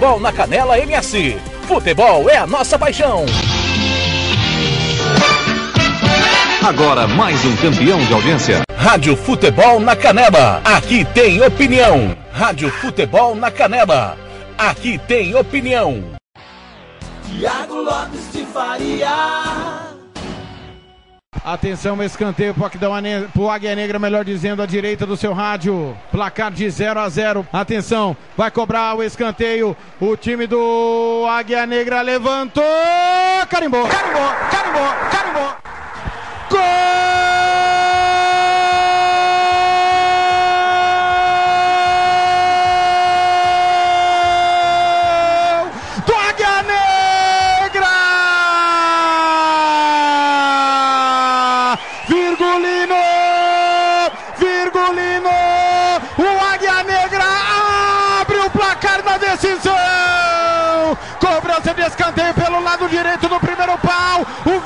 Futebol na Canela MS. Futebol é a nossa paixão. Agora mais um campeão de audiência. Rádio Futebol na Canela. Aqui tem opinião. Rádio Futebol na Canela. Aqui tem opinião. Tiago Lopes de Faria. Atenção, escanteio pro Águia Negra, melhor dizendo, à direita do seu rádio. Placar de 0 a 0. Atenção, vai cobrar o escanteio. O time do Águia Negra levantou. Carimbou, carimbou, carimbou, carimbou. Gol! Direito no primeiro pau. O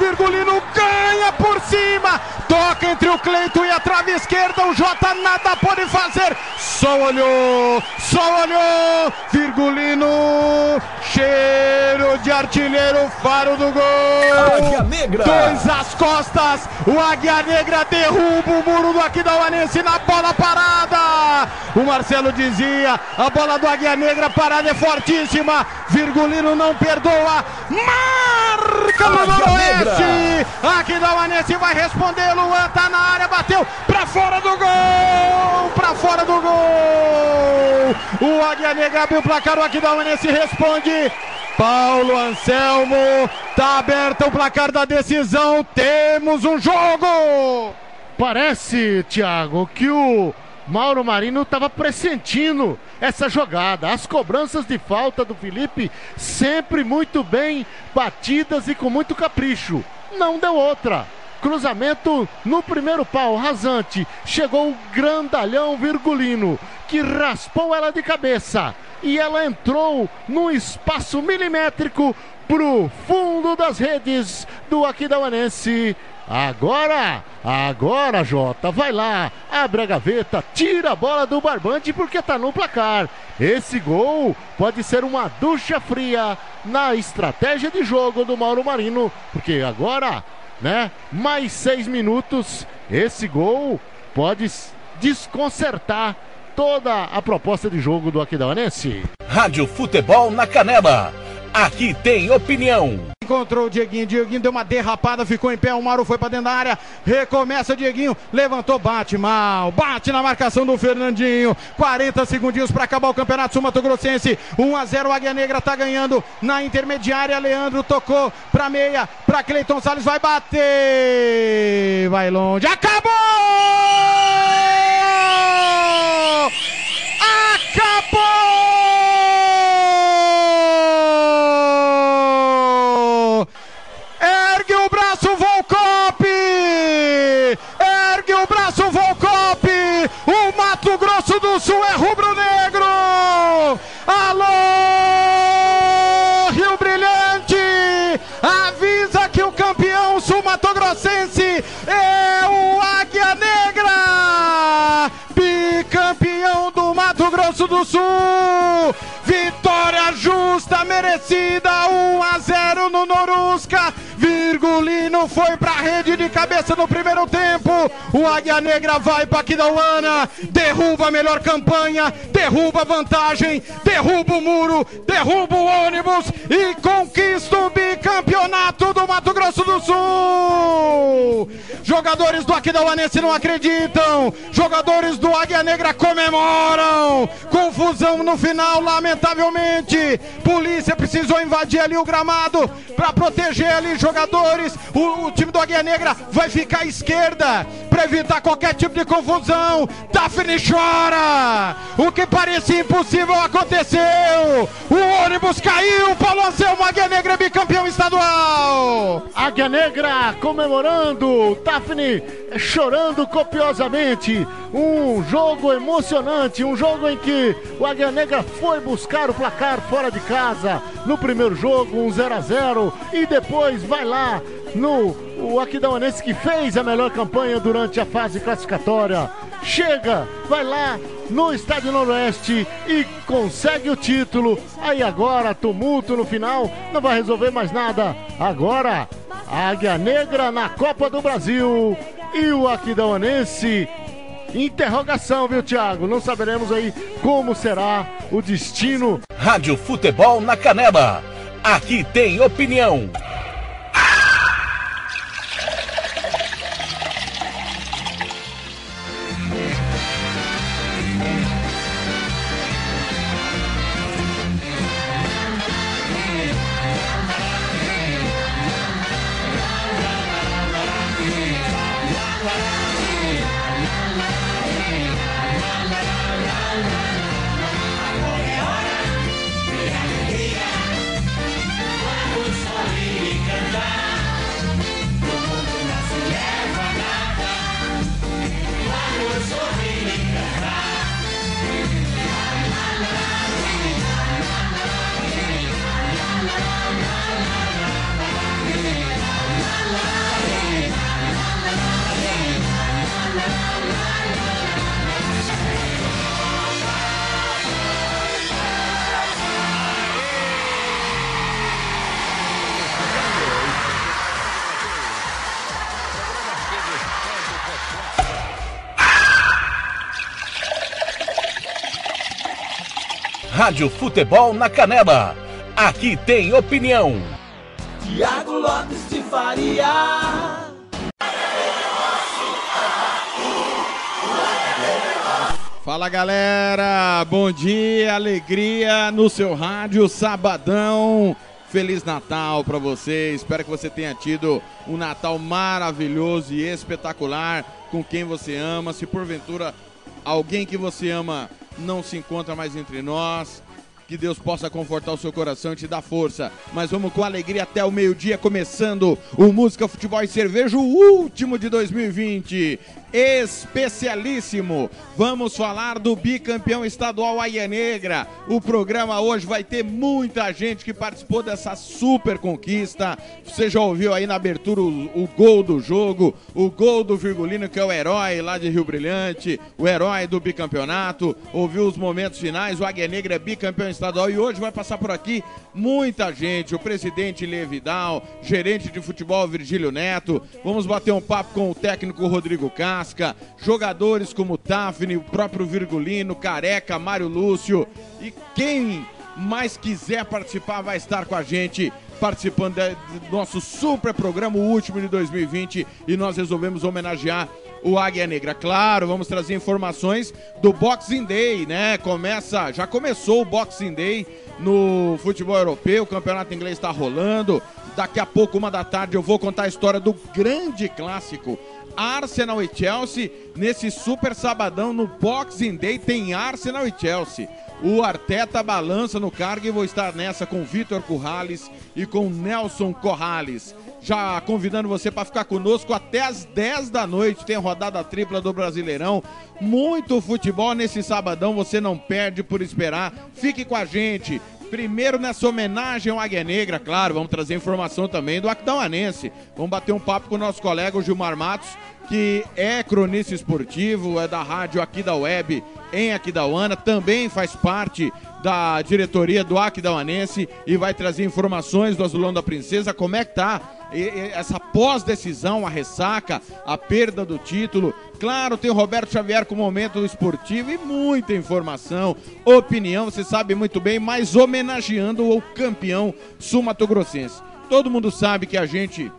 entre o Cleito e a trave esquerda. O Jota nada pode fazer. Só olhou, só olhou. Virgulino, cheiro de artilheiro, faro do gol. Águia Negra. Dois às costas. O Águia Negra derruba o muro do Aquidauanense na bola parada. O Marcelo dizia: a bola do Águia Negra parada é fortíssima. Virgulino não perdoa. Marca no Noroeste. Aquidauanense vai responder. Luan tá na área, bateu pra fora do gol. Pra fora do gol. O Águia Negra abriu o placar. O Aquidauanense responde. Paulo Anselmo, tá aberto o placar da decisão, temos um jogo! Parece, Thiago, que o Mauro Marino estava pressentindo essa jogada. As cobranças de falta do Felipe sempre muito bem batidas e com muito capricho. Não deu outra. Cruzamento no primeiro pau, rasante. Chegou o grandalhão Virgulino, que raspou ela de cabeça. E ela entrou num espaço milimétrico pro fundo das redes do Aquidauanense. Agora, agora, Jota, vai lá, abre a gaveta, tira a bola do barbante porque tá no placar. Esse gol pode ser uma ducha fria na estratégia de jogo do Mauro Marino, porque agora, né, mais seis minutos, esse gol pode desconcertar toda a proposta de jogo do Aquidauanense. Rádio Futebol na Canela. Aqui tem opinião. Encontrou o Dieguinho, Dieguinho deu uma derrapada, ficou em pé, o Mauro foi para dentro da área, recomeça Dieguinho, levantou, bate mal, bate na marcação do Fernandinho, 40 segundinhos para acabar o campeonato Sumato Grossense, 1 a 0 Águia Negra tá ganhando. Na intermediária, Leandro tocou para meia, para Cleiton Salles, vai bater, vai longe, acabou! Acabou! Ergue o braço, Volcop! Ergue o braço, Volcop! O Mato Sul é rubro-negro! Alô, Rio Brilhante! Avisa que o campeão sul-mato-grossense é o Águia Negra! Bicampeão do Mato Grosso do Sul! Vitória justa, merecida, 1 a 0 no Norusca. Virgulino foi pra rede de cabeça no primeiro tempo. O Águia Negra vai pra Aquidauana, derruba a melhor campanha, derruba a vantagem, derruba o muro, derruba o ônibus e conquista o bicampeonato do Mato Grosso do Sul. Jogadores do Aquidauanense não acreditam, jogadores do Águia Negra comemoram. Confusão no final, lamentavelmente. Polícia precisou invadir ali o gramado para proteger ali jogadores. O, o, time do Águia Negra vai ficar à esquerda para evitar qualquer tipo de confusão. Daphne chora. O que parecia impossível aconteceu. O ônibus caiu. Paulo Anselmo, Águia Negra bicampeão estadual. Águia Negra comemorando. Daphne chorando copiosamente. Um jogo emocionante, um jogo em que o Águia Negra foi buscar o placar fora de casa no primeiro jogo, um 0 a 0 e depois vai lá no o Aquidauanense que fez a melhor campanha durante a fase classificatória. Chega, vai lá, no Estádio Noroeste e consegue o título. Aí agora, tumulto no final, não vai resolver mais nada. Agora, Águia Negra na Copa do Brasil e o Aquidauanense. Interrogação, viu, Thiago? Não saberemos aí como será o destino. Rádio Futebol na Canela. Aqui tem opinião. Rádio Futebol na Canela. Aqui tem opinião. Tiago Lopes de Faria. Fala galera, bom dia, alegria no seu rádio, sabadão. Feliz Natal para você. Espero que você tenha tido um Natal maravilhoso e espetacular com quem você ama. Se porventura alguém que você ama não se encontra mais entre nós. Que Deus possa confortar o seu coração e te dar força. Mas vamos com alegria até o meio-dia, começando o Música, Futebol e Cerveja, o último de 2020 especialíssimo. Vamos falar do bicampeão estadual Aia Negra. O programa hoje vai ter muita gente que participou dessa super conquista. Você já ouviu aí na abertura o, o gol do jogo, o gol do Virgulino, que é o herói lá de Rio Brilhante, o herói do bicampeonato. Ouviu os momentos finais, o Águia Negra é bicampeão estadual e hoje vai passar por aqui muita gente. O presidente Levidal, gerente de futebol Virgílio Neto. Vamos bater um papo com o técnico Rodrigo Castro jogadores como Tafni, o próprio Virgulino, Careca, Mário Lúcio e quem mais quiser participar vai estar com a gente participando do nosso super programa, o último de 2020, e nós resolvemos homenagear o Águia Negra. Claro, vamos trazer informações do Boxing Day, né? Começa, já começou o Boxing Day no futebol europeu, o campeonato inglês está rolando. Daqui a pouco, uma da tarde, eu vou contar a história do grande clássico Arsenal e Chelsea. Nesse super sabadão no Boxing Day tem Arsenal e Chelsea. O Arteta balança no cargo e vou estar nessa com Vitor Corrales e com Nelson Corrales. Já convidando você para ficar conosco até as 10 da noite. Tem rodada tripla do Brasileirão. Muito futebol nesse sabadão, você não perde por esperar. Fique com a gente. Primeiro nessa homenagem ao Águia Negra, claro, vamos trazer informação também do Aquidauanense. Vamos bater um papo com o nosso colega o Gilmar Matos, que é cronista esportivo, é da rádio aqui da web em Aquidauana, também faz parte da diretoria do Aquidauanense e vai trazer informações do Azulão da Princesa, como é que tá essa pós-decisão, a ressaca, a perda do título. Claro, tem o Roberto Xavier com o momento esportivo e muita informação, opinião, você sabe muito bem, mas homenageando o campeão sul-mato-grossense. Todo mundo sabe que a gente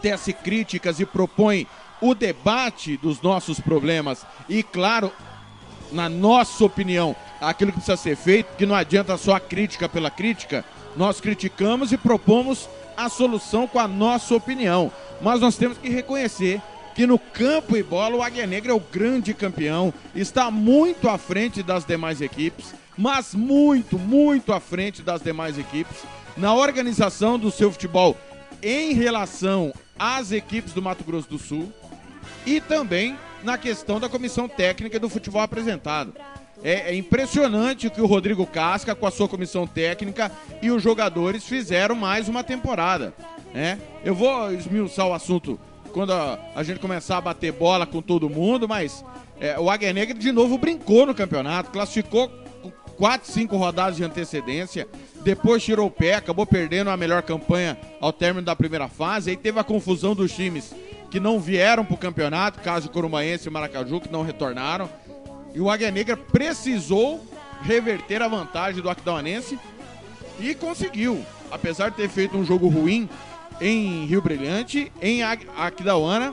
tece críticas e propõe o debate dos nossos problemas e, claro, na nossa opinião, aquilo que precisa ser feito, que não adianta só a crítica pela crítica, nós criticamos e propomos a solução com a nossa opinião. Mas nós temos que reconhecer que no campo e bola o Águia Negra é o grande campeão, está muito à frente das demais equipes, mas muito, muito à frente das demais equipes na organização do seu futebol em relação às equipes do Mato Grosso do Sul e também na questão da comissão técnica do futebol apresentado. É, é, impressionante o que o Rodrigo Casca, com a sua comissão técnica e os jogadores fizeram mais uma temporada. Né? Eu vou esmiuçar o assunto quando a, a gente começar a bater bola com todo mundo, mas é, o Águia Negra de novo brincou no campeonato, classificou 4, 5 rodadas de antecedência, depois tirou o pé, acabou perdendo a melhor campanha ao término da primeira fase, aí teve a confusão dos times que não vieram para o campeonato, caso Corumaense e Maracaju, que não retornaram. E o Águia Negra precisou reverter a vantagem do Aquidauanense e conseguiu. Apesar de ter feito um jogo ruim em Rio Brilhante, em Aquidauana,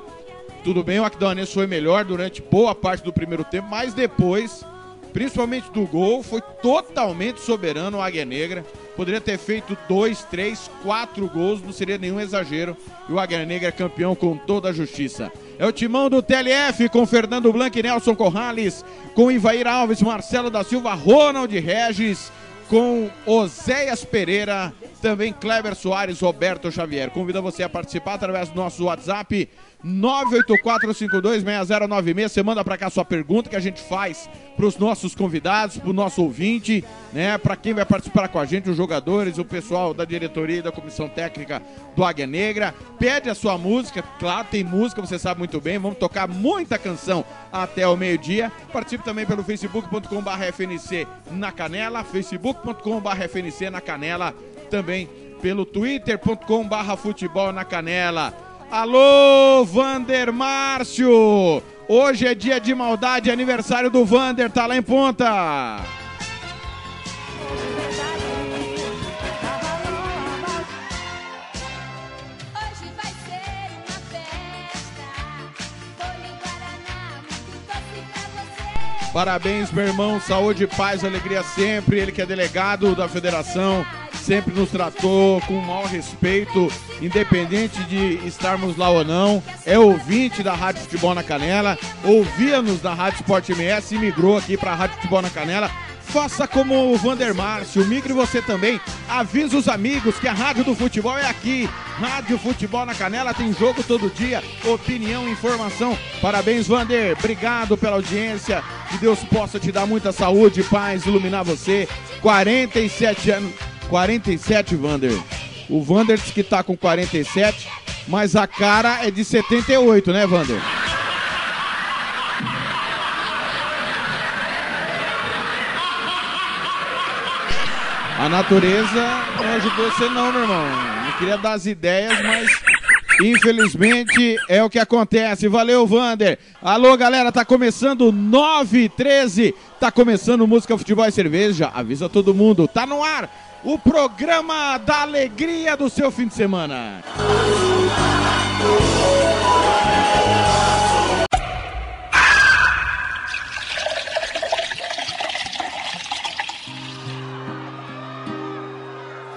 tudo bem, o Aquidauanense foi melhor durante boa parte do primeiro tempo, mas depois, principalmente do gol, foi totalmente soberano o Águia Negra. Poderia ter feito dois, três, quatro gols, não seria nenhum exagero. E o Águia Negra é campeão com toda a justiça. É o timão do TLF com Fernando Blanc e Nelson Corrales, com Ivair Alves, Marcelo da Silva, Ronald Regis, com Oséias Pereira, também Kleber Soares, Roberto Xavier. Convido você a participar através do nosso WhatsApp 984526096. Você manda para cá sua pergunta que a gente faz para os nossos convidados, para o nosso ouvinte, né? Para quem vai participar com a gente, os jogadores, o pessoal da diretoria e da comissão técnica do Águia Negra. Pede a sua música, claro, tem música, você sabe muito bem. Vamos tocar muita canção até o meio-dia. Participe também pelo facebook.com/fnc na Canela, facebook.com/fnc na Canela, também pelo twitter.com/futebol na Canela. Alô, Vander Márcio! Hoje é dia de maldade, aniversário do Vander, tá lá em ponta. Parabéns, meu irmão. Saúde, paz, alegria sempre. Ele que é delegado da federação sempre nos tratou com o maior respeito, independente de estarmos lá ou não. É ouvinte da Rádio Futebol na Canela, ouvia-nos da Rádio Sport MS e migrou aqui para a Rádio Futebol na Canela. Faça como o Vander Márcio, migre você também. Avisa os amigos que a Rádio do Futebol é aqui. Rádio Futebol na Canela tem jogo todo dia, opinião, informação. Parabéns, Vander. Obrigado pela audiência. Que Deus possa te dar muita saúde, paz, iluminar você. 47 anos 47, Vander. O Vander diz que tá com 47, mas a cara é de 78, né, Vander? A natureza não ajudou você não, meu irmão. Não queria dar as ideias, mas infelizmente é o que acontece. Valeu, Vander. Alô, galera, tá começando 9 13. Tá começando Música, Futebol e Cerveja. Avisa todo mundo. Tá no ar o programa da alegria do seu fim de semana.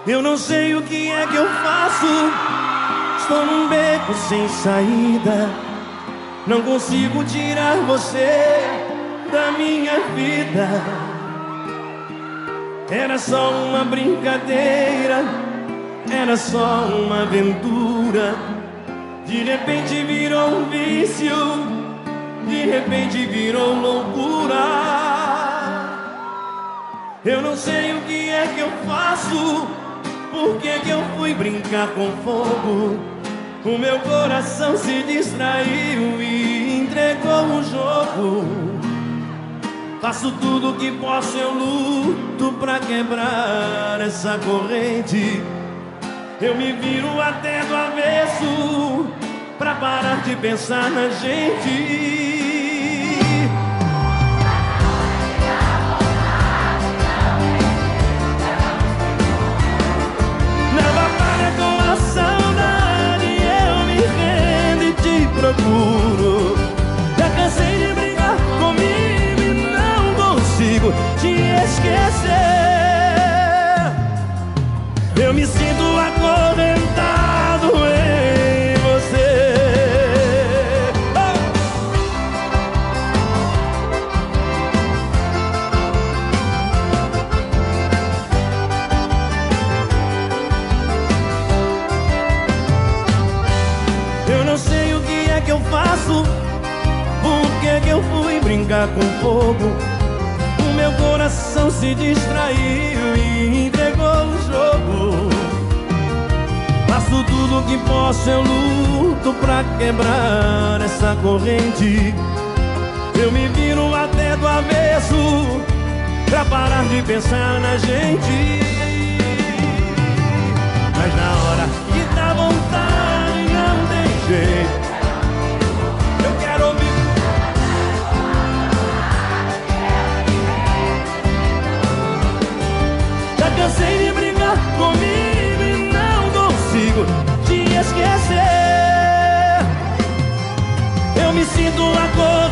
Eu não sei o que é que eu faço. Estou num beco sem saída. Não consigo tirar você da minha vida. Era só uma brincadeira, era só uma aventura. De repente virou um vício, de repente virou loucura. Eu não sei o que é que eu faço, por que, que eu fui brincar com fogo. O meu coração se distraiu e entregou o jogo. Faço tudo que posso, eu luto pra quebrar essa corrente. Eu me viro até do avesso pra parar de pensar na gente. Na batalha com a saudade eu me rendo e te procuro. Brincar com fogo? meu coração se distraiu e entregou o jogo. Faço tudo o que posso, eu luto pra quebrar essa corrente. Eu me viro até do avesso pra parar de pensar na gente. Me sinto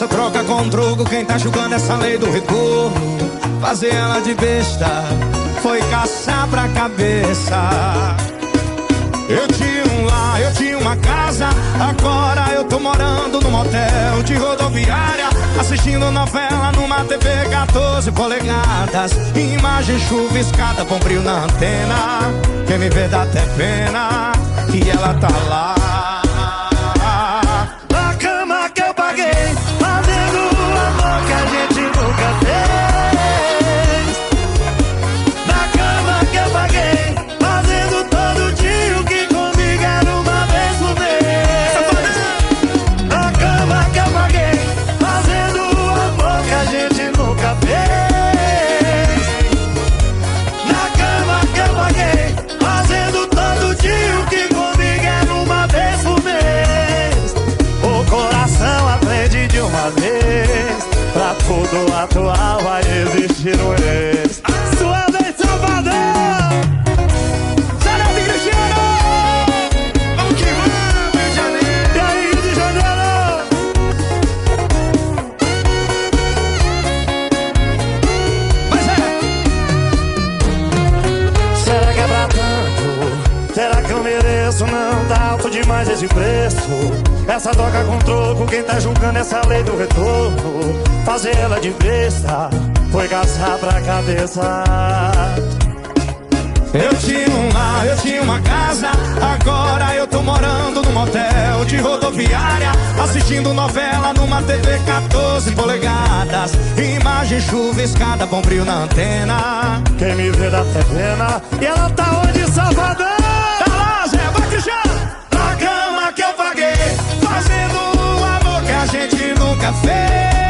Essa troca com drogo, quem tá julgando essa lei do retorno? Fazer ela de besta foi caçar pra cabeça. Eu tinha um lar, eu tinha uma casa. Agora eu tô morando num motel de rodoviária. Assistindo novela numa TV 14 polegadas. Imagem chuviscada, bom brilho na antena. Quem me vê dá até pena. E ela tá lá. Ex. Sua vez, Salvador! De Cristiano! Vamos que vamos, Rio de Janeiro. E aí, Rio de Janeiro? Mas é. Será que é pra tanto? Será que eu mereço? Não tá alto demais esse preço. Essa troca com troco, quem tá julgando essa lei do retorno? Fazer ela de besta foi caçar pra cabeça. Eu tinha um lar, eu tinha uma casa. Agora eu tô morando num motel de rodoviária. Assistindo novela numa TV 14 polegadas. Imagem chuviscada, bom brilho na antena. Quem me vê dá até pena. E ela tá onde, Salvador? Tá lá, Zé, vai Cristiano! Na cama que eu paguei, fazendo o amor que a gente nunca fez.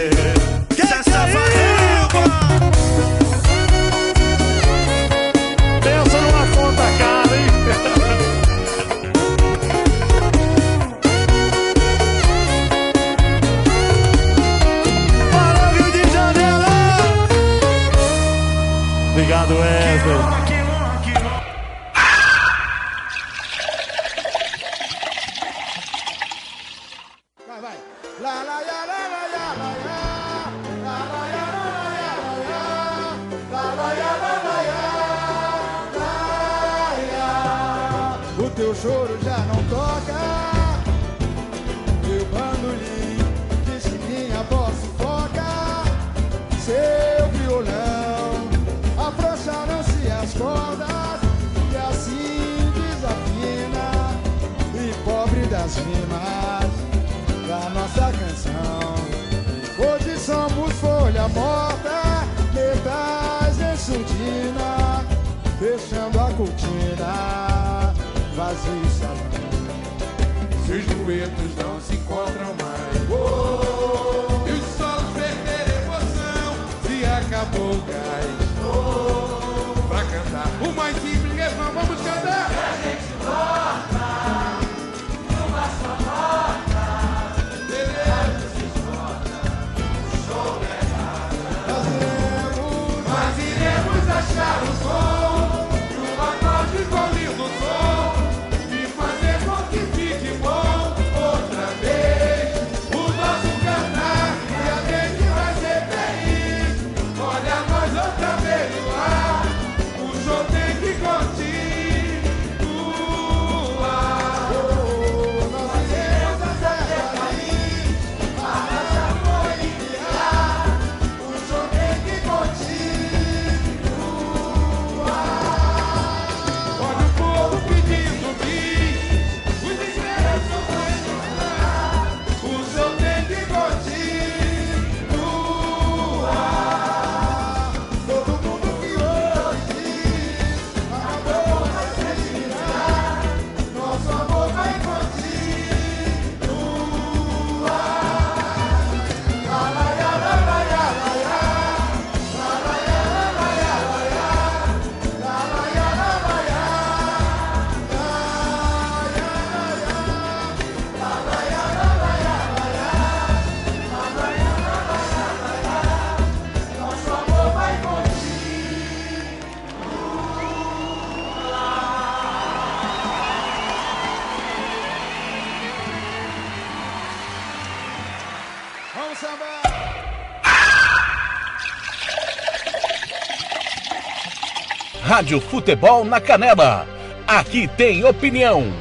Rádio Futebol na Canela. Aqui tem opinião.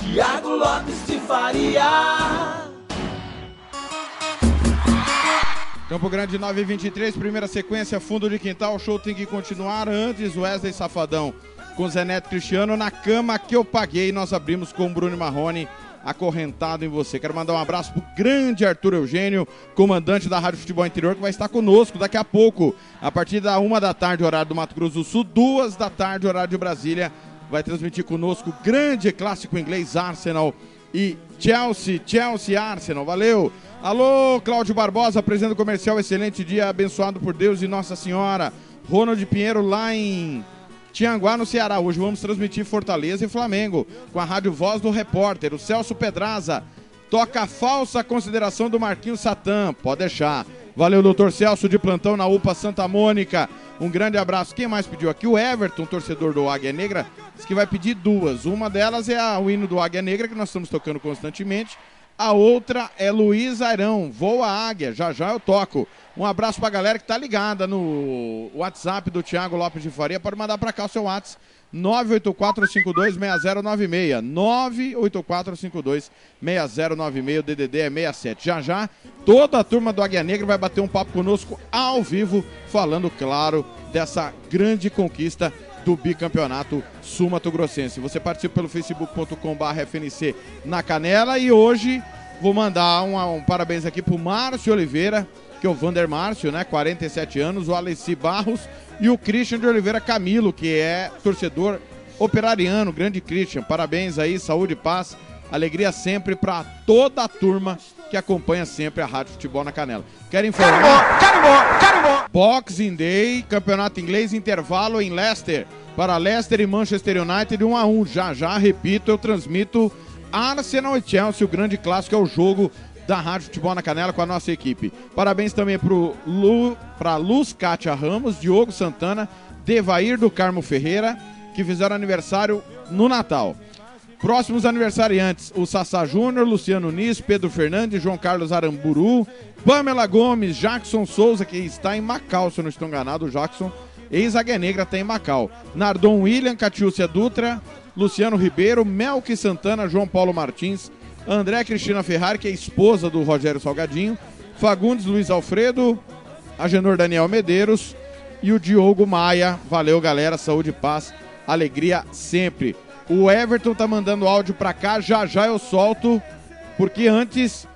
Tiago Lopes de Faria. Campo Grande 923, primeira sequência, fundo de quintal, o show tem que continuar. Antes, Wesley Safadão com Zé Neto Cristiano na cama que eu paguei. Nós abrimos com o Bruno Marrone, acorrentado em você. Quero mandar um abraço pro grande Arthur Eugênio, comandante da Rádio Futebol Interior, que vai estar conosco daqui a pouco, a partir da uma da tarde, horário do Mato Grosso do Sul, duas da tarde, horário de Brasília. Vai transmitir conosco o grande clássico inglês Arsenal e Chelsea, Chelsea Arsenal. Valeu! Alô, Cláudio Barbosa, presidente comercial, excelente dia, abençoado por Deus e Nossa Senhora. Ronald Pinheiro lá em Tianguá, no Ceará. Hoje vamos transmitir Fortaleza e Flamengo com a Rádio Voz do Repórter. O Celso Pedraza toca a falsa consideração do Marquinhos Satã. Pode deixar. Valeu, doutor Celso, de plantão na UPA Santa Mônica. Um grande abraço. Quem mais pediu aqui? O Everton, torcedor do Águia Negra, disse que vai pedir duas. Uma delas é a, o hino do Águia Negra, que nós estamos tocando constantemente. A outra é Luiz Airão, Voa Águia, já já eu toco. Um abraço pra galera que tá ligada no WhatsApp do Thiago Lopes de Faria. Pode mandar pra cá o seu WhatsApp. 984526096. 984526096. O DDD é 67. Já já, toda a turma do Águia Negra vai bater um papo conosco ao vivo, falando, claro, dessa grande conquista do bicampeonato sul-mato-grossense. Você participa pelo facebook.com.br FNC na Canela e hoje vou mandar um, um parabéns aqui pro Márcio Oliveira, que é o Vander Márcio, né? 47 anos, o Alessi Barros e o Christian de Oliveira Camilo, que é torcedor operariano, grande Christian. Parabéns aí, saúde e paz, alegria sempre para toda a turma que acompanha sempre a Rádio Futebol na Canela. Quero informar. Carimbó, carimbó. Boxing Day, campeonato inglês, intervalo em Leicester. Para Leicester e Manchester United, 1 a 1 Já já, repito, eu transmito Arsenal e Chelsea, o grande clássico é o jogo da Rádio Futebol na Canela com a nossa equipe. Parabéns também para Lu, Luz Kátia Ramos, Diogo Santana, Devair do Carmo Ferreira, que fizeram aniversário no Natal. Próximos aniversariantes: o Sassá Júnior, Luciano Nis, Pedro Fernandes, João Carlos Aramburu, Pamela Gomes, Jackson Souza, que está em Macau, se eu não estou enganado, o Jackson, ex-Águia Negra, está em Macau. Nardon William, Catiúcia Dutra, Luciano Ribeiro, Melque Santana, João Paulo Martins, André Cristina Ferrari, que é esposa do Rogério Salgadinho, Fagundes Luiz Alfredo, Agenor Daniel Medeiros e o Diogo Maia. Valeu, galera. Saúde paz. Alegria sempre. O Everton tá mandando áudio pra cá. Já já eu solto. Porque antes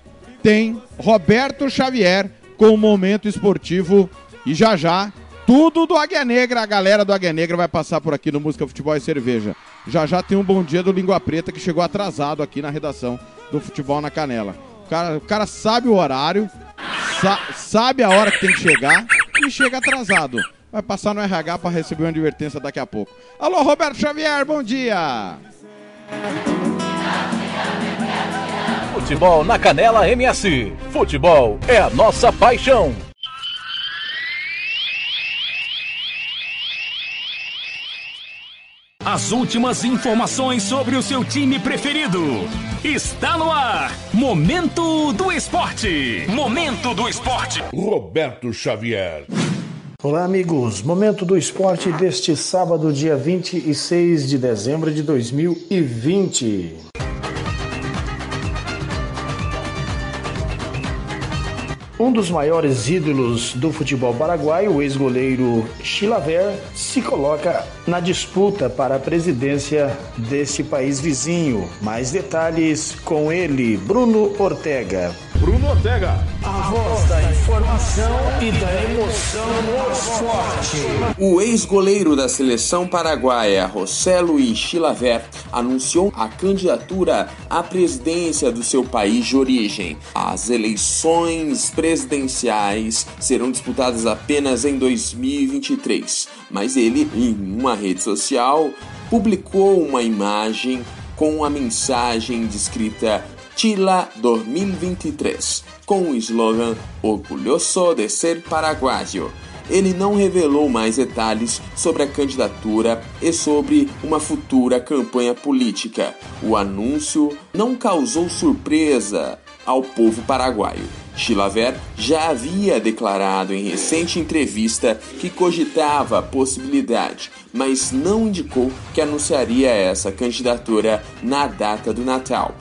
tem Roberto Xavier com o momento esportivo. E já já, tudo do Águia Negra. A galera do Águia Negra vai passar por aqui no Música Futebol e Cerveja. Já já tem um bom dia do Língua Preta que chegou atrasado aqui na redação do Futebol na Canela. O cara, o cara sabe o horário, sa sabe a hora que tem que chegar e chega atrasado. Vai passar no RH para receber uma advertência daqui a pouco. Alô, Roberto Xavier, bom dia! Futebol na Canela MS. Futebol é a nossa paixão. As últimas informações sobre o seu time preferido. Está no ar. Momento do Esporte. Momento do Esporte. Roberto Xavier. Olá, amigos. Momento do esporte deste sábado, dia 26 de dezembro de 2020. Um dos maiores ídolos do futebol paraguaio, o ex-goleiro Chilaver, se coloca na disputa para a presidência deste país vizinho. Mais detalhes com ele, Bruno Ortega. Bruno Ortega. A voz da informação e da emoção esporte. O ex-goleiro da seleção paraguaia, José Luiz Chilaver, anunciou a candidatura à presidência do seu país de origem. As eleições presidenciais serão disputadas apenas em 2023, mas ele, em uma rede social, publicou uma imagem com a mensagem descrita Chila 2023, com o slogan Orgulhoso de ser paraguaio. Ele não revelou mais detalhes sobre a candidatura e sobre uma futura campanha política. O anúncio não causou surpresa ao povo paraguaio. Chilaver já havia declarado em recente entrevista que cogitava a possibilidade, mas não indicou que anunciaria essa candidatura na data do Natal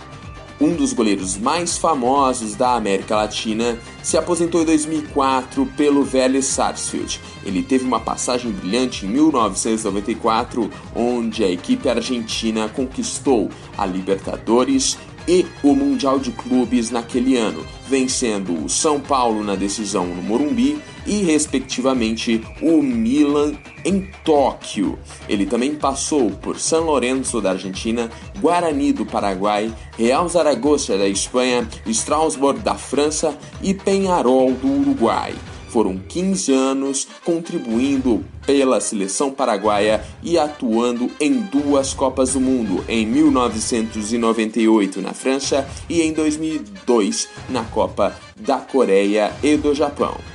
um dos goleiros mais famosos da América Latina, se aposentou em 2004 pelo Vélez Sarsfield. Ele teve uma passagem brilhante em 1994, onde a equipe argentina conquistou a Libertadores e o Mundial de Clubes naquele ano, vencendo o São Paulo na decisão no Morumbi e, respectivamente, o Milan em Tóquio. Ele também passou por San Lorenzo da Argentina, Guarani do Paraguai, Real Zaragoza da Espanha, Strasbourg da França e Penharol do Uruguai. Foram 15 anos contribuindo pela seleção paraguaia e atuando em duas Copas do Mundo, em 1998 na França e em 2002 na Copa da Coreia e do Japão.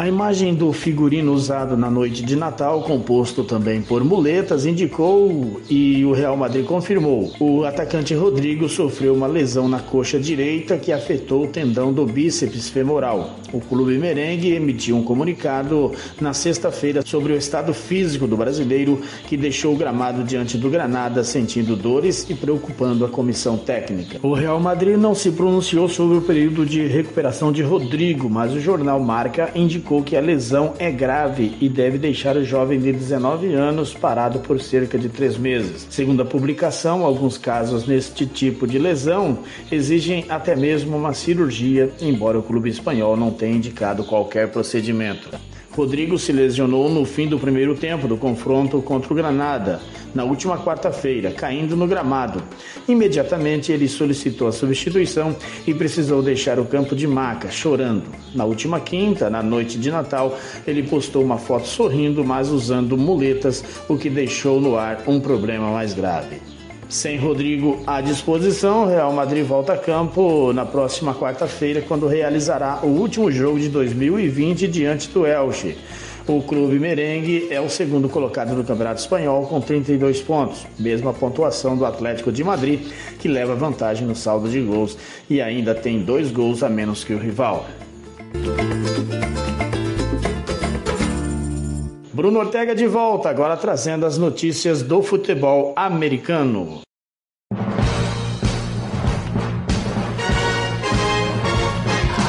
A imagem do figurino usado na noite de Natal, composto também por muletas, indicou e o Real Madrid confirmou. O atacante Rodrigo sofreu uma lesão na coxa direita que afetou o tendão do bíceps femoral. O clube merengue emitiu um comunicado na sexta-feira sobre o estado físico do brasileiro que deixou o gramado diante do Granada sentindo dores e preocupando a comissão técnica. O Real Madrid não se pronunciou sobre o período de recuperação de Rodrigo, mas o jornal Marca indicou indicou que a lesão é grave e deve deixar o jovem de 19 anos parado por cerca de três meses. Segundo a publicação, alguns casos neste tipo de lesão exigem até mesmo uma cirurgia, embora o clube espanhol não tenha indicado qualquer procedimento. Rodrigo se lesionou no fim do primeiro tempo do confronto contra o Granada, na última quarta-feira, caindo no gramado. Imediatamente ele solicitou a substituição e precisou deixar o campo de maca, chorando. Na última quinta, na noite de Natal, ele postou uma foto sorrindo, mas usando muletas, o que deixou no ar um problema mais grave. Sem Rodrigo à disposição, Real Madrid volta a campo na próxima quarta-feira, quando realizará o último jogo de 2020 diante do Elche. O clube merengue é o segundo colocado no Campeonato Espanhol com 32 pontos, mesma pontuação do Atlético de Madrid, que leva vantagem no saldo de gols e ainda tem dois gols a menos que o rival. Bruno Ortega de volta, agora trazendo as notícias do futebol americano.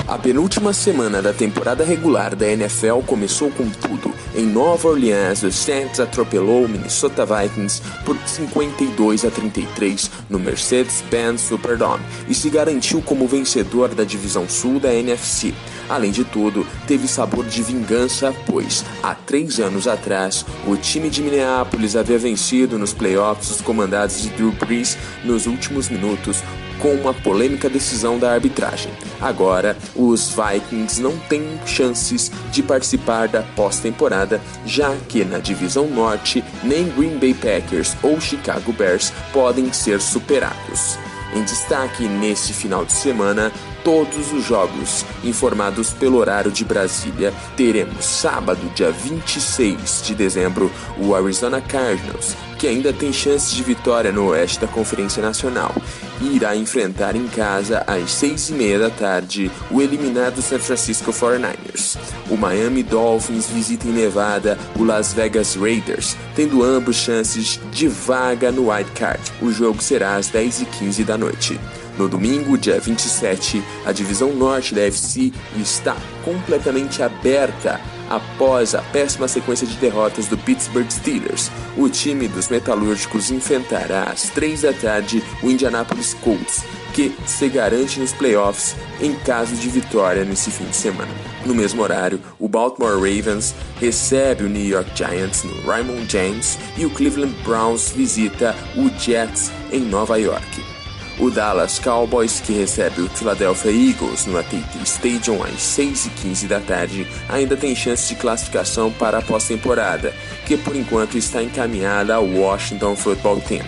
A penúltima semana da temporada regular da NFL começou com tudo. Em Nova Orleans, os Saints atropelou o Minnesota Vikings por 52 a 33 no Mercedes-Benz Superdome e se garantiu como vencedor da divisão sul da NFC. Além de tudo, teve sabor de vingança, pois, há três anos atrás, o time de Minneapolis havia vencido nos playoffs os comandados de Drew Brees nos últimos minutos com uma polêmica decisão da arbitragem. Agora, os Vikings não têm chances de participar da pós-temporada, já que na divisão norte nem Green Bay Packers ou Chicago Bears podem ser superados. Em destaque nesse final de semana, todos os jogos informados pelo horário de Brasília. Teremos sábado, dia 26 de dezembro, o Arizona Cardinals, que ainda tem chances de vitória no oeste da Conferência Nacional, e irá enfrentar em casa às seis e meia da tarde o eliminado San Francisco 49ers. O Miami Dolphins visita em Nevada o Las Vegas Raiders, tendo ambos chances de vaga no Wild Card. O jogo será às 10h15 da noite. No domingo, dia 27, a divisão norte da FC está completamente aberta após a péssima sequência de derrotas do Pittsburgh Steelers. O time dos metalúrgicos enfrentará às 3 da tarde o Indianapolis Colts, que se garante nos playoffs em caso de vitória nesse fim de semana. No mesmo horário, o Baltimore Ravens recebe o New York Giants no Raymond James e o Cleveland Browns visita o Jets em Nova York. O Dallas Cowboys, que recebe o Philadelphia Eagles no AT&T Stadium às 6h15 da tarde, ainda tem chance de classificação para a pós-temporada, que por enquanto está encaminhada ao Washington Football Team.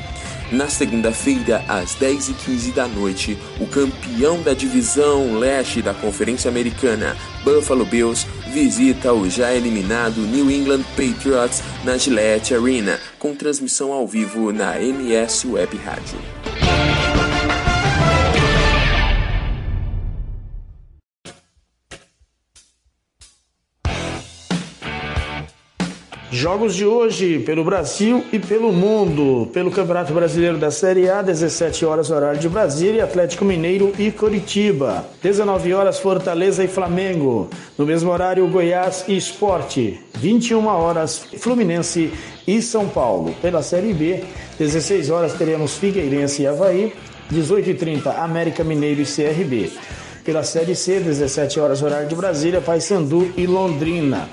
Na segunda-feira, às 10h15 da noite, o campeão da divisão leste da Conferência Americana, Buffalo Bills, visita o já eliminado New England Patriots na Gillette Arena, com transmissão ao vivo na MS Web Rádio. Jogos de hoje pelo Brasil e pelo mundo. Pelo Campeonato Brasileiro da Série A, 17 horas horário de Brasília, Atlético Mineiro e Coritiba. 19 horas Fortaleza e Flamengo. No mesmo horário Goiás e Esporte. 21 horas Fluminense e São Paulo. Pela Série B, 16 horas teremos Figueirense e Havaí. 18h30 América Mineiro e CRB. Pela Série C, 17 horas horário de Brasília, Paysandu e Londrina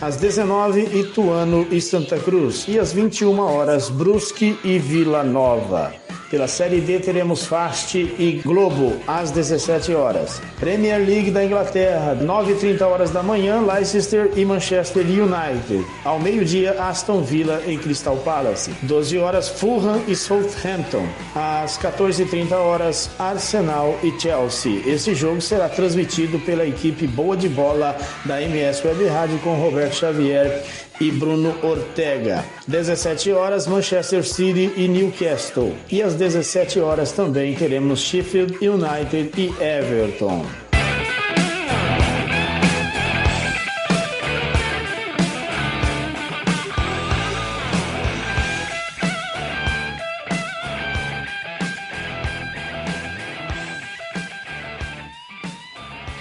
às 19 Ituano e Santa Cruz e às 21 horas Brusque e Vila Nova. Pela Série D teremos Fast e Globo às 17 horas. Premier League da Inglaterra, 9h30 horas da manhã, Leicester e Manchester United. Ao meio-dia, Aston Villa e Crystal Palace. 12 horas, Fulham e Southampton. Às 14h30 horas, Arsenal e Chelsea. Esse jogo será transmitido pela equipe Boa de Bola da MS Web Rádio com Roberto Xavier e Bruno Ortega. 17 horas, Manchester City e Newcastle. E às 17 horas também teremos Sheffield United e Everton.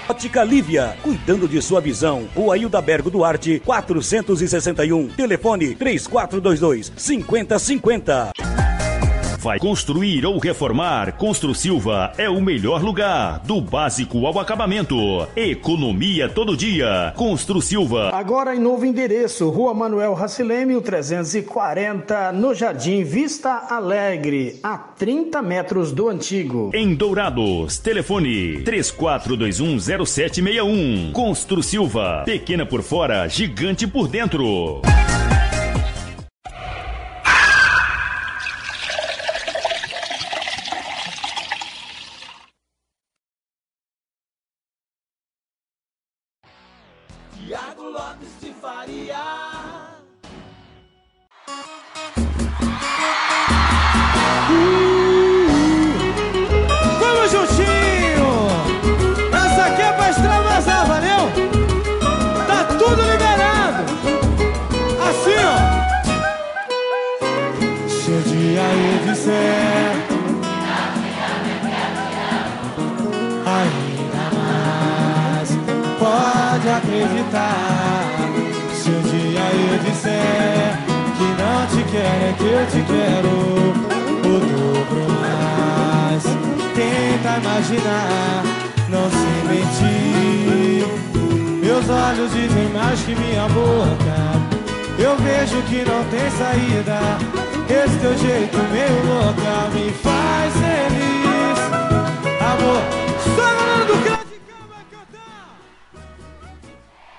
Ótica Lívia, cuidando de sua visão. Rua Hilda Bergo Duarte, 461. Telefone 3422 5050. Vai construir ou reformar? Constru Silva é o melhor lugar. Do básico ao acabamento. Economia todo dia. Constru Silva. Agora em novo endereço, Rua Manuel Racileme, 340, no Jardim Vista Alegre, a 30 metros do antigo. Em Dourados, telefone 34210761. Constru Silva. Pequena por fora, gigante por dentro. Acreditar. Se um dia eu disser que não te quero, é que eu te quero o dobro mais. Tenta imaginar, não se mentir. Meus olhos dizem mais que minha boca. Eu vejo que não tem saída. Esse teu jeito meio louca me faz feliz. Amor, só do canto.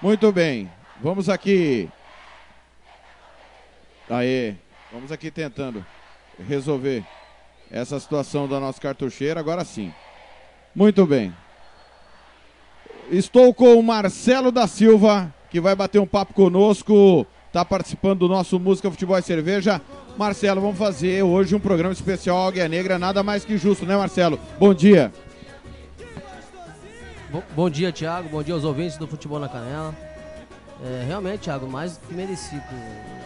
Muito bem. Vamos aqui. Aê. Vamos aqui tentando resolver essa situação da nossa cartucheira. Agora sim. Muito bem. Estou com o Marcelo da Silva, que vai bater um papo conosco. Está participando do nosso Música, Futebol e Cerveja. Marcelo, vamos fazer hoje um programa especial Águia Negra, nada mais que justo, né, Marcelo? Bom dia. Bom, bom dia, Thiago. Bom dia aos ouvintes do Futebol na Canela. É, realmente, Thiago, mais que merecido.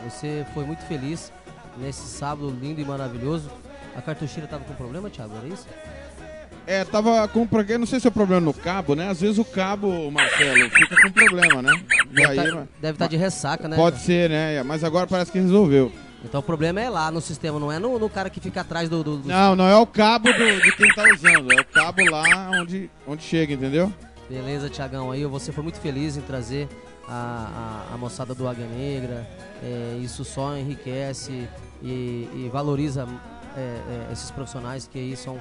Você foi muito feliz nesse sábado lindo e maravilhoso. A cartucheira estava com problema, Thiago, era isso? É, tava com. porque Não sei se é problema no cabo, né? Às vezes o cabo, Marcelo, fica com problema, né? Deve tá- estar de ressaca, né? Pode ser, né? Mas agora parece que resolveu. Então o problema é lá no sistema, não é no, no cara que fica atrás do. do- do- Não, não é o cabo do- de quem tá usando, é o cabo lá onde, onde chega, entendeu? Beleza, Tiagão. Aí você foi muito feliz em trazer a, a, a moçada do Águia Negra. É, isso só enriquece e, e valoriza é, é, esses profissionais que aí são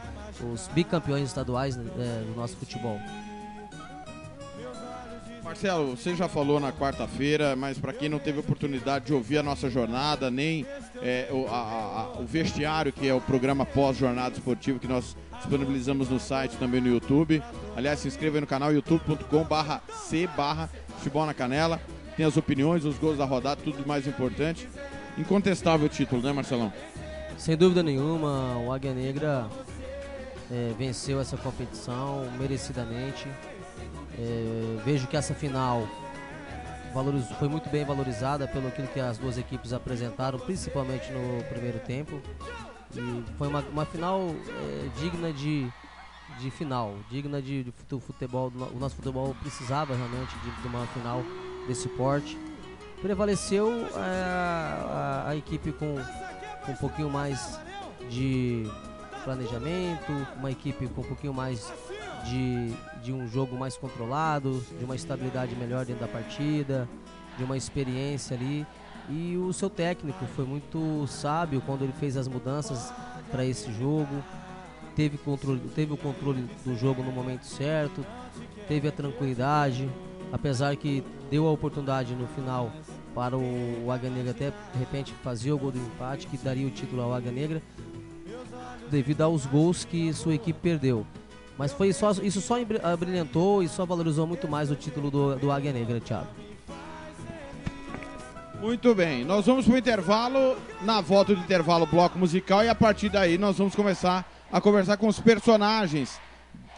os bicampeões estaduais né, é, do nosso futebol. Marcelo, você já falou na quarta-feira, mas para quem não teve oportunidade de ouvir a nossa jornada, nem é, o, a- a- o vestiário, que é o programa pós-jornada esportiva que nós disponibilizamos no site também no YouTube. Aliás, se inscreva aí no canal youtube.com barra C barra futebol na canela. Tem as opiniões, os gols da rodada, tudo mais importante. Incontestável o título, né, Marcelão? Sem dúvida nenhuma, o Águia Negra é, venceu essa competição merecidamente. É, vejo que essa final valoriz- foi muito bem valorizada pelo que as duas equipes apresentaram, principalmente no primeiro tempo. E foi uma, uma final é, digna de, de final, digna de, de fute- futebol. O nosso futebol precisava realmente de, de uma final desse porte. Prevaleceu é, a, a equipe com, com um pouquinho mais de planejamento, uma equipe com um pouquinho mais de, de um jogo mais controlado, de uma estabilidade melhor dentro da partida, de uma experiência ali. E o seu técnico foi muito sábio quando ele fez as mudanças para esse jogo. Teve, controle, teve o controle do jogo no momento certo, teve a tranquilidade, apesar que deu a oportunidade no final para o, o Águia Negra até de repente fazer o gol do empate que daria o título ao Águia Negra devido aos gols que sua equipe perdeu. Mas foi só, isso só embri- abrilhantou e só valorizou muito mais o título do, do Águia Negra, Thiago. Muito bem, nós vamos para o intervalo, na volta do intervalo, bloco musical, e a partir daí nós vamos começar a conversar com os personagens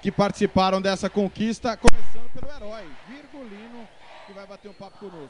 que participaram dessa conquista, começando pelo herói, Virgulino, que vai bater um papo conosco.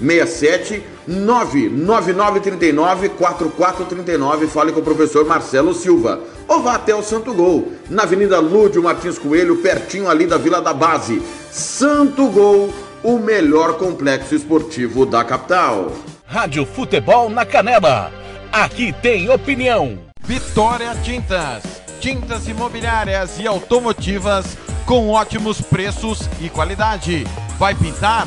67 99939 4439. Fale com o professor Marcelo Silva. Ou vá até o Santo Gol, na Avenida Lúdio Martins Coelho, pertinho ali da Vila da Base. Santo Gol, o melhor complexo esportivo da capital. Rádio Futebol na Canela. Aqui tem opinião. Vitória Tintas. Tintas imobiliárias e automotivas com ótimos preços e qualidade. Vai pintar?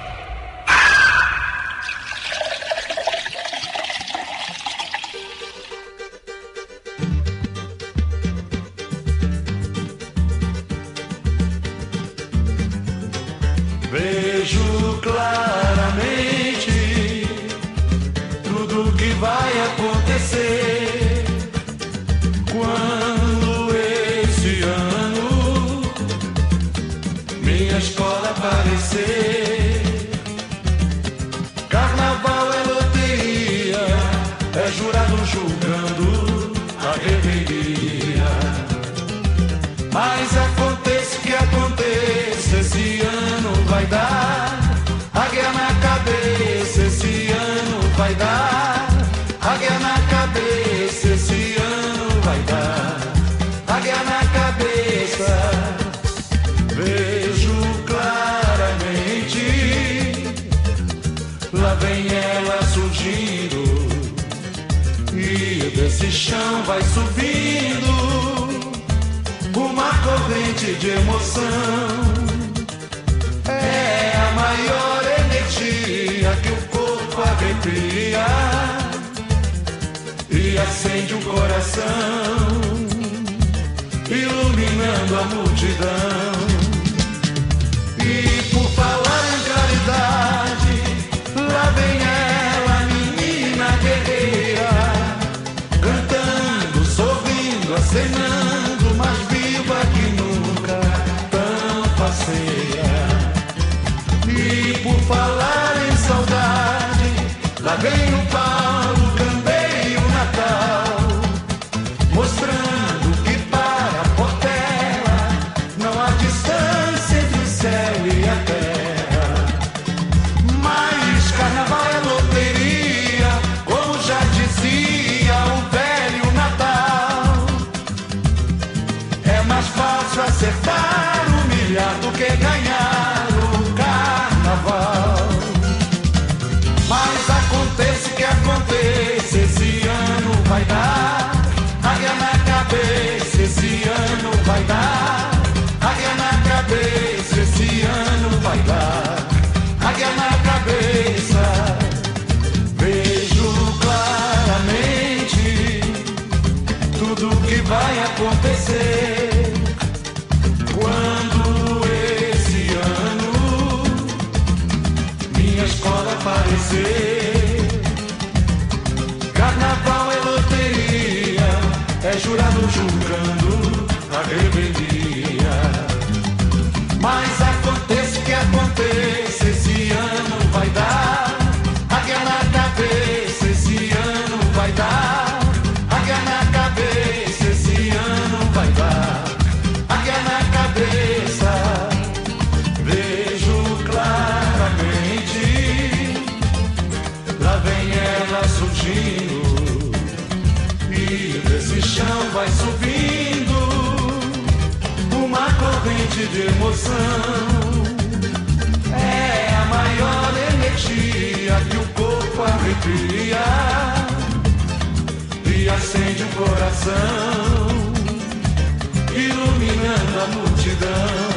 Esse chão vai subindo, uma corrente de emoção. É a maior energia que o corpo arrepia e acende o coração, iluminando a multidão. Follow. de emoção. É a maior energia que o corpo arrepia e acende o coração, iluminando a multidão.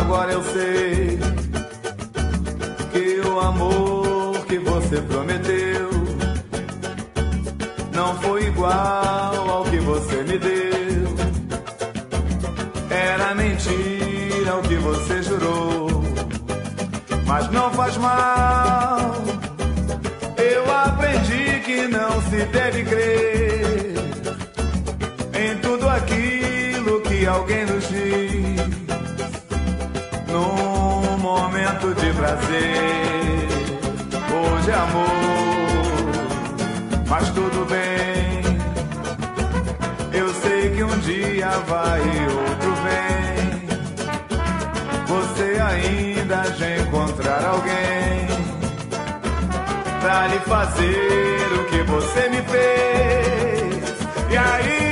Agora eu sei que o amor que você prometeu não foi igual ao que você me deu. Era mentira o que você jurou, mas não faz mal. Eu aprendi que não se deve crer em tudo aquilo que alguém nos diz num momento de prazer ou de é amor, mas tudo bem. Eu sei que um dia vai e outro vem. Você ainda de encontrar alguém pra lhe fazer o que você me fez. E aí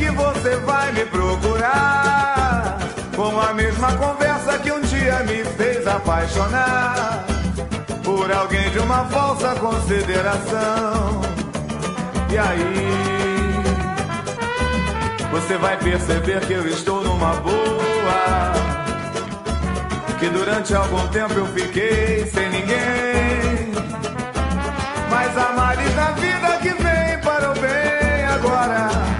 que você vai me procurar com a mesma conversa que um dia me fez apaixonar por alguém de uma falsa consideração. E aí, você vai perceber que eu estou numa boa. Que durante algum tempo eu fiquei sem ninguém. Mas a Mari da vida que vem para o bem agora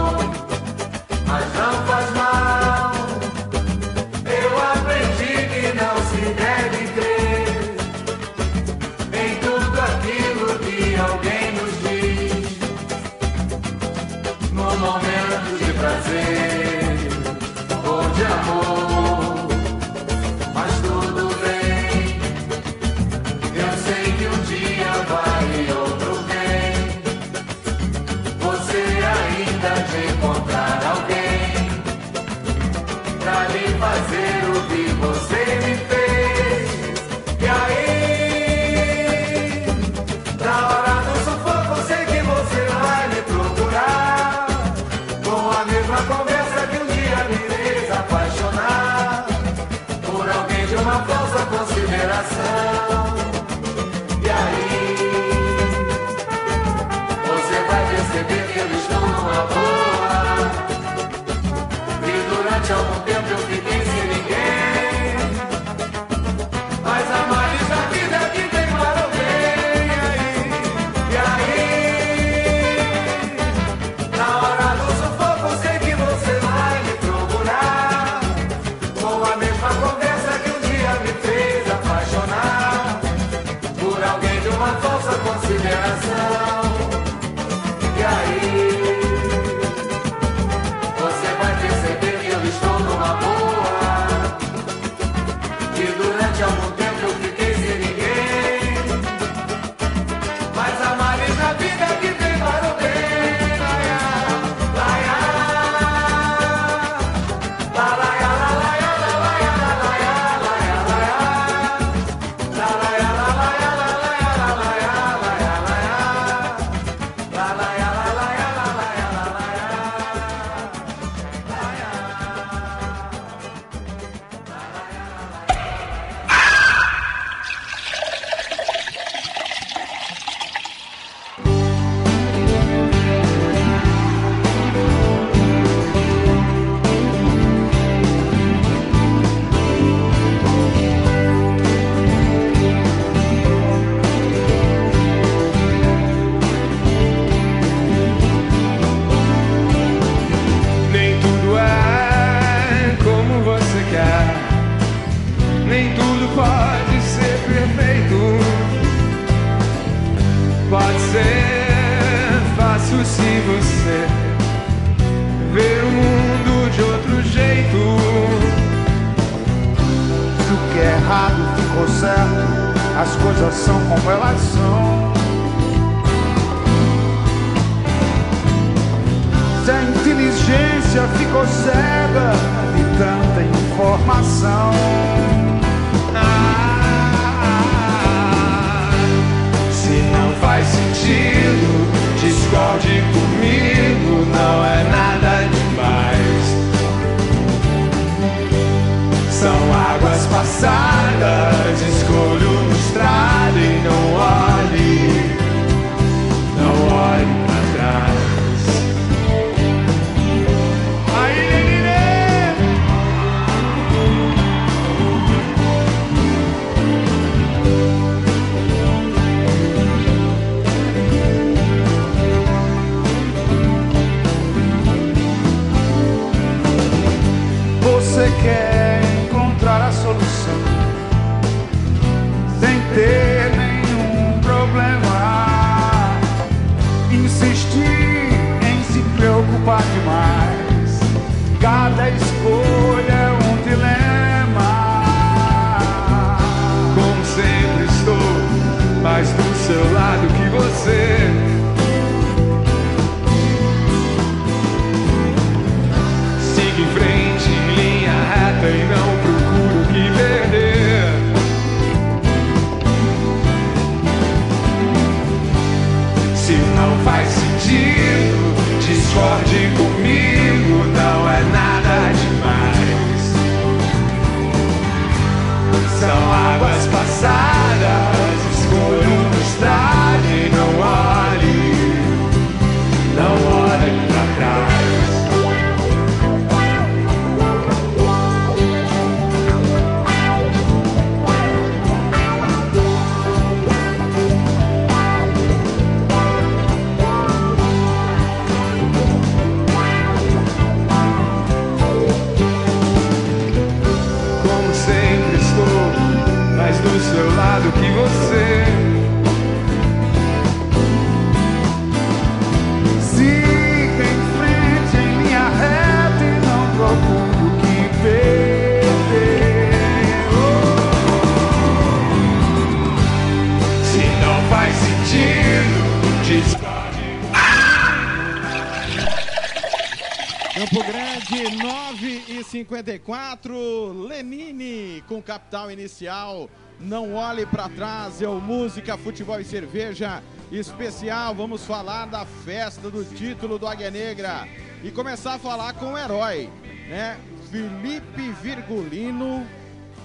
capital inicial. Não olhe para trás, é o Música, Futebol e Cerveja especial. Vamos falar da festa do título do Águia Negra e começar a falar com o herói, né? Felipe Virgulino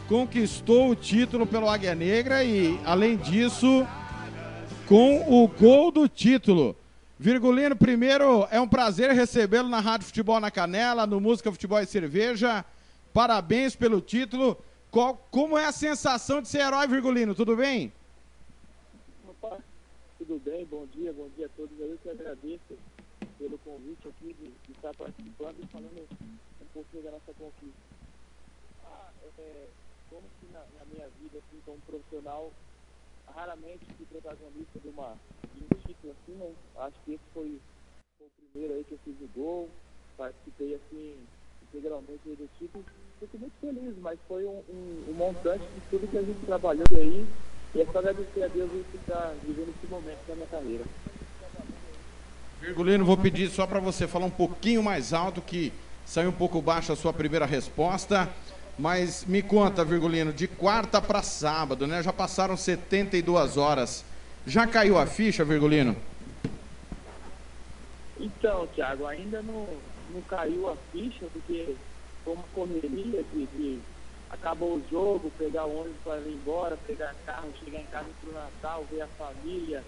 conquistou o título pelo Águia Negra e, além disso, com o gol do título. Virgulino, primeiro é um prazer recebê-lo na Rádio Futebol na Canela, no Música, Futebol e Cerveja. Parabéns pelo título. Qual- como é a sensação de ser herói, Virgulino? Tudo bem? Opa, tudo bem? Bom dia, bom dia a todos. Eu que agradeço pelo convite aqui de, de estar participando e falando um pouquinho da nossa conquista. Ah, é, como que na, na minha vida, assim, como profissional, raramente fui protagonista de, uma, de um título assim, né? Acho que esse foi, foi o primeiro aí que eu fiz o gol, participei assim integralmente do título. Fico muito feliz, mas foi um, um, um montante de tudo que a gente trabalhou aí. E é só agradecer a Deus por estar vivendo esse momento da minha carreira. Virgulino, vou pedir só para você falar um pouquinho mais alto, que saiu um pouco baixo a sua primeira resposta. Mas me conta, Virgulino, de quarta para sábado, né? Já passaram 72 horas. Já caiu a ficha, Virgulino? Então, Thiago, ainda não, não caiu a ficha, porque foi uma correria de, de acabou o jogo, pegar o ônibus para ir embora, pegar carro, chegar em casa pro Natal, ver a família,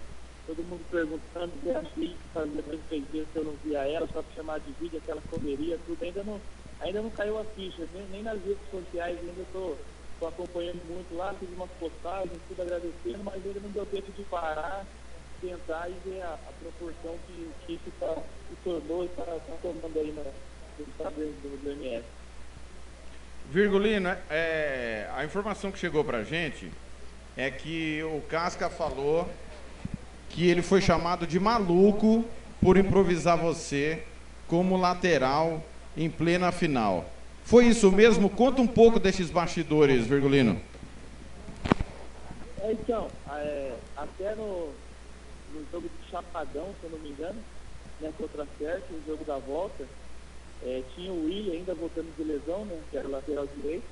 todo mundo perguntando, ver a que fazia dois, três dias que eu não via ela, só para chamar de vídeo, aquela correria, tudo, ainda não, ainda não caiu a ficha, nem, nem nas redes sociais ainda estou acompanhando muito lá, fiz umas postagens, tudo agradecendo, mas ainda não deu tempo de parar, tentar e ver a, a proporção que, que isso tá, se tornou e está tá tomando aí nos padrões do, do MS. Virgulino, é, a informação que chegou pra gente é que o Casca falou que ele foi chamado de maluco por improvisar você como lateral em plena final. Foi isso mesmo? Conta um pouco desses bastidores, Virgulino. É, então, é, até no, no jogo de Chapadão, se eu não me engano, né, contra a Certo, no jogo da volta, é, tinha o William ainda voltando de lesão, né, que era lateral direito,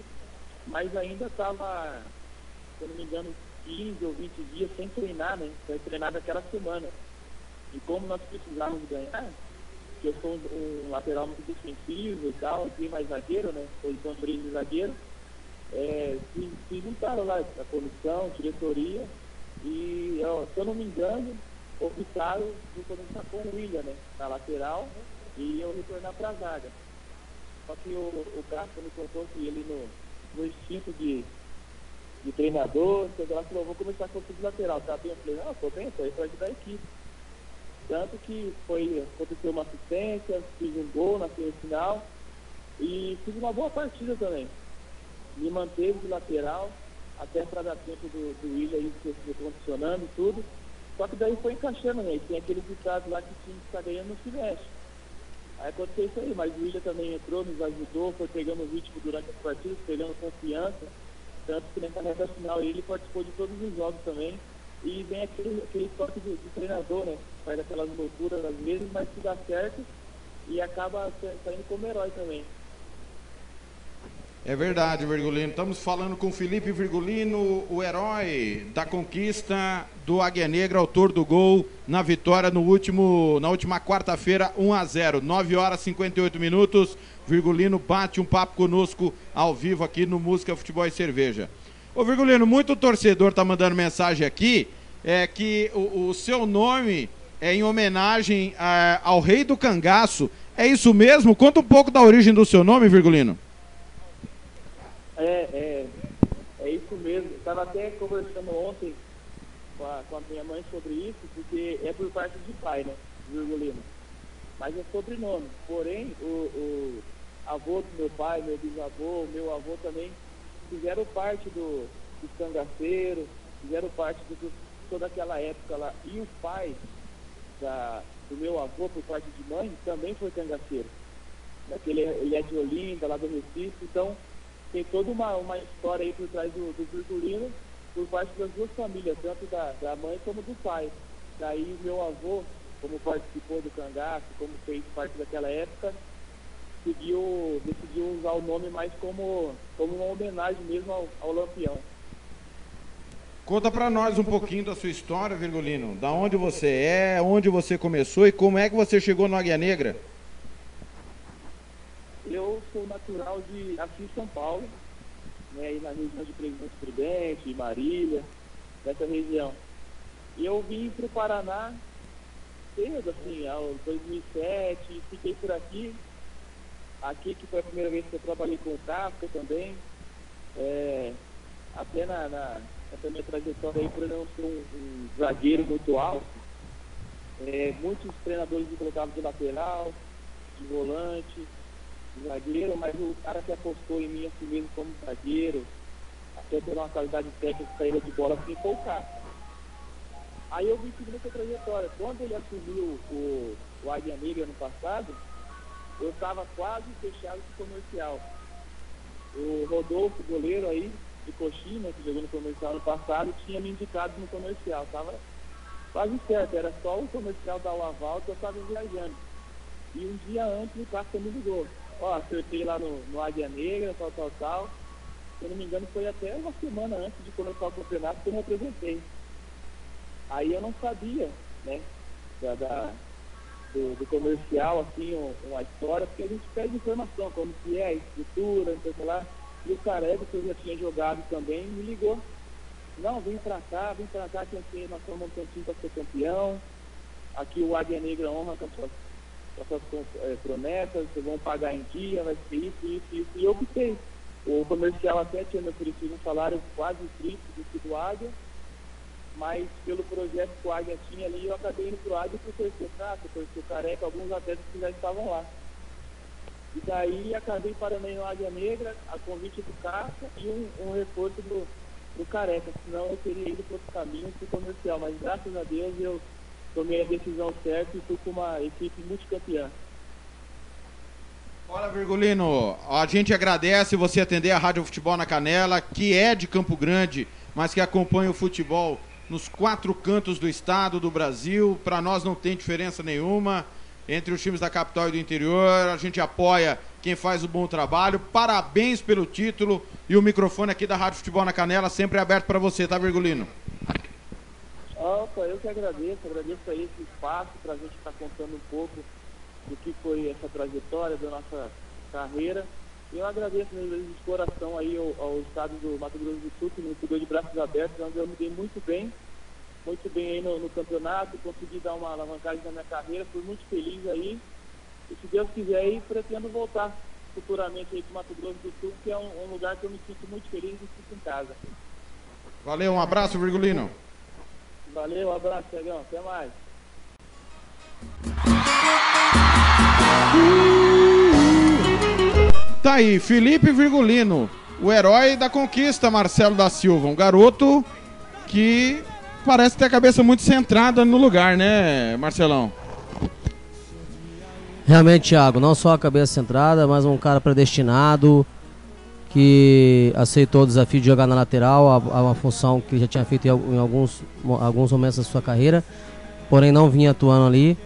mas ainda estava, se eu não me engano, 15 ou 20 dias sem treinar, né, foi treinar naquela semana. E como nós precisávamos ganhar, que eu sou um, um lateral muito defensivo e tal, aqui mais zagueiro, né, posição de zagueiro, é, se, se juntaram lá a comissão, diretoria, e ó, se eu não me engano, optaram por começar com o William, né, na lateral, e eu retornar para a zaga. Só que o, o Castro me contou que ele no, no instinto de, de treinador, chegou lá falou, vou começar com o lateral, tá bem? Eu falei, não, tô bem, tô para ajudar a equipe. Tanto que foi, aconteceu uma assistência, fiz um gol na semifinal, E fiz uma boa partida também. Me manteve de lateral, até para dar tempo do, do William aí se se condicionando e tudo. Só que daí foi encaixando, né? E tem aquele ditado lá que o time está ganhando não se mexe. Aconteceu isso aí, mas o William também entrou, nos ajudou, foi pegando o ritmo durante as partidas, pegando confiança. Tanto que nessa reta final ele participou de todos os jogos também. E vem aquele, aquele toque de, treinador, né? Faz aquelas loucuras às vezes, mas que dá certo e acaba sa- saindo como herói também. É verdade, Virgulino. Estamos falando com Felipe Virgulino, o herói da conquista do Águia Negra, autor do gol na vitória no último, na última quarta-feira, 1 a 0, 9 horas e 58 minutos. Virgulino bate um papo conosco ao vivo aqui no Música, Futebol e Cerveja. Ô Virgulino, muito torcedor tá mandando mensagem aqui, é que o, o seu nome é em homenagem ah, ao rei do cangaço. É isso mesmo? Conta um pouco da origem do seu nome, Virgulino. É, é, é isso mesmo. Estava até conversando ontem com a, com a minha mãe sobre isso, porque é por parte de pai, né? Virgulino. Mas é sobrenome. Porém, o, o avô do meu pai, meu bisavô, meu avô também fizeram parte do, dos cangaceiros, fizeram parte de do- toda aquela época lá. E o pai da, do meu avô, por parte de mãe, também foi cangaceiro. Daquele, ele é de Olinda, lá do Recife, então tem toda uma, uma história aí por trás do, Virgulino, por parte das duas famílias, tanto da, da mãe como do pai. Daí meu avô, como participou do cangaço, como fez parte daquela época, decidiu, decidiu usar o nome mais como, como uma homenagem mesmo ao, ao Lampião. Conta pra nós um pouquinho da sua história, Virgulino. Da onde você é, onde você começou e como é que você chegou no Águia Negra. Eu sou natural de Assis, São Paulo, né, aí na região de Presidente Prudente, Marília, nessa região. E eu vim para o Paraná cedo, assim, ao 2007, fiquei por aqui. Aqui que foi a primeira vez que eu trabalhei com Kafka também. É, até na, na, nessa minha trajetória aí, por eu não ser um, um zagueiro muito alto, é, muitos treinadores me colocavam de lateral, de volante, zagueiro, mas o cara que apostou em mim assim mesmo como zagueiro, até ter uma qualidade técnica, saída de bola, assim, foi o Kafka. Aí eu vim seguindo essa trajetória. Quando ele assumiu o, o Águia Negra ano passado, eu estava quase fechado com o comercial. O Rodolfo, goleiro aí, de Coxinha, que jogou no comercial ano passado, tinha me indicado no comercial. Estava quase certo, era só o comercial dar o aval que eu estava viajando. E um dia antes o Kafka me ligou. Ó, acertei lá no, no Águia Negra, tal, tal, tal. Se eu não me engano, foi até uma semana antes de começar o campeonato que eu me apresentei. Aí eu não sabia, né, da, da- do, do comercial, assim, um- uma história, porque a gente pede informação, como que é, a estrutura, não sei lá. E o Careca, que eu já tinha jogado também, me ligou. Não, vem pra cá, vem pra cá, que aqui nós estamos montando time pra ser campeão. Aqui o Águia Negra honra com as suas, com as suas com- eh, promessas, vocês vão pagar em dia, vai ser isso, isso, isso. E eu optei. O comercial até tinha me oferecido um salário quase triplo do do Águia, mas pelo projeto que o Águia tinha ali, eu acabei indo pro Águia por conhecer o Cássio, conhecer o Careca, alguns atletas que já estavam lá. E daí acabei parando no Águia Negra, a convite do Cássio e um, um reforço do, do Careca, senão eu teria ido para outro caminho, pro comercial, mas graças a Deus eu tomei a decisão certa e fui com uma equipe multicampeã. Olha, Virgulino, a gente agradece você atender a Rádio Futebol na Canela, que é de Campo Grande, mas que acompanha o futebol nos quatro cantos do estado, do Brasil. Para nós não tem diferença nenhuma entre os times da capital e do interior. A gente apoia quem faz o bom trabalho. Parabéns pelo título e o microfone aqui da Rádio Futebol na Canela sempre é aberto para você, tá, Virgulino? Opa, eu que agradeço, agradeço aí esse espaço para a gente estar contando um pouco do que foi essa trajetória da nossa carreira. E eu agradeço mesmo de coração aí ao, ao estado do Mato Grosso do Sul, que me cuidou de braços abertos, onde eu me dei muito bem, muito bem aí no, no campeonato, consegui dar uma alavancagem na minha carreira, fui muito feliz aí. E se Deus quiser aí, pretendo voltar futuramente aí para o Mato Grosso do Sul, que é um, um lugar que eu me sinto muito feliz e sinto em casa. Valeu, um abraço, Virgulino. Valeu, um abraço, Tiagão, até mais. Tá aí, Felipe Virgulino, o herói da conquista, Marcelo da Silva. Um garoto que parece ter a cabeça muito centrada no lugar, né, Marcelão? Realmente, Thiago, não só a cabeça centrada, mas um cara predestinado que aceitou o desafio de jogar na lateral, a, a uma função que ele já tinha feito em, al- em alguns, alguns momentos da sua carreira, porém não vinha atuando ali.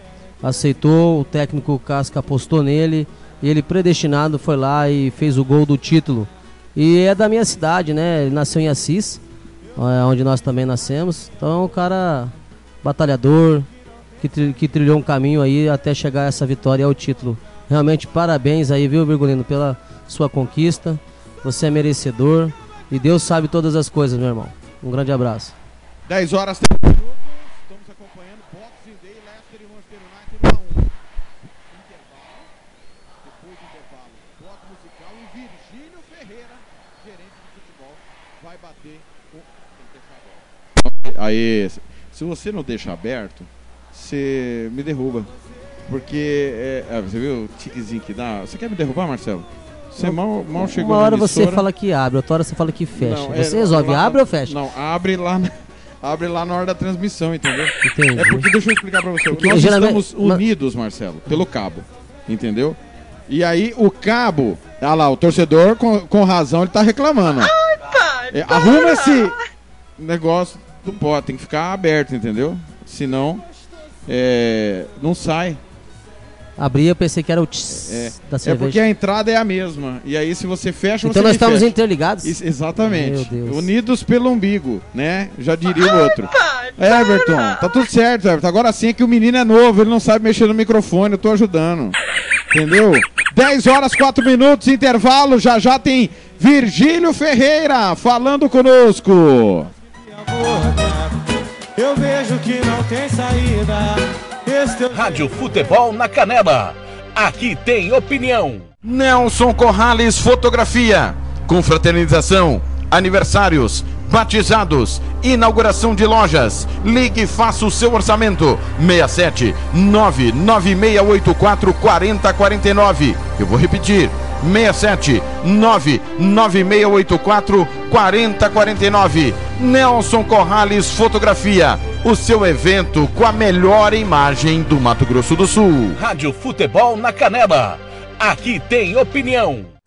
Aceitou, o técnico Casca apostou nele, e ele predestinado foi lá e fez o gol do título. E é da minha cidade, né? Ele nasceu em Assis, é, onde nós também nascemos. Então é um cara batalhador, que, que trilhou um caminho aí até chegar a essa vitória e ao título. Realmente parabéns aí, viu, Virgulino, pela sua conquista. Você é merecedor e Deus sabe todas as coisas, meu irmão. Um grande abraço. 10 horas, 30 minutos. Estamos acompanhando Boxing Day, Leicester e Manchester United 1 a 1. Intervalo. Depois do intervalo, bloco musical e Virgílio Ferreira, gerente de futebol, vai bater o. Tem que deixar aberto. Aí, se você não deixa aberto, você me derruba. Porque, é, ah, você viu o tiquezinho que dá? Você quer me derrubar, Marcelo? Você mal, mal chegou Uma hora na você fala que abre, outra hora você fala que fecha. Não, é, você resolve, lá- abre ou fecha? Não, abre lá, na- abre lá na hora da transmissão, entendeu? Entendi. É porque, deixa eu explicar pra você. Porque Nós geralmente- estamos ma- unidos, Marcelo, pelo cabo, entendeu? E aí o cabo, olha lá, o torcedor com, com razão, ele tá reclamando. ó. É, arruma esse negócio do pó, tem que ficar aberto, entendeu? Senão, é, não sai. Abri, eu pensei que era o tss É, da é porque cerveja. a entrada é a mesma. E aí, se você fecha, Então você nós me estamos fecha. interligados? Isso, exatamente. Meu Deus. Unidos pelo umbigo, né? Já diria o outro. Everton, tá tudo certo, Everton. Agora sim é que o menino é novo, ele não sabe mexer no microfone, eu tô ajudando. Entendeu? 10 horas, 4 minutos, intervalo. Já já tem Virgílio Ferreira falando conosco. Eu vejo que não tem saída. Rádio Futebol na Canela. Aqui tem opinião. Nelson Corrales Fotografia. Confraternização, aniversários, batizados, inauguração de lojas. Ligue e faça o seu orçamento. 67 99684 4049. Eu vou repetir. 67 99684 4049. Nelson Corrales Fotografia. O seu evento com a melhor imagem do Mato Grosso do Sul. Rádio Futebol na Canela. Aqui tem opinião.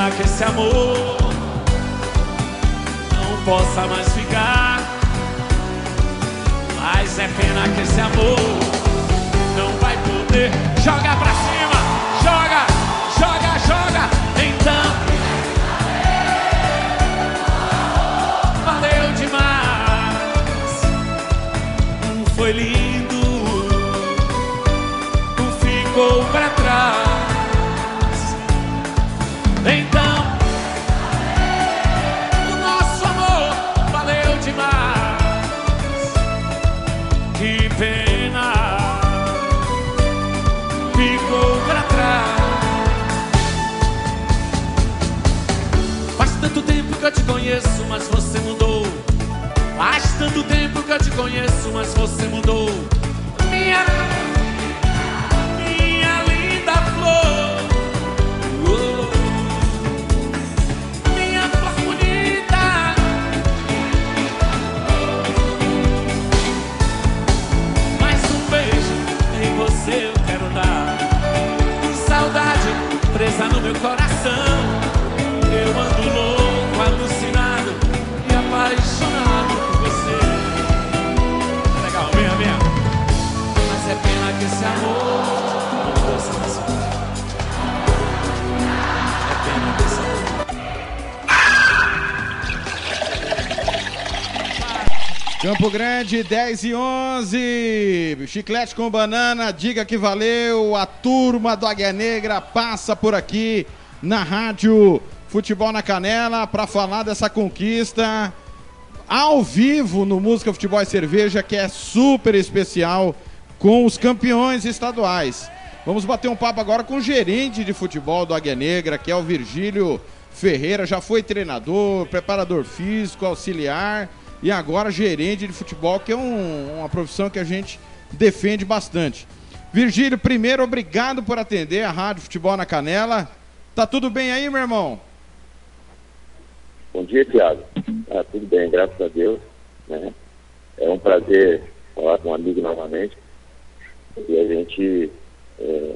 Pena que esse amor não possa mais ficar. Mas é pena que esse amor não vai poder. Joga pra cima, joga, joga, joga. Então, valeu demais. Foi lindo, tanto tempo que eu te conheço, mas você mudou. Campo Grande, 10 e 11. Chiclete com banana, diga que valeu. A turma do Águia Negra passa por aqui na rádio Futebol na Canela para falar dessa conquista ao vivo no Música Futebol e Cerveja, que é super especial com os campeões estaduais. Vamos bater um papo agora com o gerente de futebol do Águia Negra, que é o Virgílio Ferreira. Já foi treinador, preparador físico, auxiliar e agora gerente de futebol, que é um- uma profissão que a gente defende bastante. Virgílio, primeiro, obrigado por atender a Rádio Futebol na Canela. Tá tudo bem aí, meu irmão? Bom dia, Thiago. Ah, tudo bem, graças a Deus. né? É um prazer falar com um amigo novamente. E a gente é,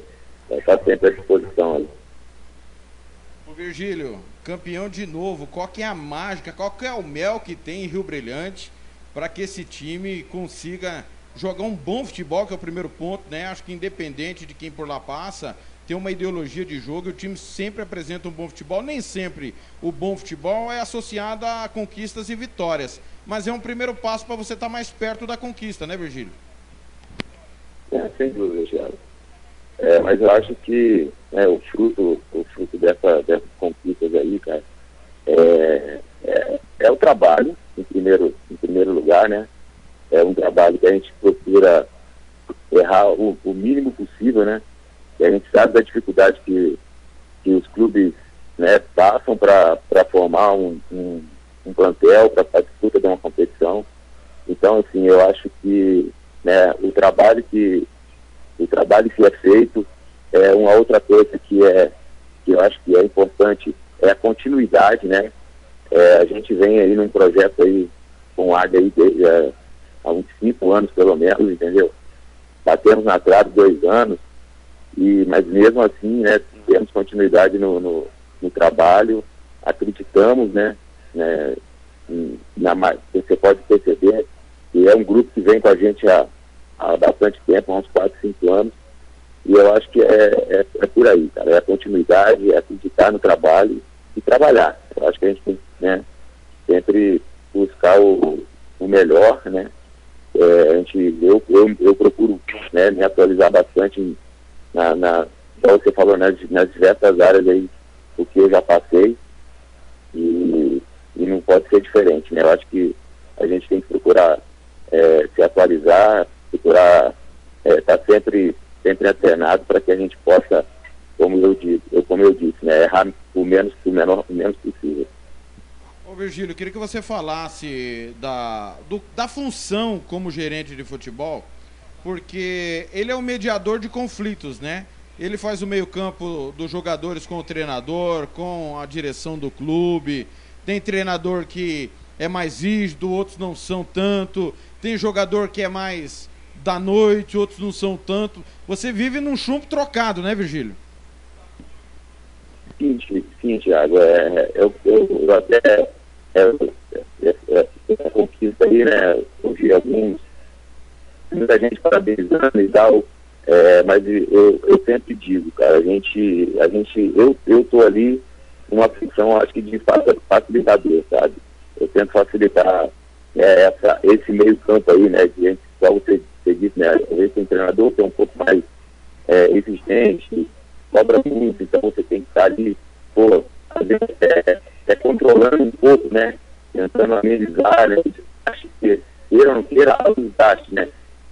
vai estar sempre à disposição aí. Ô Virgílio, campeão de novo, qual que é a mágica, qual que é o mel que tem em Rio Brilhante para que esse time consiga jogar um bom futebol, que é o primeiro ponto, né? Acho que independente de quem por lá passa, tem uma ideologia de jogo e o time sempre apresenta um bom futebol. Nem sempre o bom futebol é associado a conquistas e vitórias, mas é um primeiro passo para você estar mais perto da conquista, né, Virgílio? É, sem dúvida, Thiago. É, mas eu acho que né, o fruto, o fruto dessa, dessas conquistas aí, cara, é, trabalho, em primeiro, em primeiro lugar, né? É um trabalho que a gente procura errar o, o mínimo possível, né? E a gente sabe da dificuldade que, que os clubes né, passam para formar um, um, um plantel para a disputa de uma competição. Então, assim, eu acho que né, o trabalho que o trabalho que é feito é uma outra coisa que é que eu acho que é importante é a continuidade, né? É, a gente vem aí num projeto aí com o ARD aí desde, é, há uns cinco anos pelo menos, entendeu? Batemos na trave dois anos, e, mas mesmo assim, né, temos continuidade no, no, no trabalho, acreditamos, né, né na, você pode perceber que é um grupo que vem com a gente há, há bastante tempo, há uns 4, 5 anos, e eu acho que é, é, é, por aí, cara, é a continuidade, é acreditar no trabalho e trabalhar. Eu acho que a gente tem né, sempre buscar o, o melhor, né, é, a gente, eu, eu, eu procuro né, me atualizar bastante na, na, como você falou, nas, nas diversas áreas aí, o que eu já passei e, e não pode ser diferente, né? Eu acho que a gente tem que procurar é, se atualizar, procurar estar é, tá sempre, sempre antenado para que a gente possa, como eu disse, eu, como eu disse, né, errar o menos, o menor, o menos possível. Ô Virgílio, eu queria que você falasse da, do, da função como gerente de futebol, porque ele é o mediador de conflitos, né? Ele faz o meio-campo dos jogadores com o treinador, com a direção do clube. Tem treinador que é mais rígido, outros não são tanto. Tem jogador que é mais da noite, outros não são tanto. Você vive num chumbo trocado, né, Virgílio? Sim, sim Thiago. É, eu, eu, até é, é, é, é, conquista aí, né? Ouvi alguns, muita gente parabenizando e tal. É, mas eu, eu sempre digo, cara, a gente, a gente, eu, eu tô ali numa função, acho que de facilitador, sabe? Eu tento facilitar é, essa, esse meio campo aí, né? De gente, igual você, você disse, né? Esse treinador que é um pouco mais é, existente, cobra muito, então você tem que estar ali, pô, às vezes é, é controlando um pouco, né? Tentando amenizar, né? Acho que queira ou não queira, ajudaste, né?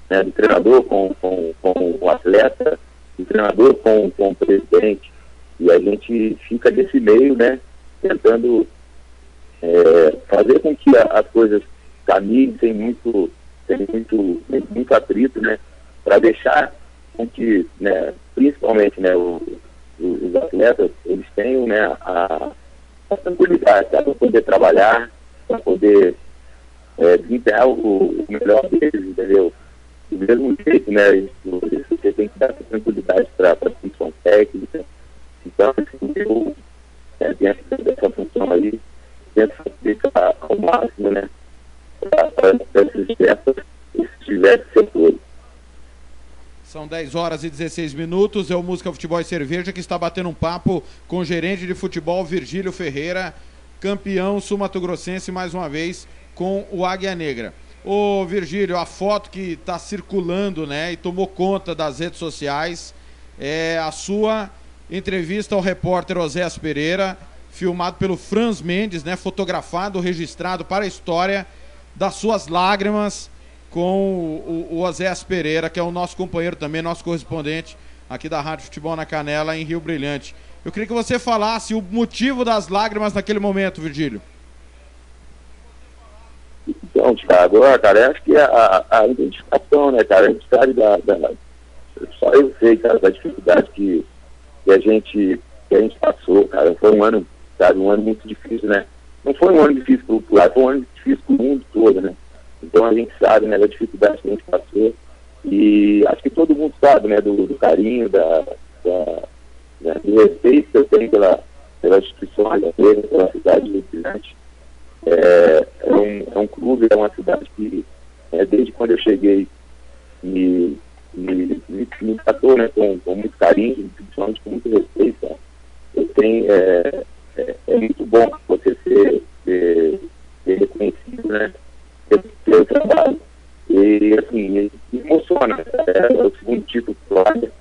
né? Do treinador com, com, com o atleta, do treinador com, com o presidente. E a gente fica desse meio, né? Tentando é, fazer com que a, as coisas caminhem sem muito, sem muito, muito atrito, né? Para deixar com que, né, principalmente, né, o, os atletas, eles tenham né, a, a tranquilidade para poder trabalhar, para poder é, desempenhar o, o, melhor deles, entendeu? Do mesmo jeito, né, você tem que dar essa tranquilidade para a função técnica. Então, assim, eu, é, dentro dessa função aí, tento facilitar ao máximo, né, São 10 horas e 16 minutos. É o Música Futebol e Cerveja que está batendo um papo com o gerente de futebol Virgílio Ferreira, campeão sul-mato-grossense mais uma vez com o Águia Negra. Ô Virgílio, a foto que está circulando, né, e tomou conta das redes sociais é a sua entrevista ao repórter Osés Pereira, filmado pelo Franz Mendes, né, fotografado, registrado para a história das suas lágrimas com o, o Osés Pereira, que é o nosso companheiro também, nosso correspondente aqui da Rádio Futebol na Canela, em Rio Brilhante. Eu queria que você falasse o motivo das lágrimas naquele momento, Virgílio. Então, Thiago, cara, acho que a, a, identificação, né, cara, a gente sabe da, da, Só eu sei, cara, da dificuldade que, que, a gente, que a gente passou, cara. Foi um ano, sabe, um ano muito difícil, né? Não foi um ano difícil pro popular, foi um ano difícil pro mundo todo, né? Então a gente sabe né, da dificuldade que a gente passou e acho que todo mundo sabe né, do, do carinho, da, da né, do respeito que eu tenho pela, pela instituição pela cidade do Brilhante. É, é, um, é um clube, é uma cidade que é, desde quando eu cheguei me, me, me, me tratou né, com, com muito carinho, principalmente com muito respeito. Tá? Eu tenho, é, é, é, muito bom você ser, ser, ser reconhecido, né? pelo trabalho. E, assim, me emociona. É, o segundo título do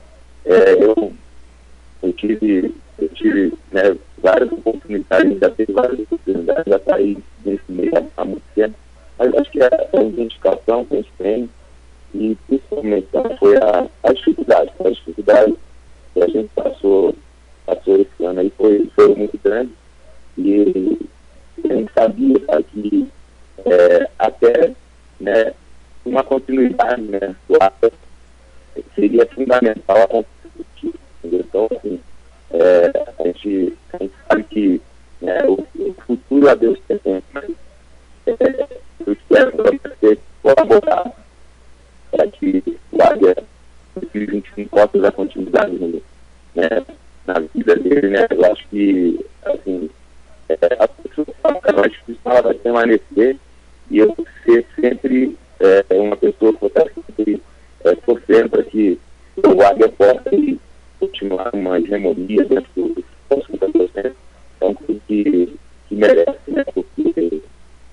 é, eu, eu tive, eu tive né, várias oportunidades, já teve várias oportunidades, já está aí nesse meio há muito tempo. Mas acho que é a identificação que a gente tem e principalmente foi a, a dificuldade, a dificuldade que a gente passou, passou esse ano aí foi, foi muito grande e a gente sabia tá, que é, até né, uma continuidade né, seria fundamental. Então, assim, é, a, gente, a gente sabe que né, o, o, futuro a Deus pertence, mas é, eu espero que você botar para que o Águia 2021 possa dar continuidade né, na vida dele, né? Eu acho que, assim, é, a pessoa a instituição vai permanecer e eu ser sempre é, uma pessoa que estar sempre é, torcendo para que o Águia possa continuar uma hegemonia dentro do é um clube que, que merece, né? Porque,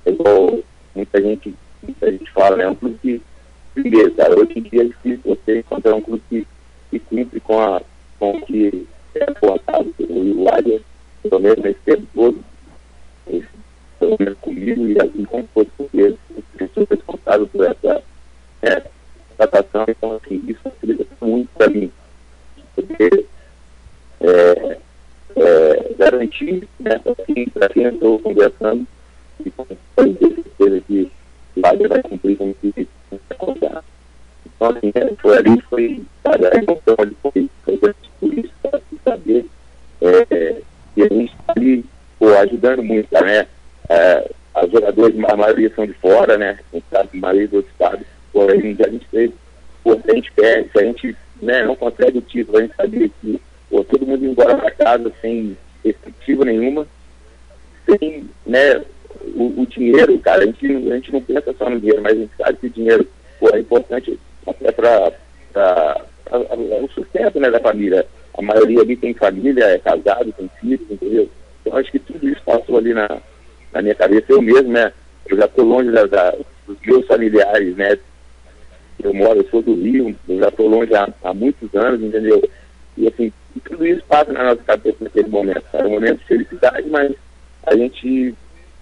é igual muita gente, muita gente fala, né? É um clube que primeiro, cara, hoje em dia é difícil você encontrar um clube que, que cumpre com, a, com o que é apontado pelo Águia, pelo menos nesse tempo todo, pelo menos comigo e assim como fosse por ele, eu sou responsável por essa é, tratação, então assim, isso facilita muito para mim, porque é, é, garantir né, para quem eu estou conversando, e com certeza que o Águia vai cumprir com o que acordar. Então, assim, foi ali, foi, sabe, a emoção ali foi, foi por isso, saber é, que a gente está ali, pô, ajudando muito, né? É, os jogadores, a maioria são de fora, né? A gente sabe, a maioria dos estados, pô, a gente, fez, pô, se a gente perde, se a gente né, não consegue o título, a gente sabia que, pô, todo mundo ia embora para casa sem perspectiva nenhuma, sem, né, o, o, dinheiro, cara, a gente, a gente não pensa só no dinheiro, mas a gente sabe que o dinheiro pô, é importante até para o sustento né, da família. A maioria ali tem família, é casado, tem filhos, entendeu? Então acho que tudo isso passou ali na, na minha cabeça. Eu mesmo, né? Eu já estou longe da, da, dos meus familiares, né? Eu moro, eu sou do Rio, eu já estou longe há, há muitos anos, entendeu? E assim, tudo isso passa na nossa cabeça naquele momento. É um momento de felicidade, mas a gente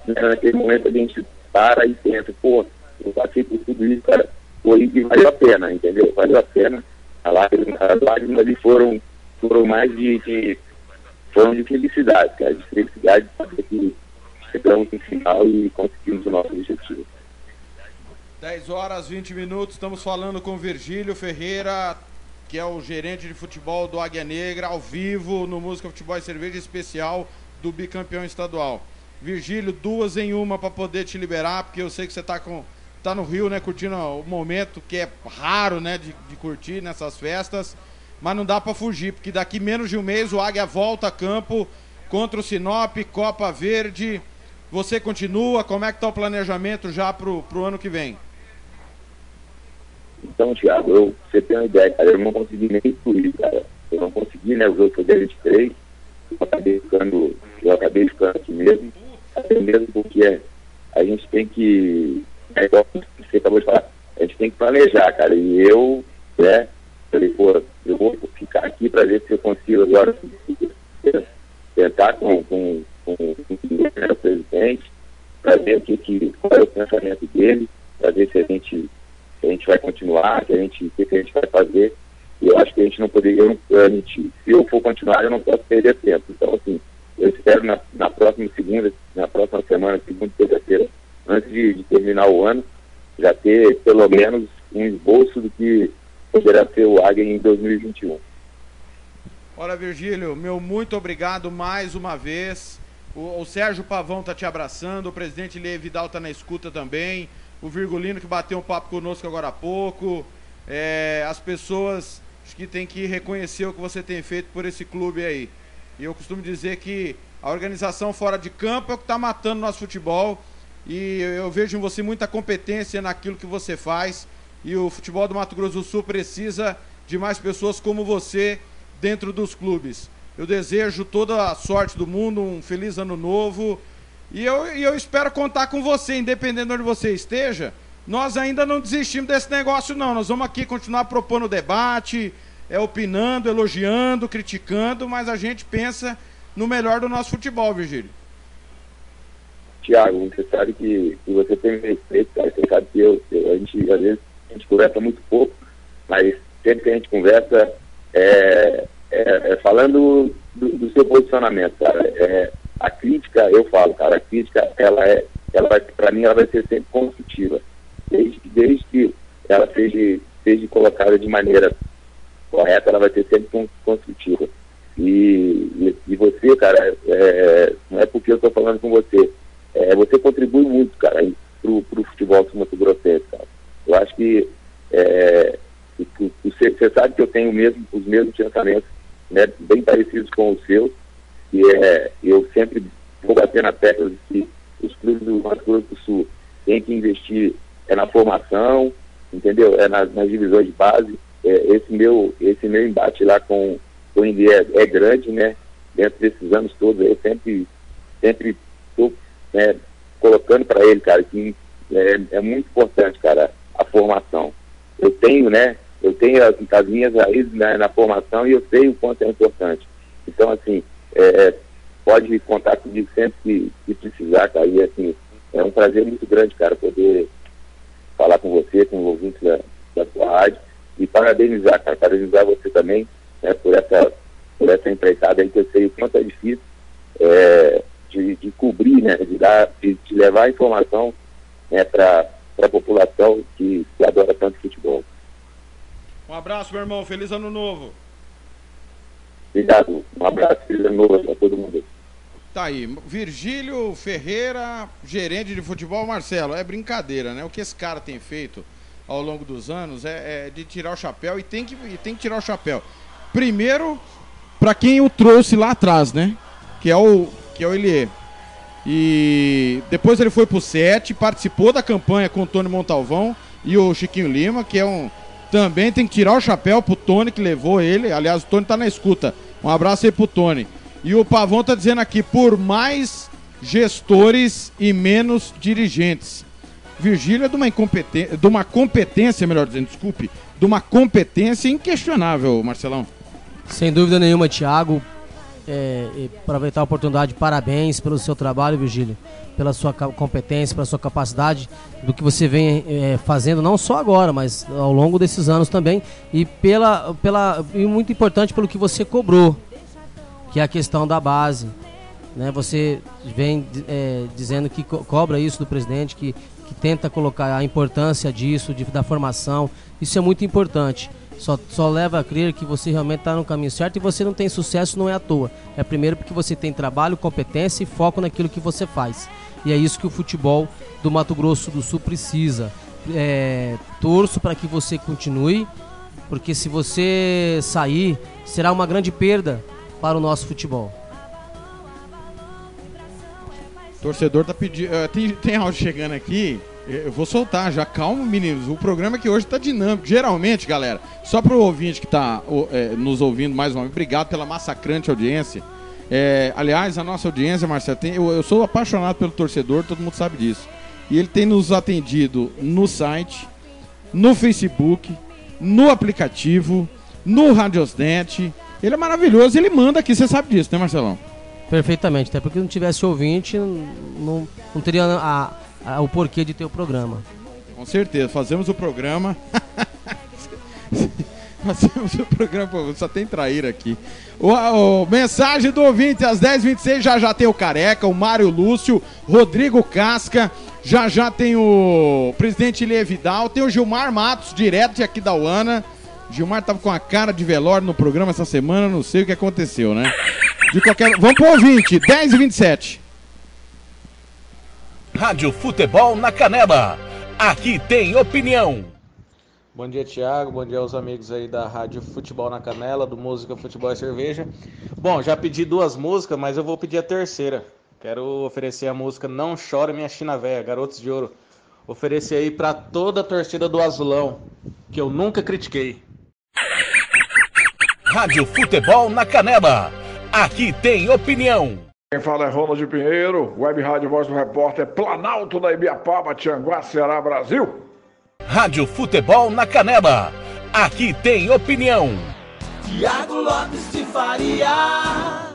né, naquele momento a gente para e pensa, pô, eu passei por tudo isso, cara, foi e valeu a pena, entendeu? Valeu a pena. A lágrima, as lágrimas ali foram, foram mais de, de, foram de felicidade, cara, de felicidade de saber que chegamos no final e conseguimos o nosso objetivo. 10 horas 20 minutos, estamos falando com Virgílio Ferreira, que é o gerente de futebol do Águia Negra, ao vivo no Música Futebol e Cerveja Especial do bicampeão estadual. Virgílio, duas em uma para poder te liberar, porque eu sei que você está com, tá no Rio, né, curtindo o momento que é raro, né, de, de curtir nessas festas, mas não dá para fugir, porque daqui menos de um mês o Águia volta a campo contra o Sinop, Copa Verde. Você continua? Como é que tá o planejamento já pro, pro ano que vem? Então, Thiago, eu, você tem uma ideia, cara, eu não consegui nem isso, cara. Eu não consegui, né? O jogo foi dia 23, eu acabei ficando, eu acabei ficando aqui mesmo até mesmo porque a gente tem que, é igual você acabou de falar, a gente tem que planejar, cara. E eu, né, falei, pô, eu vou ficar aqui para ver se eu consigo agora tentar com, com, com, com o presidente, para ver o que, que, qual é o pensamento dele, para ver se a gente se a gente vai continuar, se a gente, o que, a gente vai fazer. Eu acho que a gente não poderia, eu se eu for continuar, eu não posso perder tempo. Então, assim, eu espero na, na próxima segunda, na próxima semana, segunda terça-feira, antes de, de, terminar o ano, já ter pelo menos um esboço do que poderá ser o Águia em 2021. Ora, Virgílio, meu muito obrigado mais uma vez. O, o Sérgio Pavão está te abraçando, o presidente Lê Vidal está na escuta também, o Virgulino que bateu um papo conosco agora há pouco. É, as pessoas que têm que reconhecer o que você tem feito por esse clube aí. E eu costumo dizer que a organização fora de campo é o que está matando nosso futebol. E eu vejo em você muita competência naquilo que você faz. E o futebol do Mato Grosso do Sul precisa de mais pessoas como você dentro dos clubes. Eu desejo toda a sorte do mundo, um feliz ano novo. E eu, e eu espero contar com você, independente de onde você esteja. Nós ainda não desistimos desse negócio, não. Nós vamos aqui continuar propondo debate, é opinando, elogiando, criticando, mas a gente pensa no melhor do nosso futebol, Virgílio. Tiago, você sabe que, que você tem respeito. Você sabe que eu, eu- a gente, às vezes, a gente conversa muito pouco, mas sempre que a gente conversa, é, é- é falando do, do seu posicionamento, cara. É, a crítica, eu falo, cara, a crítica, ela é, ela vai, pra mim, ela vai ser sempre construtiva. Desde, desde que ela seja, seja colocada de maneira correta, ela vai ser sempre con- construtiva. E, e, e você, cara, é, não é porque eu estou falando com você, é, você contribui muito, cara, pro, pro futebol do Mato Grossense, cara. Eu acho que é, você, sabe que eu tenho mesmo, os mesmos pensamentos, né, bem parecidos com os seus, que é, eu sempre vou bater na tecla de que os clubes do Mato Grosso do Sul têm que investir é na formação, entendeu? É nas, nas divisões de base. É, esse, meu, esse meu embate lá com, com o Indy é, é grande, né? Dentro desses anos todos, eu sempre sempre estou colocando para ele, cara, que é, é muito importante, cara, a formação. Eu tenho, né? Eu tenho as, as minhas raízes na, na formação e eu sei o quanto é importante. Então, assim, é, pode contar comigo sempre que, precisar, cara. E, assim, é um prazer muito grande, cara, poder falar com você, com os ouvintes da, da sua rádio e parabenizar, cara, parabenizar você também né, por, essa, por essa empreitada aí que eu sei o quanto é difícil é, de, de cobrir, né, de, dar, de, de levar a informação né, para a população que, que adora tanto futebol. Um abraço, meu irmão. Feliz ano novo. Obrigado. Um abraço, feliz ano novo para todo mundo. Tá aí, Virgílio Ferreira, gerente de futebol, Marcelo. É brincadeira, né? O que esse cara tem feito ao longo dos anos é, é de tirar o chapéu e tem que, e tem que tirar o chapéu. Primeiro, para quem o trouxe lá atrás, né? Que é o, que é o Elie. E depois ele foi pro Sete, participou da campanha com o Tony Montalvão e o Chiquinho Lima, que é um. Também tem que tirar o chapéu pro Tony que levou ele. Aliás, o Tony tá na escuta. Um abraço aí pro Tony. E o Pavão tá dizendo aqui, por mais gestores e menos dirigentes. Virgílio é de uma incompetência, de uma competência, melhor dizendo, desculpe, de uma competência inquestionável, Marcelão. Sem dúvida nenhuma, Thiago. É, e aproveitar a oportunidade, parabéns pelo seu trabalho, Virgílio, pela sua competência, pela sua capacidade, do que você vem é, fazendo, não só agora, mas ao longo desses anos também, e pela, pela e muito importante pelo que você cobrou, que é a questão da base. Né? Você vem é, dizendo que co- cobra isso do presidente, que, que tenta colocar a importância disso, de- da formação. Isso é muito importante. Só, só leva a crer que você realmente está no caminho certo e você não tem sucesso não é à toa. É primeiro porque você tem trabalho, competência e foco naquilo que você faz. E é isso que o futebol do Mato Grosso do Sul precisa. É, torço para que você continue, porque se você sair, será uma grande perda para o nosso futebol. Torcedor tá pedindo. eh, tem, tem áudio chegando aqui. Eu vou soltar já. Calma, meninos. O programa aqui hoje tá dinâmico. Geralmente, galera, só pro ouvinte que tá o- eh, nos ouvindo mais uma vez, obrigado pela massacrante audiência. Eh, aliás, a nossa audiência, Marcelo, tem- eu, eu sou apaixonado pelo torcedor, todo mundo sabe disso. E ele tem nos atendido no site, no Facebook, no aplicativo, no Radiosnet. Ele é maravilhoso, ele manda aqui, você sabe disso, né, Marcelão? Perfeitamente, até porque não tivesse ouvinte, não, não teria a- o porquê de ter o programa. Com certeza, fazemos o programa. fazemos o programa, só tem traíra aqui. O, mensagem do ouvinte às 10h26, já já tem o Careca, o Mário Lúcio, Rodrigo Casca, já já tem o presidente Ilie Vidal, tem o Gilmar Matos, direto de aqui da Uana. Gilmar tava com a cara de velório no programa essa semana, não sei o que aconteceu, né? De qualquer... Vamos pro ouvinte, 10h27. Rádio Futebol na Canela. Aqui tem opinião. Bom dia, Thiago. Bom dia aos amigos aí da Rádio Futebol na Canela, do Música, Futebol e Cerveja. Bom, já pedi duas músicas, mas eu vou pedir a terceira. Quero oferecer a música Não Chora Minha China Véia, Garotos de Ouro. Oferecer aí pra toda a torcida do Azulão, que eu nunca critiquei. Rádio Futebol na Canela. Aqui tem opinião. Quem fala é Ronald Pinheiro, Web Rádio Voz do Repórter, Planalto da Ibiapaba, Tianguá, Ceará, Brasil. Rádio Futebol na Canela. Aqui tem opinião. Tiago Lopes de Faria.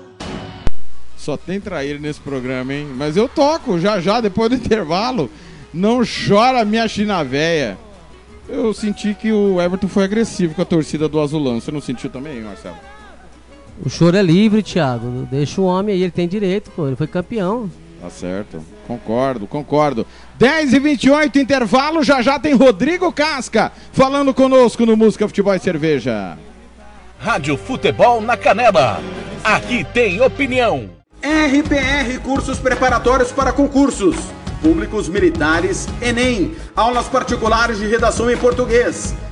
Só tem traíra nesse programa, hein? Mas eu toco já já, depois do intervalo. Não chora minha china véia. Eu senti que o Everton foi agressivo com a torcida do Azulão. Você não sentiu também, Marcelo? O choro é livre, Thiago. Deixa o homem aí, ele tem direito, pô. Ele foi campeão. Tá certo. Concordo, concordo. 10 e 28 intervalo. Já já tem Rodrigo Casca falando conosco no Música Futebol e Cerveja. Rádio Futebol na Canela. Aqui tem opinião. RPR Cursos Preparatórios para Concursos. Públicos Militares, Enem. Aulas particulares de redação em português.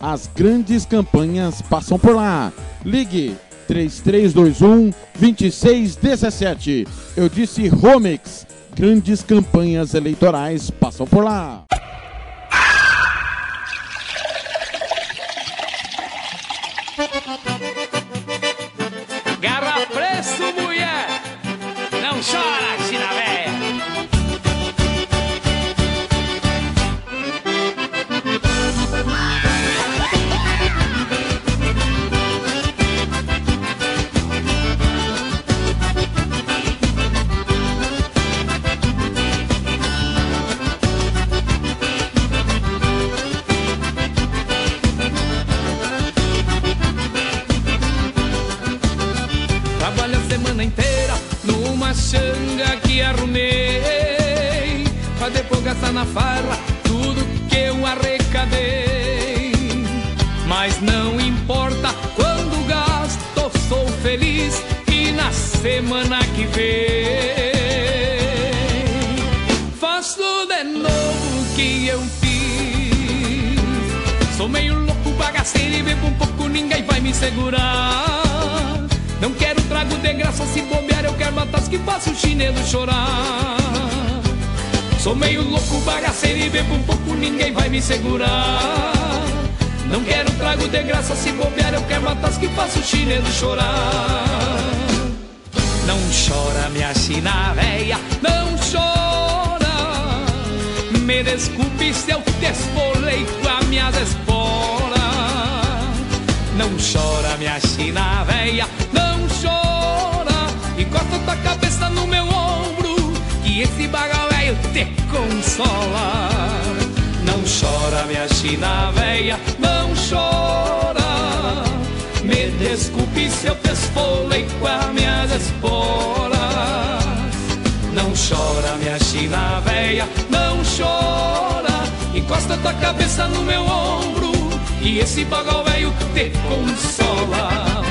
As grandes campanhas passam por lá. Ligue 3321 2617. Eu disse Romex. Grandes campanhas eleitorais passam por lá. Um pouco, ninguém vai me segurar não quero trago de graça, se bobear eu quero matar que faça o chinelo chorar. Sou meio louco, bagaceiro e bebo um pouco, ninguém vai me segurar. Não quero trago de graça, se bobear eu quero matar que faça o chinelo chorar. Não chora minha china véia, não chora. Me desculpe se eu te esfolei com as minhas esporas. Não chora, minha china véia, não chora. Encosta tua cabeça no meu ombro, que esse baga velho te consola. Não chora, minha china véia, não chora. Me desculpe se eu te esfolei com as minhas esporas. Não chora, minha china véia, não chora. Encosta tua cabeça no meu ombro e esse bagal velho te consola.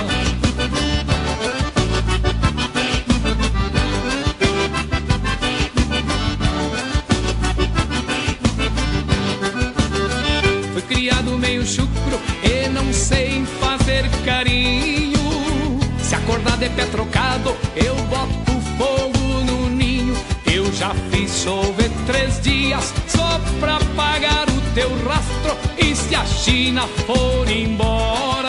Fui criado meio chucro e não sei fazer carinho. Se acordar de pé trocado, se a China for embora,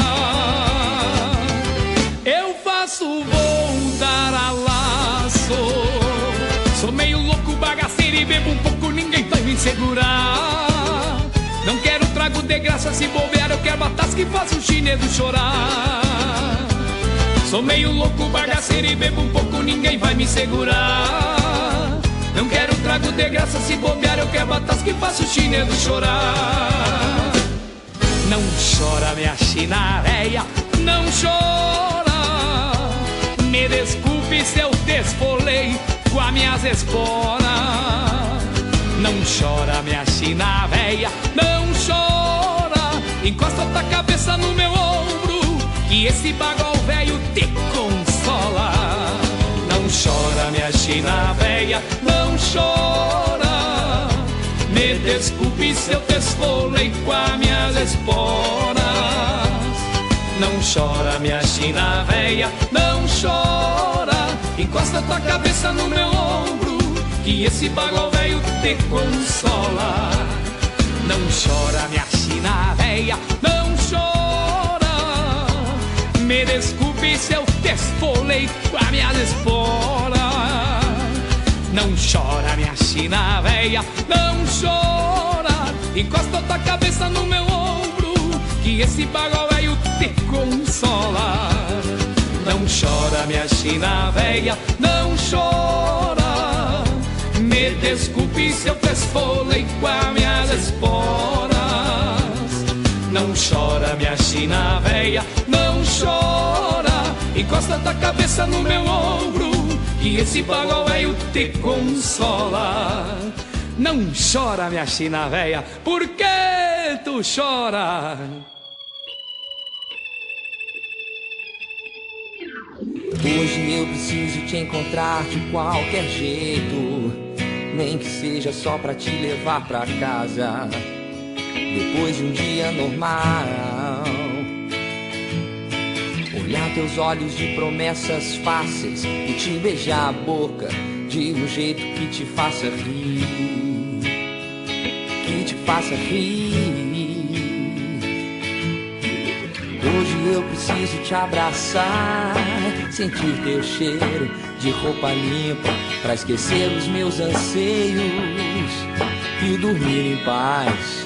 eu faço voltar a laço. Sou meio louco, bagaceiro e bebo um pouco, ninguém vai me segurar. Não quero trago de graça, se bobear eu quero batas que faça o chinelo chorar. Sou meio louco, bagaceiro e bebo um pouco, ninguém vai me segurar. Não quero trago de graça, se bobear eu quero batas que faça o chinelo chorar. Não chora, minha china véia, não chora. Me desculpe se eu desfolei com as minhas esporas. Não chora, minha china véia, não chora. Encosta tua cabeça no meu ombro, que esse bagol velho te consola. Não chora, minha china véia, não chora. Me desculpe se eu te esfolei com as minhas esporas. Não chora, minha china véia, não chora. Encosta tua cabeça no meu ombro, que esse bagual velho te consola. Não chora, minha china véia, não chora. Me desculpe se eu te esfolei com a minha espora. Não chora, minha china véia, não chora. Encosta tua cabeça no meu ombro, que esse bagual velho te consola. Não chora, minha china véia, não chora. Me desculpe se eu te esfolei com as minhas esporas. Não chora, minha china véia, não chora. Encosta tua cabeça no meu ombro, que esse bagual velho te consola. Não chora, minha china véia, por que tu chora? Hoje eu preciso te encontrar de qualquer jeito, nem que seja só pra te levar pra casa. Depois de um dia normal, olhar teus olhos de promessas fáceis e te beijar a boca de um jeito que te faça rir, que te faça rir. Hoje eu preciso te abraçar, sentir teu cheiro de roupa limpa, pra esquecer os meus anseios e dormir em paz.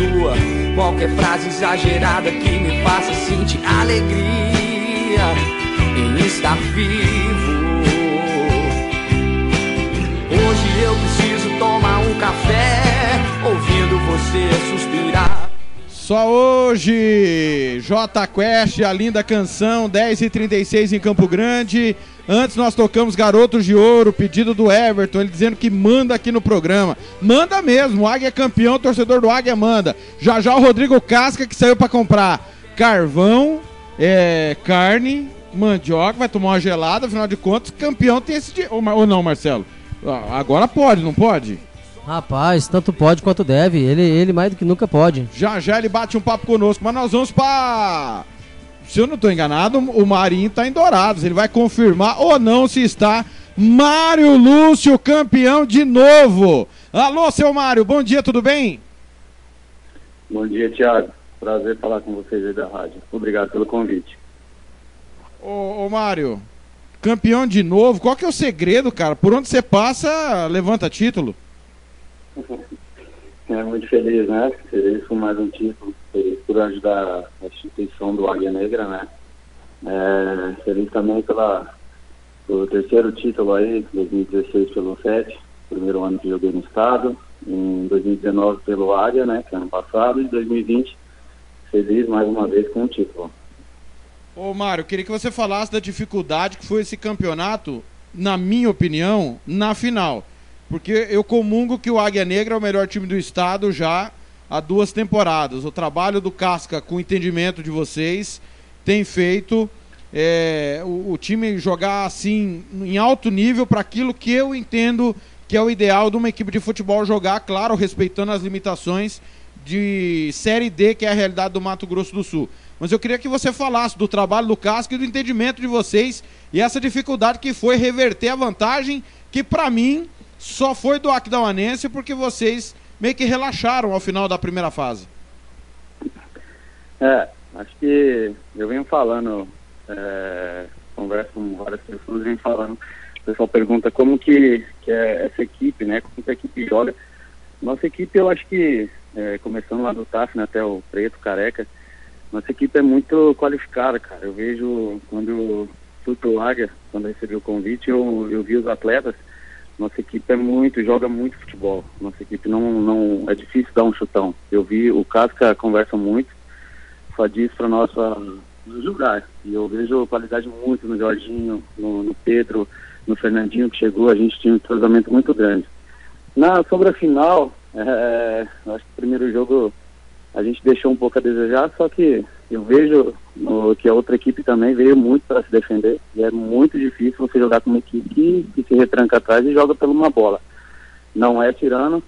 Tua, qualquer frase exagerada que me faça sentir alegria em estar vivo. Hoje eu preciso tomar um café, ouvindo você suspirar. Só hoje, J Quest, a linda canção, 10h36 em Campo Grande. Antes nós tocamos Garotos de Ouro, pedido do Everton, ele dizendo que manda aqui no programa. Manda mesmo, o Águia é campeão, o torcedor do Águia manda. Já já o Rodrigo Casca que saiu pra comprar carvão, é, carne, mandioca, vai tomar uma gelada, afinal de contas, campeão tem esse dia. Ou, ou não, Marcelo? Ah, Agora pode, não pode? Rapaz, tanto pode quanto deve. Ele, ele mais do que nunca pode. Já já ele bate um papo conosco, mas nós vamos pra. Se eu não tô enganado, o Marinho tá em Dourados. Ele vai confirmar ou não se está Mário Lúcio campeão de novo. Alô, seu Mário, bom dia, tudo bem? Bom dia, Thiago. Prazer falar com vocês aí da rádio. Obrigado pelo convite. Ô, ô Mário, campeão de novo, qual que é o segredo, cara? Por onde você passa, levanta título. É muito feliz, né? Feliz com mais um título, por ajudar a instituição do Águia Negra, né? É, feliz também pela, pelo terceiro título aí, 2016 pelo FET, primeiro ano que joguei no estado, em 2019 pelo Águia, né? Que é ano passado, e 2020 feliz mais uma vez com o título. Ô Mário, queria que você falasse da dificuldade que foi esse campeonato, na minha opinião, na final. Porque eu comungo que o Águia Negra é o melhor time do estado já há duas temporadas. O trabalho do Casca, com o entendimento de vocês, tem feito é, o, o time jogar assim em alto nível para aquilo que eu entendo que é o ideal de uma equipe de futebol jogar, claro, respeitando as limitações de Série D, que é a realidade do Mato Grosso do Sul. mas eu queria que você falasse do trabalho do Casca e do entendimento de vocês e essa dificuldade que foi reverter a vantagem, que para mim só foi do Aquidauanense porque vocês meio que relaxaram ao final da primeira fase. É, acho que eu venho falando, é, converso com várias pessoas, venho falando, o pessoal pergunta como que, que é essa equipe, né? Como que a equipe joga. Nossa equipe, eu acho que, é, começando lá do TAF, né, até o Preto, Careca, nossa equipe é muito qualificada, cara. Eu vejo, quando fui pro Águia, quando eu recebi o convite, eu, eu vi os atletas, nossa equipe é muito, joga muito futebol. Nossa equipe não, não, é difícil dar um chutão. Eu vi, o Casca conversa muito, só diz para nós pra nos julgar. E eu vejo qualidade muito no Jorginho, no, no Pedro, no Fernandinho que chegou, a gente tinha um entrosamento muito grande. Na, sobre a final, é, eu acho que o primeiro jogo a gente deixou um pouco a desejar, só que eu vejo no, que a outra equipe também veio muito para se defender. E é muito difícil você jogar com uma equipe que, que se retranca atrás e joga pela uma bola. Não é tirando,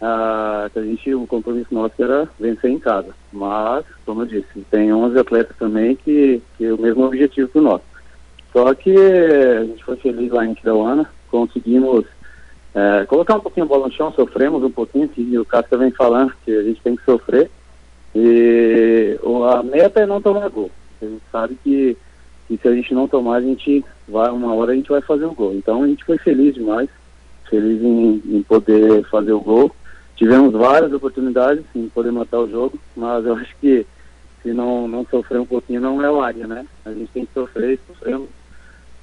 ah, a gente, o compromisso nosso era vencer em casa. Mas, como eu disse, tem 11 atletas também que, que é o mesmo objetivo que o nosso. Só que a gente foi feliz lá em Tirauana, conseguimos é, colocar um pouquinho a bola no chão, sofremos um pouquinho, que o Cássio vem falando que a gente tem que sofrer. E a meta é não tomar gol. A gente sabe que, que se a gente não tomar, a gente vai, uma hora a gente vai fazer o gol. Então a gente foi feliz demais, feliz em, em poder fazer o gol. Tivemos várias oportunidades em poder matar o jogo, mas eu acho que se não, não sofrer um pouquinho não é o área, né? A gente tem que sofrer sofremos.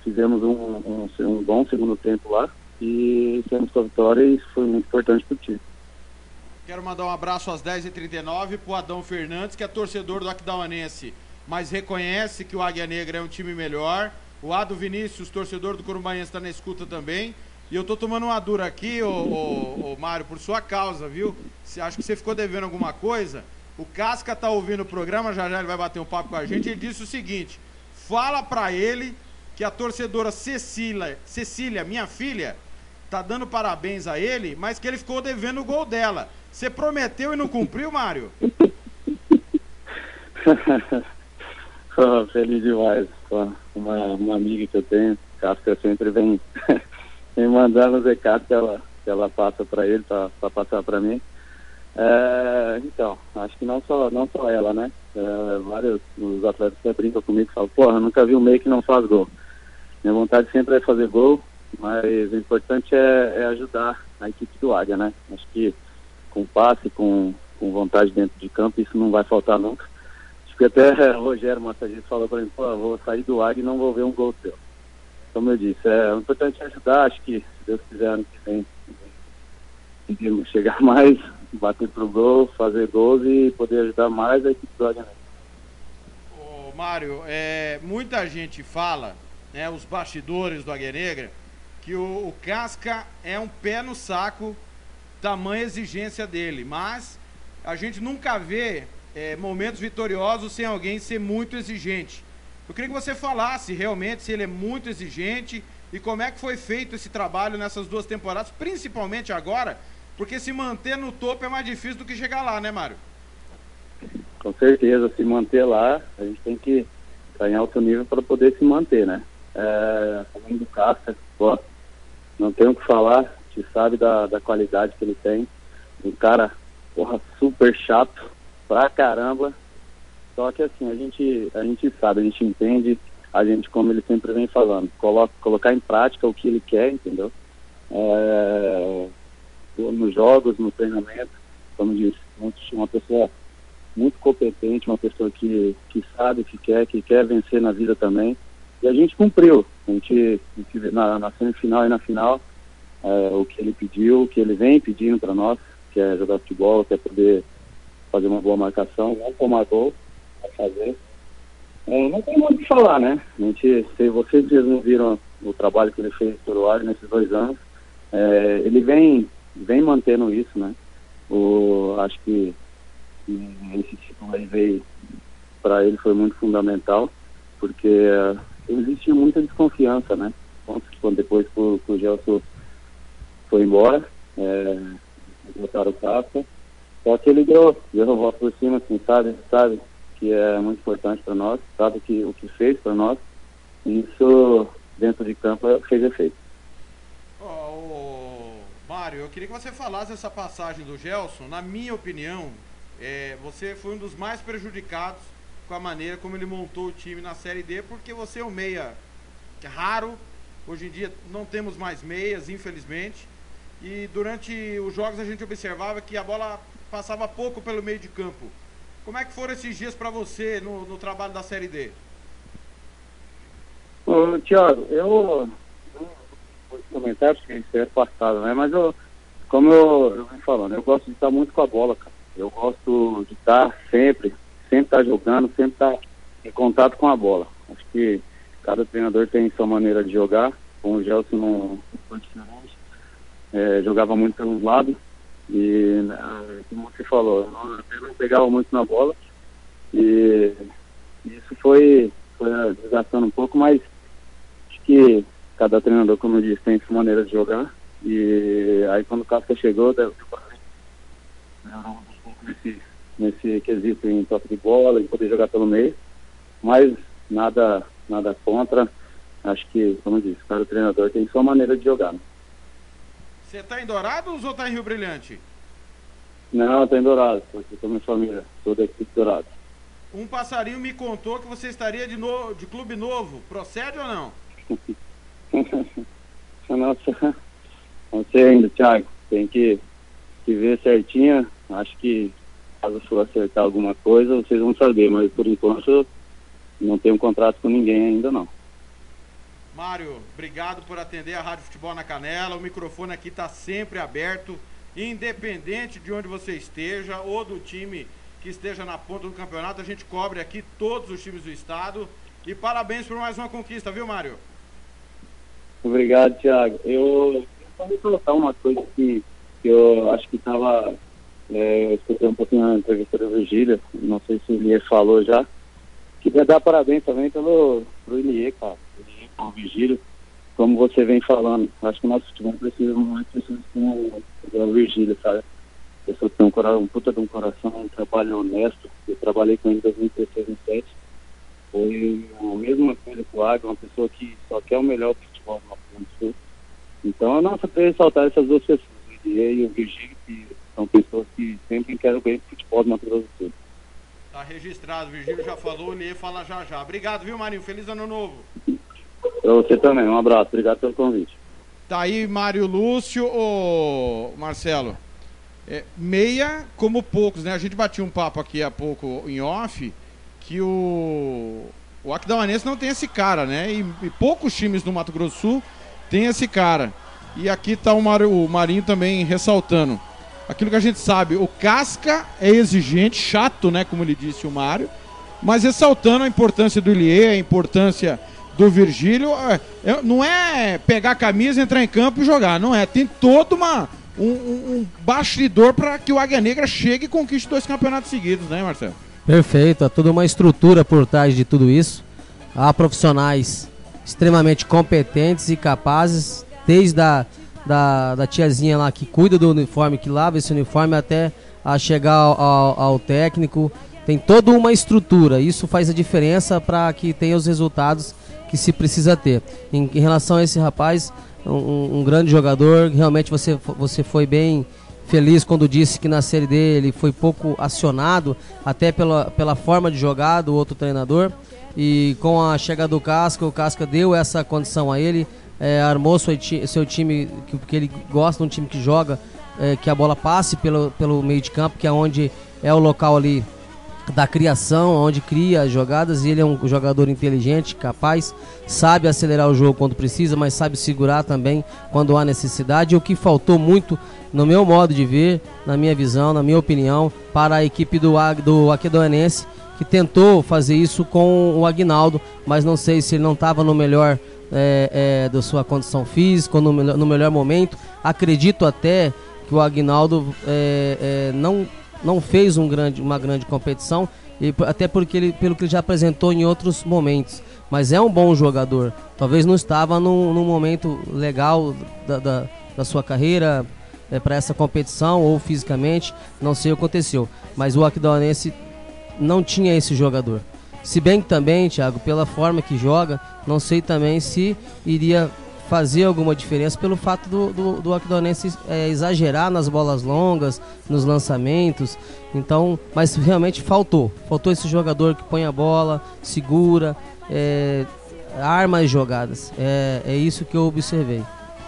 Fizemos um, um, um bom segundo tempo lá e temos a vitória e isso foi muito importante para o time. Quero mandar um abraço às 10h39 pro Adão Fernandes, que é torcedor do Aquidauanense, mas reconhece que o Águia Negra é um time melhor. O Ado Vinícius, torcedor do Corumbaense, está na escuta também. E eu tô tomando uma dura aqui, ô, ô, ô, Mário, por sua causa, viu? Cê, acho que você ficou devendo alguma coisa. O Casca tá ouvindo o programa, já já ele vai bater um papo com a gente. Ele disse o seguinte: fala pra ele que a torcedora Cecília, Cecília, minha filha, tá dando parabéns a ele, mas que ele ficou devendo o gol dela. Você prometeu e não cumpriu, Mário? Oh, feliz demais. Uma, uma amiga que eu tenho, Casca sempre vem, vem mandando os recados que ela, que ela passa para ele, para passar para mim. É, então, acho que não só, não só ela, né? É, vários os atletas que brincam comigo e falam, porra, nunca vi um meio que não faz gol. Minha vontade sempre é fazer gol, mas o importante é, é ajudar a equipe do Águia, né? Acho que com passe, com, com vontade dentro de campo, isso não vai faltar nunca. Acho que até o Rogério Massagista falou para mim, pô, vou sair do Águia e não vou ver um gol seu. Como eu disse, é o importante é ajudar, acho que, se Deus quiser, ano que vem, conseguirmos chegar mais, bater pro gol, fazer gols e poder ajudar mais a equipe do Águia Negra. Ô, Mário, é, muita gente fala, né, os bastidores do Águia Negra, que o, o Casca é um pé no saco, tamanha exigência dele, mas a gente nunca vê é, momentos vitoriosos sem alguém ser muito exigente. Eu queria que você falasse realmente se ele é muito exigente e como é que foi feito esse trabalho nessas duas temporadas, principalmente agora, porque se manter no topo é mais difícil do que chegar lá, né, Mário? Com certeza, se manter lá, a gente tem que estar em alto nível para poder se manter, né? É, falando do Casca, pô, não tenho o que falar, a gente sabe da, da qualidade que ele tem. Um cara, porra, super chato, pra caramba. Só que assim, a gente, a gente sabe, a gente entende, a gente, como ele sempre vem falando, coloca, colocar em prática o que ele quer, entendeu? É, nos jogos, no treinamento, como disse, uma pessoa muito competente, uma pessoa que, que sabe o que quer, que quer vencer na vida também. E a gente cumpriu. A gente, a gente na, na semifinal e na final, é, o que ele pediu, o que ele vem pedindo para nós, que é jogar futebol, que é poder fazer uma boa marcação, não tomar gol, é fazer. É, não tem muito o que falar, né? A gente, se vocês mesmos viram o trabalho que ele fez por Uruguai nesses dois anos, é, ele vem, vem mantendo isso, né? O, acho que esse título aí veio para ele foi muito fundamental porque existia muita desconfiança né quando, depois que o, Gelson foi embora é, botaram o Casca só que ele deu deu a volta por cima assim sabe sabe que é muito importante para nós, sabe que, o que fez para nós, isso dentro de campo fez efeito. Ô, Mário, eu queria que você falasse essa passagem do Gelson. Na minha opinião, é, você foi um dos mais prejudicados com a maneira como ele montou o time na Série D, porque você é um meia é raro. Hoje em dia não temos mais meias, infelizmente. E durante os jogos a gente observava que a bola passava pouco pelo meio de campo. Como é que foram esses dias para você no, no trabalho da Série D? Tiago, eu. Os comentários que isso é passado, né? Mas eu, como eu, eu venho falando, eu gosto de estar muito com a bola, cara. Eu gosto de estar sempre, sempre estar jogando, sempre estar em contato com a bola. Acho que cada treinador tem sua maneira de jogar. Com o Gelson não foi diferente. É, jogava muito pelos lados. E, né, como você falou, eu não, eu pegava muito na bola. E isso foi, foi desgastando um pouco, mas acho que cada treinador, como eu disse, tem sua maneira de jogar. E aí quando o Casca chegou, melhorou um pouco nesse, nesse quesito em toque de bola, em poder jogar pelo meio. Mas nada, nada contra. Acho que, como eu disse, cada treinador tem sua maneira de jogar. Né? Você tá em Dourados ou tá em Rio Brilhante? Não, tá em Dourados, porque sou minha família, sou da equipe Dourados. Um passarinho me contou que você estaria de, no... de clube novo. Procede ou não? Nossa, não sei ainda, Thiago. Tem que, que ver certinho. Acho que caso for acertar alguma coisa, vocês vão saber, mas por enquanto não tenho contrato com ninguém ainda não. Mário, obrigado por atender a Rádio Futebol na Canela. O microfone aqui está sempre aberto, independente de onde você esteja ou do time que esteja na ponta do campeonato. A gente cobre aqui todos os times do estado. E parabéns por mais uma conquista, viu, Mário? Obrigado, Thiago. Eu vou colocar uma coisa que, que eu acho que estava. É, escutei um pouquinho na entrevista da Virgília, não sei se o Ilie falou já. Queria dar parabéns também pelo pro Ilie, cara. Ilie, pro Virgílio. Como você vem falando, acho que o nosso futebol precisa mais pessoas como o Virgílio, sabe? Pessoa que tem um, coração, um puta de um coração, um trabalho honesto. Eu trabalhei com ele em 2016 e 2007. Foi a mesma coisa com o Águia, uma pessoa que só quer o melhor futebol do Sul. Então, não só queria ressaltar essas duas pessoas, o Ilie e o Virgílio, que são pessoas que sempre querem pro futebol do Mato Grosso do Sul. Tá registrado, Virgílio já falou, o Ilie fala já já. Obrigado, viu, Marinho? Feliz ano novo. Pra você também, um abraço, obrigado pelo convite. Tá aí Mário Lúcio, ô Marcelo. É, meia como poucos, né? A gente batia um papo aqui há pouco em off que o o Aquidauanense não tem esse cara, né? E, e, poucos times do Mato Grosso do Sul tem esse cara. E aqui tá o, o Marinho também ressaltando. Aquilo que a gente sabe, o Casca é exigente, chato, né? Como ele disse o Mário. Mas ressaltando a importância do Ilie, a importância do Virgílio. É, é, não é pegar a camisa, entrar em campo e jogar. Não é. Tem todo uma, um, um bastidor para que o Águia Negra chegue e conquiste dois campeonatos seguidos, né, Marcelo? Perfeito, há toda uma estrutura por trás de tudo isso. Há profissionais extremamente competentes e capazes, desde a da, da tiazinha lá que cuida do uniforme, que lava esse uniforme, até a chegar ao, ao, técnico. Tem toda uma estrutura. Isso faz a diferença para que tenha os resultados que se precisa ter. Em, em relação a esse rapaz, um, um, grande jogador, realmente você, você foi bem feliz quando disse que na série dele foi pouco acionado, até pela, pela forma de jogar do outro treinador. E com a chegada do Casca, o Casca deu essa condição a ele, é, armou seu, seu time, que, que, ele gosta, um time que joga, é, que a bola passe pelo, pelo meio de campo, que é onde é o local ali da criação, onde cria as jogadas, e ele é um jogador inteligente, capaz, sabe acelerar o jogo quando precisa, mas sabe segurar também quando há necessidade. E o que faltou muito, no meu modo de ver, na minha visão, na minha opinião, para a equipe do, do Aquedoanense, que tentou fazer isso com o Agnaldo, mas não sei se ele não estava no melhor é, é, da sua condição física, no, no melhor momento. Acredito até que o Agnaldo é, é não não fez um grande, uma grande competição, e até porque ele, pelo que ele já apresentou em outros momentos. Mas é um bom jogador. Talvez não estava num, num momento legal da, da, da sua carreira é, para essa competição ou fisicamente, não sei o que aconteceu. Mas o Aquidauanense não tinha esse jogador. Se bem que também, Thiago, pela forma que joga, não sei também se iria fazer alguma diferença pelo fato do, do, do Aquidonense é, exagerar nas bolas longas, nos lançamentos. Então, mas realmente faltou. Faltou esse jogador que põe a bola, segura, é, arma as jogadas. É, é isso que eu observei.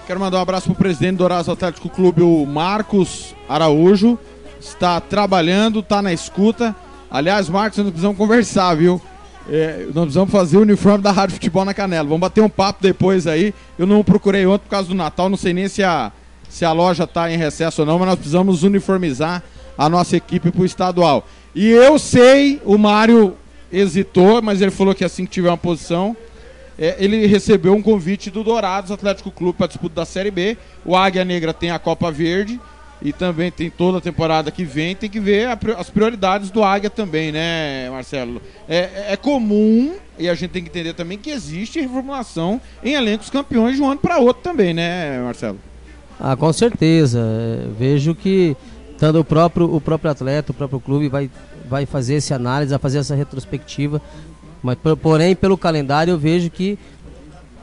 Quero mandar um abraço pro presidente do Dourados Atlético Clube, o Marcos Araújo. Está trabalhando, está na escuta. Aliás, Marcos, nós precisamos conversar, viu? É, nós precisamos fazer o uniforme da Rádio Futebol na Canela. Vamos bater um papo depois aí. Eu não procurei ontem por causa do Natal, não sei nem se a, se a loja está em recesso ou não, mas nós precisamos uniformizar a nossa equipe para o estadual. E eu sei, o Mário hesitou, mas ele falou que assim que tiver uma posição, é, ele recebeu um convite do Dourados Atlético Clube para disputa da Série B. O Águia Negra tem a Copa Verde e também tem toda a temporada que vem. Tem que ver a, as prioridades do Águia também, né, Marcelo? É, é, comum e a gente tem que entender também que existe reformulação em elencos campeões de um ano para outro também, né, Marcelo? Ah, com certeza. É, vejo que tanto o próprio, o próprio atleta, o próprio clube vai, vai fazer essa análise, vai fazer essa retrospectiva mas, porém, pelo calendário, eu vejo que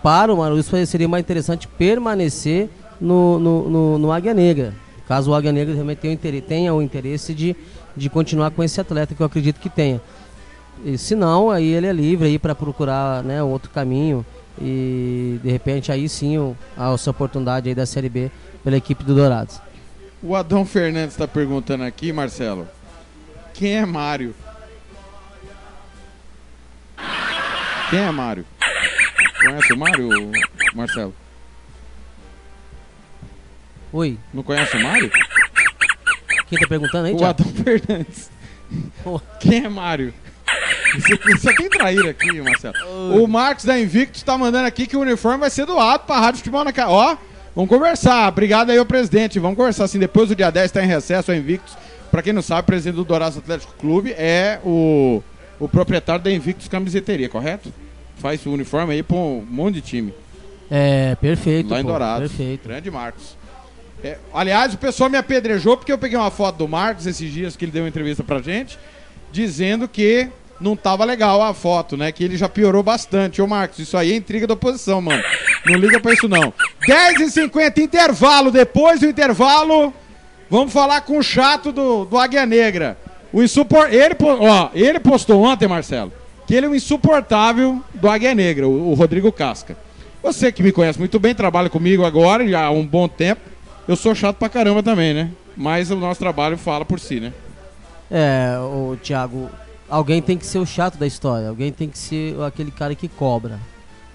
para o Marulhos seria mais interessante permanecer no, no, no, no Águia Negra. Caso o Águia Negra realmente tenha o interesse, tenha o interesse de, de continuar com esse atleta, que eu acredito que tenha. E, se não, aí ele é livre aí para procurar né, outro caminho e de repente aí sim o, a essa oportunidade aí da Série B pela equipe do Dourados. O Adão Fernandes está perguntando aqui, Marcelo, quem é Mário? Quem é Mário? Conhece o Mário, Marcelo? Oi. Não conhece o Mário? Quem tá perguntando aí, O Thiago? Adão Fernandes. Quem é Mário? Isso aqui é traíra aqui, Marcelo. O Marcos da Invictus tá mandando aqui que o uniforme vai ser doado pra Rádio Futebol na Ca- Ó, vamos conversar. Obrigado aí, ô presidente. Vamos conversar assim. Depois do dia 10 tá em recesso a Invictus. Pra quem não sabe, o presidente do Dourados Atlético Clube é o, o proprietário da Invictus Camiseteria, correto? Faz o uniforme aí pra um monte de time. É, perfeito. Lá em pô, Dourados. Perfeito. Grande Marcos. É, aliás, o pessoal me apedrejou porque eu peguei uma foto do Marcos esses dias que ele deu uma entrevista pra gente, dizendo que não tava legal a foto, né? Que ele já piorou bastante. Ô, Marcos, isso aí é intriga da oposição, mano. Não liga pra isso, não. 10h50, intervalo. Depois do intervalo, vamos falar com o chato do, do Águia Negra. O insupor... ele, ó, ele postou ontem, Marcelo, que ele é o insuportável do Águia Negra, o, o Rodrigo Casca. Você que me conhece muito bem, trabalha comigo agora, já há um bom tempo. Eu sou chato pra caramba também, né? Mas o nosso trabalho fala por si, né? É, o Thiago, alguém tem que ser o chato da história, alguém tem que ser aquele cara que cobra,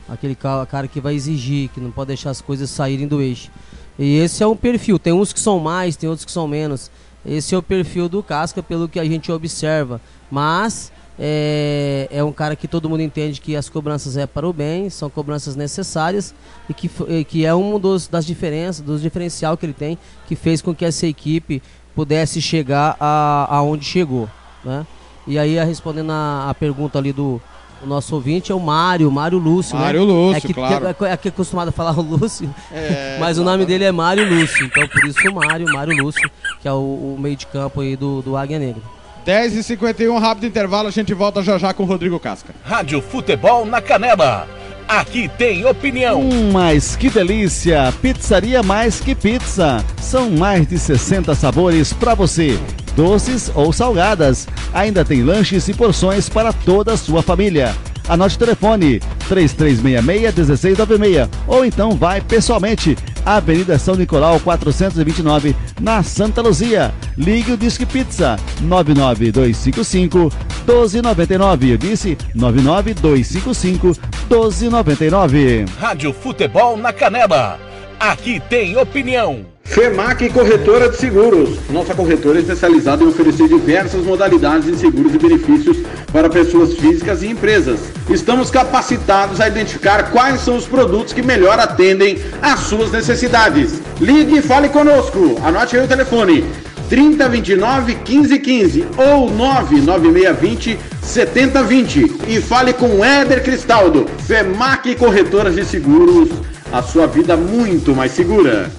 aquele ca- cara que vai exigir, que não pode deixar as coisas saírem do eixo. E esse é um perfil, tem uns que são mais, tem outros que são menos. Esse é o perfil do Casca, pelo que a gente observa. Mas é, é um cara que todo mundo entende que as cobranças é para o bem, são cobranças necessárias e que, que é um dos, das diferenças, dos diferencial que ele tem, que fez com que essa equipe pudesse chegar a, aonde chegou, né? E aí, respondendo a, a pergunta ali do, do nosso ouvinte, é o Mário, Mário Lúcio, né? Mário Lúcio, é que, claro. É, é que é acostumado a falar o Lúcio, É, mas o nome dele é Mário Lúcio, então por isso o Mário, Mário Lúcio, que é o, o meio de campo aí do, do Águia Negra. 10h51, rápido intervalo, a gente volta já já com o Rodrigo Casca. Rádio Futebol na Canela. Aqui tem opinião. Hum, mas que delícia! Pizzaria Mais Que Pizza. São mais de 60 sabores para você, doces ou salgadas. Ainda tem lanches e porções para toda a sua família. Anote o telefone 3366-1696 ou então vai pessoalmente Avenida São Nicolau 429 na Santa Luzia. Ligue o Disque Pizza 99255 1299. Eu disse 99255 1299. Rádio Futebol na Canela. Aqui tem opinião. FEMAC Corretora de Seguros. Nossa corretora é especializada em oferecer diversas modalidades de seguros e benefícios para pessoas físicas e empresas. Estamos capacitados a identificar quais são os produtos que melhor atendem às suas necessidades. Ligue e fale conosco. Anote aí o telefone. 3029 1515 ou 99620 7020 e fale com Éder Cristaldo, FEMAC Corretoras de Seguros, a sua vida muito mais segura.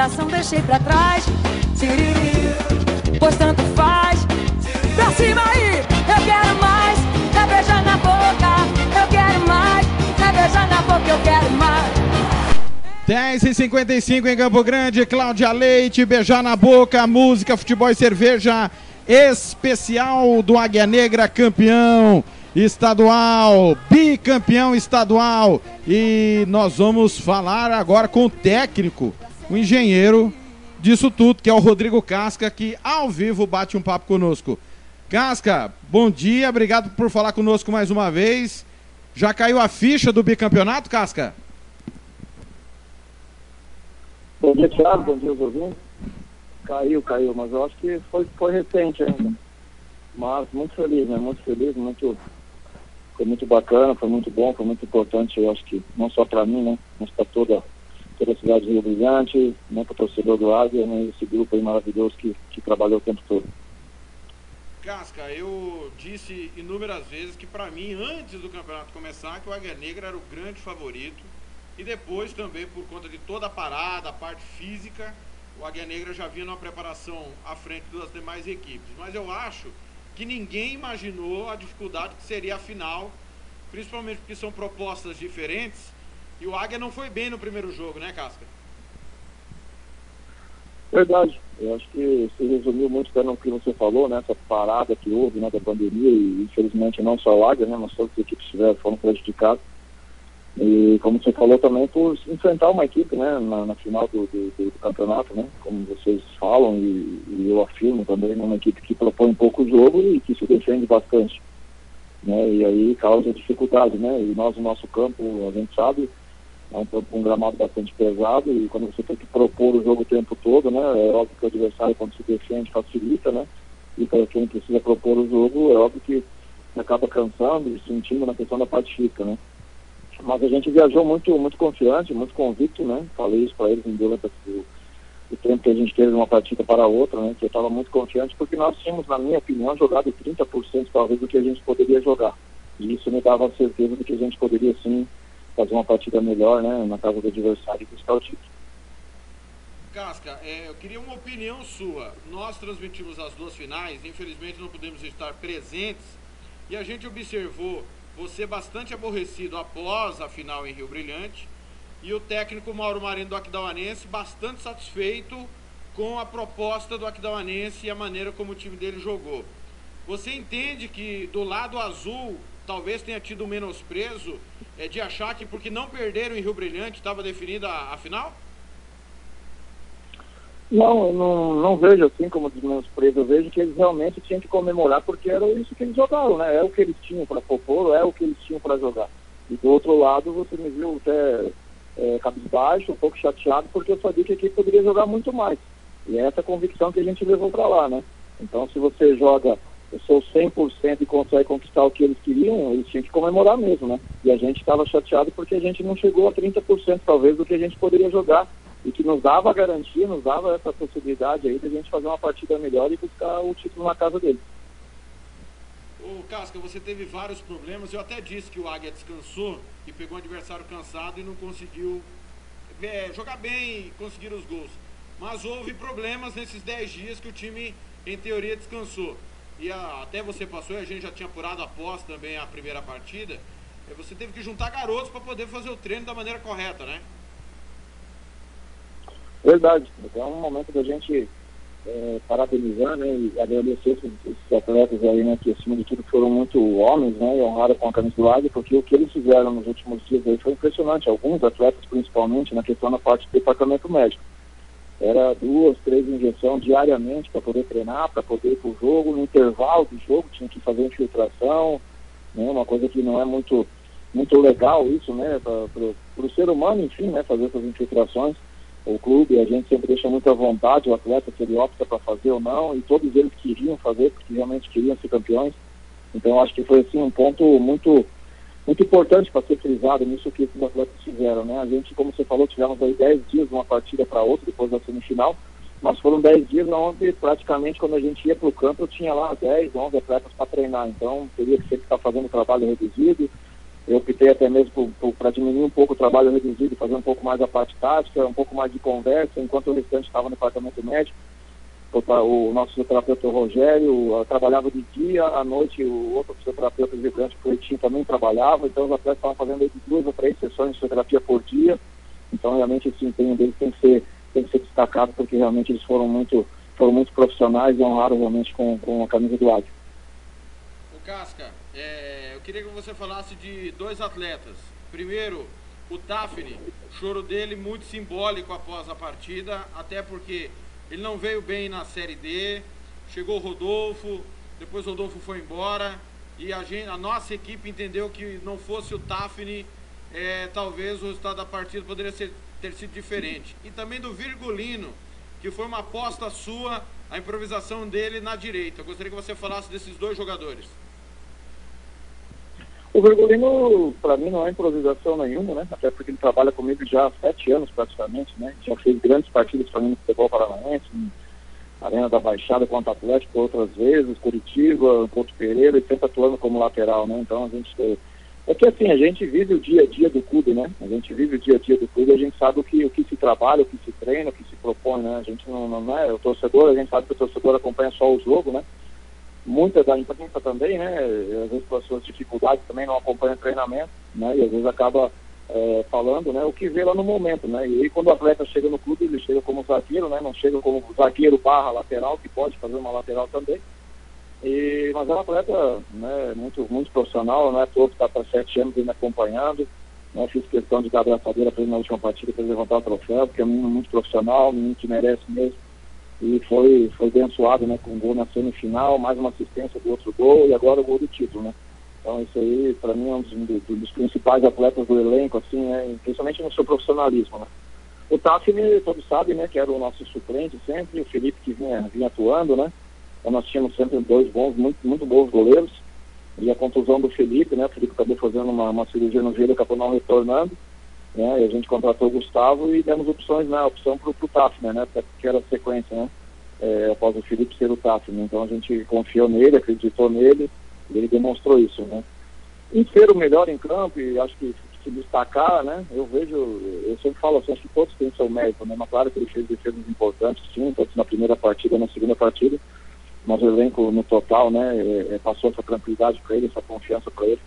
Plantação, deixei pra trás. Pois tanto faz. Pra cima aí, eu quero mais, é beijar na boca. Eu quero mais, é beijar na boca, eu quero mais. 10 e 55 em Campo Grande, Cláudia Leite, beijar na boca, música, futebol e cerveja especial do Águia Negra, campeão estadual, bicampeão estadual. E nós vamos falar agora com o técnico, o engenheiro disso tudo, que é o Rodrigo Casca, que ao vivo bate um papo conosco. Casca, bom dia, obrigado por falar conosco mais uma vez. Já caiu a ficha do bicampeonato, Casca? Bom dia, Thiago. Bom dia, ouvintes. Caiu, caiu, mas eu acho que foi, foi recente ainda. Mas muito feliz, né? Muito feliz, muito. Foi muito bacana, foi muito bom, foi muito importante, eu acho que não só para mim, né? Mas para toda, toda a cidade de Rio Brilhante, né? para o torcedor do Águia, né? Esse grupo aí maravilhoso que, que trabalhou o tempo todo. Casca, eu disse inúmeras vezes que para mim, antes do campeonato começar, que o Águia Negra era o grande favorito. E depois também, por conta de toda a parada, a parte física, o Águia Negra já vinha numa preparação à frente das demais equipes. Mas eu acho que ninguém imaginou a dificuldade que seria a final, principalmente porque são propostas diferentes. E o Águia não foi bem no primeiro jogo, né, Casca? Verdade. Eu acho que se resumiu muito no que você falou, né? Essa parada que houve né, da pandemia e infelizmente não só o Águia, né? Mas todas as equipes tiveram, foram prejudicadas. E como você falou também, por enfrentar uma equipe né, na, na final do, do, do, campeonato, né, como vocês falam e, e eu afirmo também, né, uma equipe que propõe pouco jogo e que se defende bastante. Né, e aí causa dificuldade, né? E nós, no nosso campo, a gente sabe, é um, um gramado bastante pesado e quando você tem que propor o jogo o tempo todo, né? É óbvio que o adversário, quando se defende, facilita, né? E para quem precisa propor o jogo, é óbvio que acaba cansando e sentindo na questão da parte né? Mas a gente viajou muito, muito confiante, muito convicto, né? Falei isso para eles em durante o, o tempo que a gente teve de uma partida para outra, né? Que eu estava muito confiante porque nós tínhamos, na minha opinião, jogado 30% talvez do que a gente poderia jogar. E isso me dava a certeza de que a gente poderia sim fazer uma partida melhor, né? Na casa do adversário e buscar o título. Casca, é, eu queria uma opinião sua. Nós transmitimos as duas finais, infelizmente não pudemos estar presentes e a gente observou você bastante aborrecido após a final em Rio Brilhante e o técnico Mauro Marino do Aquidauanense bastante satisfeito com a proposta do Aquidauanense e a maneira como o time dele jogou. Você entende que do lado azul talvez tenha tido menosprezo é, de achar que porque não perderam em Rio Brilhante estava definida a, a final? Não, não, não vejo assim como desmenosprezo, eu vejo que eles realmente tinham que comemorar porque era isso que eles jogaram, né? É o que eles tinham para propor, é o que eles tinham para jogar. E do outro lado, você me viu até é, cabisbaixo, um pouco chateado, porque eu sabia que a equipe poderia jogar muito mais. E é essa convicção que a gente levou para lá, né? Então, se você joga o seu 100% e consegue conquistar o que eles queriam, eles tinham que comemorar mesmo, né? E a gente estava chateado porque a gente não chegou a 30% talvez do que a gente poderia jogar e que nos dava a garantia, nos dava essa possibilidade aí de a gente fazer uma partida melhor e buscar o título na casa deles. Ô Casca, você teve vários problemas. Eu até disse que o Águia descansou e pegou um adversário cansado e não conseguiu é, jogar bem e conseguir os gols. Mas houve problemas nesses 10 dias que o time, em teoria, descansou. E a, até você passou, e a gente já tinha apurado após também a primeira partida. é, Você teve que juntar garotos para poder fazer o treino da maneira correta, né? Verdade. Então é um momento da gente é, parabenizar né, e agradecer esses, esses atletas aí, né, que acima de tudo foram muito homens, né, e honraram com a camisa do Águia, porque o que eles fizeram nos últimos dias aí foi impressionante. Alguns atletas, principalmente, na questão da parte do departamento médico. Era duas, três injeções diariamente para poder treinar, para poder ir para o jogo. No intervalo do jogo tinha que fazer infiltração, né, uma coisa que não é muito, muito legal isso, né, para o ser humano, enfim, né, fazer essas infiltrações o clube, a gente sempre deixa muito à vontade o atleta se ele opta para fazer ou não, e todos eles queriam fazer, porque realmente queriam ser campeões. Então acho que foi assim um ponto muito muito importante para ser frisado nisso que esses atletas fizeram, né? A gente, como você falou, tivemos aí 10 dias de uma partida para outra depois da semifinal, mas foram 10 dias onde praticamente quando a gente ia para o campo tinha lá 10, 11 atletas para treinar, então teria que sempre estar fazendo trabalho reduzido, eu optei até mesmo para diminuir um pouco o trabalho reduzido, fazer um pouco mais a parte tática, um pouco mais de conversa, enquanto o restante estava no departamento médico. O, nosso fisioterapeuta Rogério trabalhava de dia, à noite o outro fisioterapeuta vibrante, o Cleitinho, também trabalhava, então os atletas estavam fazendo duas ou três sessões de fisioterapia por dia. Então realmente esse empenho deles tem que ser, tem que ser destacado, porque realmente eles foram muito, foram muito profissionais e honraram realmente com, com a camisa do Águia. O Casca, é, eu queria que você falasse de dois atletas. Primeiro, o Tafni, choro dele muito simbólico após a partida, até porque ele não veio bem na Série D, chegou o Rodolfo, depois o Rodolfo foi embora, e a, gente, a nossa equipe entendeu que não fosse o Tafni, é, talvez o resultado da partida poderia ser, ter sido diferente. E também do Virgulino, que foi uma aposta sua, a improvisação dele na direita. Eu gostaria que você falasse desses dois jogadores. O Virgulino, para mim, não é improvisação nenhuma, né? Até porque ele trabalha comigo já há sete anos praticamente, né? Já fez grandes partidas para mim no futebol paranaense, Arena da Baixada contra Atlético outras vezes, Curitiba, Porto Pereira, e sempre atuando como lateral, né? Então a gente. É que assim, a gente vive o dia a dia do clube, né? A gente vive o dia a dia do clube, a gente sabe o que, o que se trabalha, o que se treina, o que se propõe, né? A gente não, não é. O torcedor, a gente sabe que o torcedor acompanha só o jogo, né? Muita da imprensa também, né? Às vezes com suas dificuldades também não acompanha treinamento, né? E às vezes acaba é, falando, né? O que vê lá no momento, né? E aí quando o atleta chega no clube, ele chega como zagueiro, né? Não chega como zagueiro barra lateral, que pode fazer uma lateral também. E, mas é um atleta né, muito, muito profissional, né? Todo está para sete anos me acompanhando. Né, fiz questão de dar abraçadeira para ele na última partida para levantar o troféu, porque é um muito profissional, um que merece mesmo e foi, foi abençoado né, com um gol na semifinal, mais uma assistência do outro gol e agora o gol do título, né? Então isso aí, para mim, é um dos, dos, principais atletas do elenco, assim, né, principalmente no seu profissionalismo, né? O Tafni, todos sabem, né, que era o nosso suplente sempre, o Felipe que vinha, vinha atuando, né? Então nós tínhamos sempre dois bons, muito, muito bons goleiros. E a contusão do Felipe, né? O Felipe acabou fazendo uma, uma cirurgia no joelho, acabou não retornando. Né? E a gente contratou o Gustavo e demos opções, né? Opção para o Tafner, né? Que era a sequência, né? É, após o Felipe ser o Tafner. Então a gente confiou nele, acreditou nele e ele demonstrou isso, né? Em ser o melhor em campo e acho que se destacar, né? Eu vejo, eu sempre falo assim, acho que todos têm seu mérito, né? Mas claro que ele fez defesas importantes, sim, tanto na primeira partida, na segunda partida, mas o elenco no total, né? É, é passou essa tranquilidade para ele, essa confiança para ele.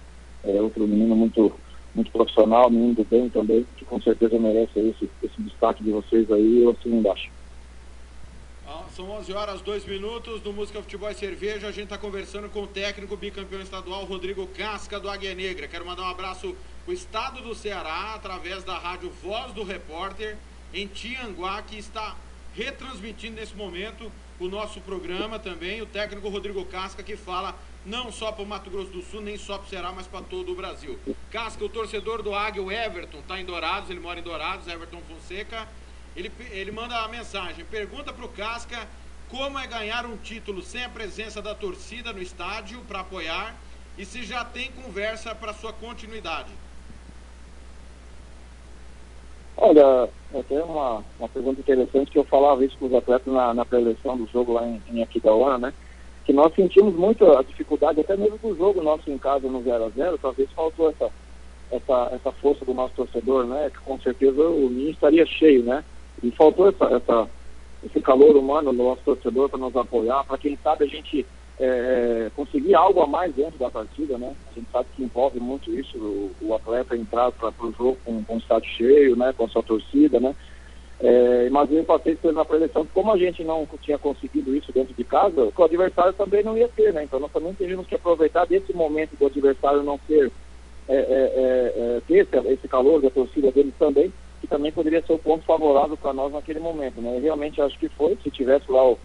É outro menino muito muito profissional, do bem também, que com certeza merece esse, esse destaque de vocês aí, eu assino embaixo. São 11 horas, 2 minutos do Música Futebol e Cerveja. A gente está conversando com o técnico bicampeão estadual Rodrigo Casca do Águia Negra. Quero mandar um abraço para o estado do Ceará, através da rádio Voz do Repórter, em Tianguá, que está retransmitindo nesse momento o nosso programa também, o técnico Rodrigo Casca, que fala não só para o Mato Grosso do Sul, nem só para o Ceará, mas para todo o Brasil. Casca, o torcedor do Águia, o Everton, está em Dourados, ele mora em Dourados, Everton Fonseca, ele, ele manda a mensagem, pergunta para o Casca como é ganhar um título sem a presença da torcida no estádio para apoiar e se já tem conversa para sua continuidade. Olha, até uma, uma pergunta interessante que eu falava isso com os atletas na, na pré-eleição do jogo lá em, em Aquidauana, né? Que nós sentimos muito a dificuldade, até mesmo do jogo nosso em casa no 0x0, talvez faltou essa, essa, essa força do nosso torcedor, né? Que com certeza o ninho estaria cheio, né? E faltou essa, essa, esse calor humano no nosso torcedor para nos apoiar, para quem sabe a gente é, conseguir algo a mais dentro da partida, né? A gente sabe que envolve muito isso, o, o atleta entrar para o jogo com, com o estádio cheio, né? Com a sua torcida, né? É, imagina o que na preleção, como a gente não tinha conseguido isso dentro de casa, o adversário também não ia ter, né? Então nós também teríamos que aproveitar desse momento do adversário não ser, é, é, é, é ter esse, esse calor da torcida deles também, que também poderia ser o um ponto favorável para nós naquele momento, né? realmente acho que foi, se tivesse lá o,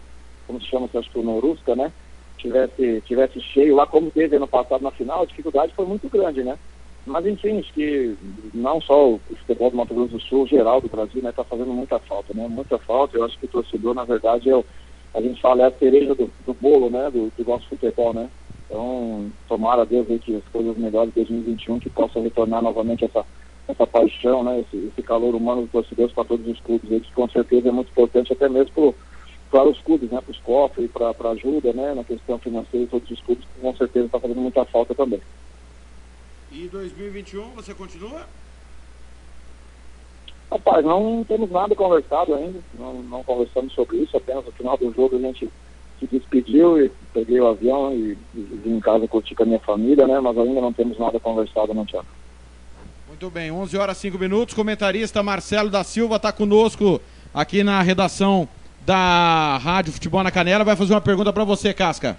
como se chama, acho que o Norusca, né? tivesse, tivesse cheio lá, como teve ano passado na final, a dificuldade foi muito grande, né? Mas enfim, que não só o futebol do Mato Grosso do Sul, geral do Brasil, né, tá fazendo muita falta, né? Muita falta. Eu acho que o torcedor, na verdade, é o, a gente fala, é a cereja do, do bolo, né, do, do nosso futebol, né? Então, tomara a Deus aí que as coisas melhores de 2021, que possa retornar novamente essa, essa paixão, né, esse, esse calor humano dos torcedores para todos os clubes, que com certeza é muito importante, até mesmo pro para os clubes, né, para os cofres, para ajuda né, na questão financeira todos os clubes, com certeza está fazendo muita falta também. E 2021 você continua? Rapaz, não temos nada conversado ainda, não, não conversamos sobre isso, apenas no final do jogo a gente se despediu e peguei o avião e, e vim em casa curtir com a minha família, né, mas ainda não temos nada conversado, não, Tiago. Muito bem, 11 horas 5 minutos, comentarista Marcelo da Silva está conosco aqui na redação da Rádio Futebol na Canela vai fazer uma pergunta para você, Casca.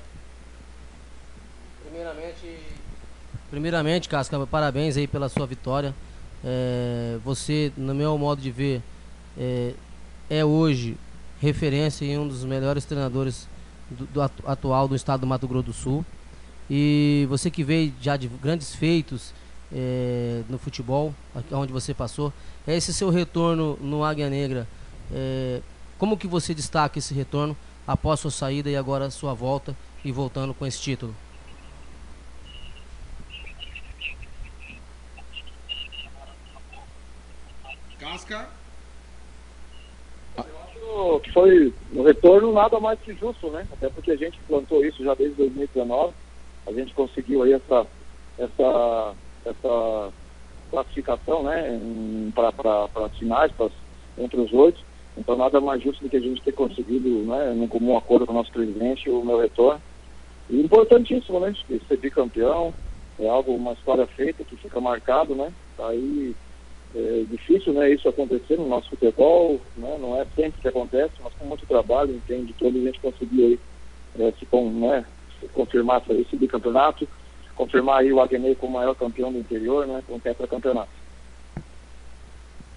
Primeiramente, primeiramente, Casca, parabéns aí pela sua vitória. É, você, no meu modo de ver, é, é, hoje referência em um dos melhores treinadores do, do atual do estado do Mato Grosso do Sul. E você que veio já de grandes feitos é, no futebol, onde você passou, é esse seu retorno no Águia Negra. É, como que você destaca esse retorno após sua saída e agora sua volta e voltando com esse título? Eu acho que foi um retorno nada mais que justo, né? Até porque a gente plantou isso já desde 2019. A gente conseguiu aí essa, essa, essa classificação, né? Para finais, pra, entre os oito. Então nada mais justo do que a gente ter conseguido, né, num comum acordo com o nosso presidente, o meu retorno. E importantíssimo, né, ser bicampeão, é algo, uma história feita que fica marcado, né? Aí é difícil, né, isso acontecer no nosso futebol, né? Não é sempre que acontece, mas com muito trabalho, entende, todo a gente conseguiu aí é, se, com, né, confirmar esse bicampeonato, confirmar aí o Aguenei como maior campeão do interior, né, com o tetracampeonato.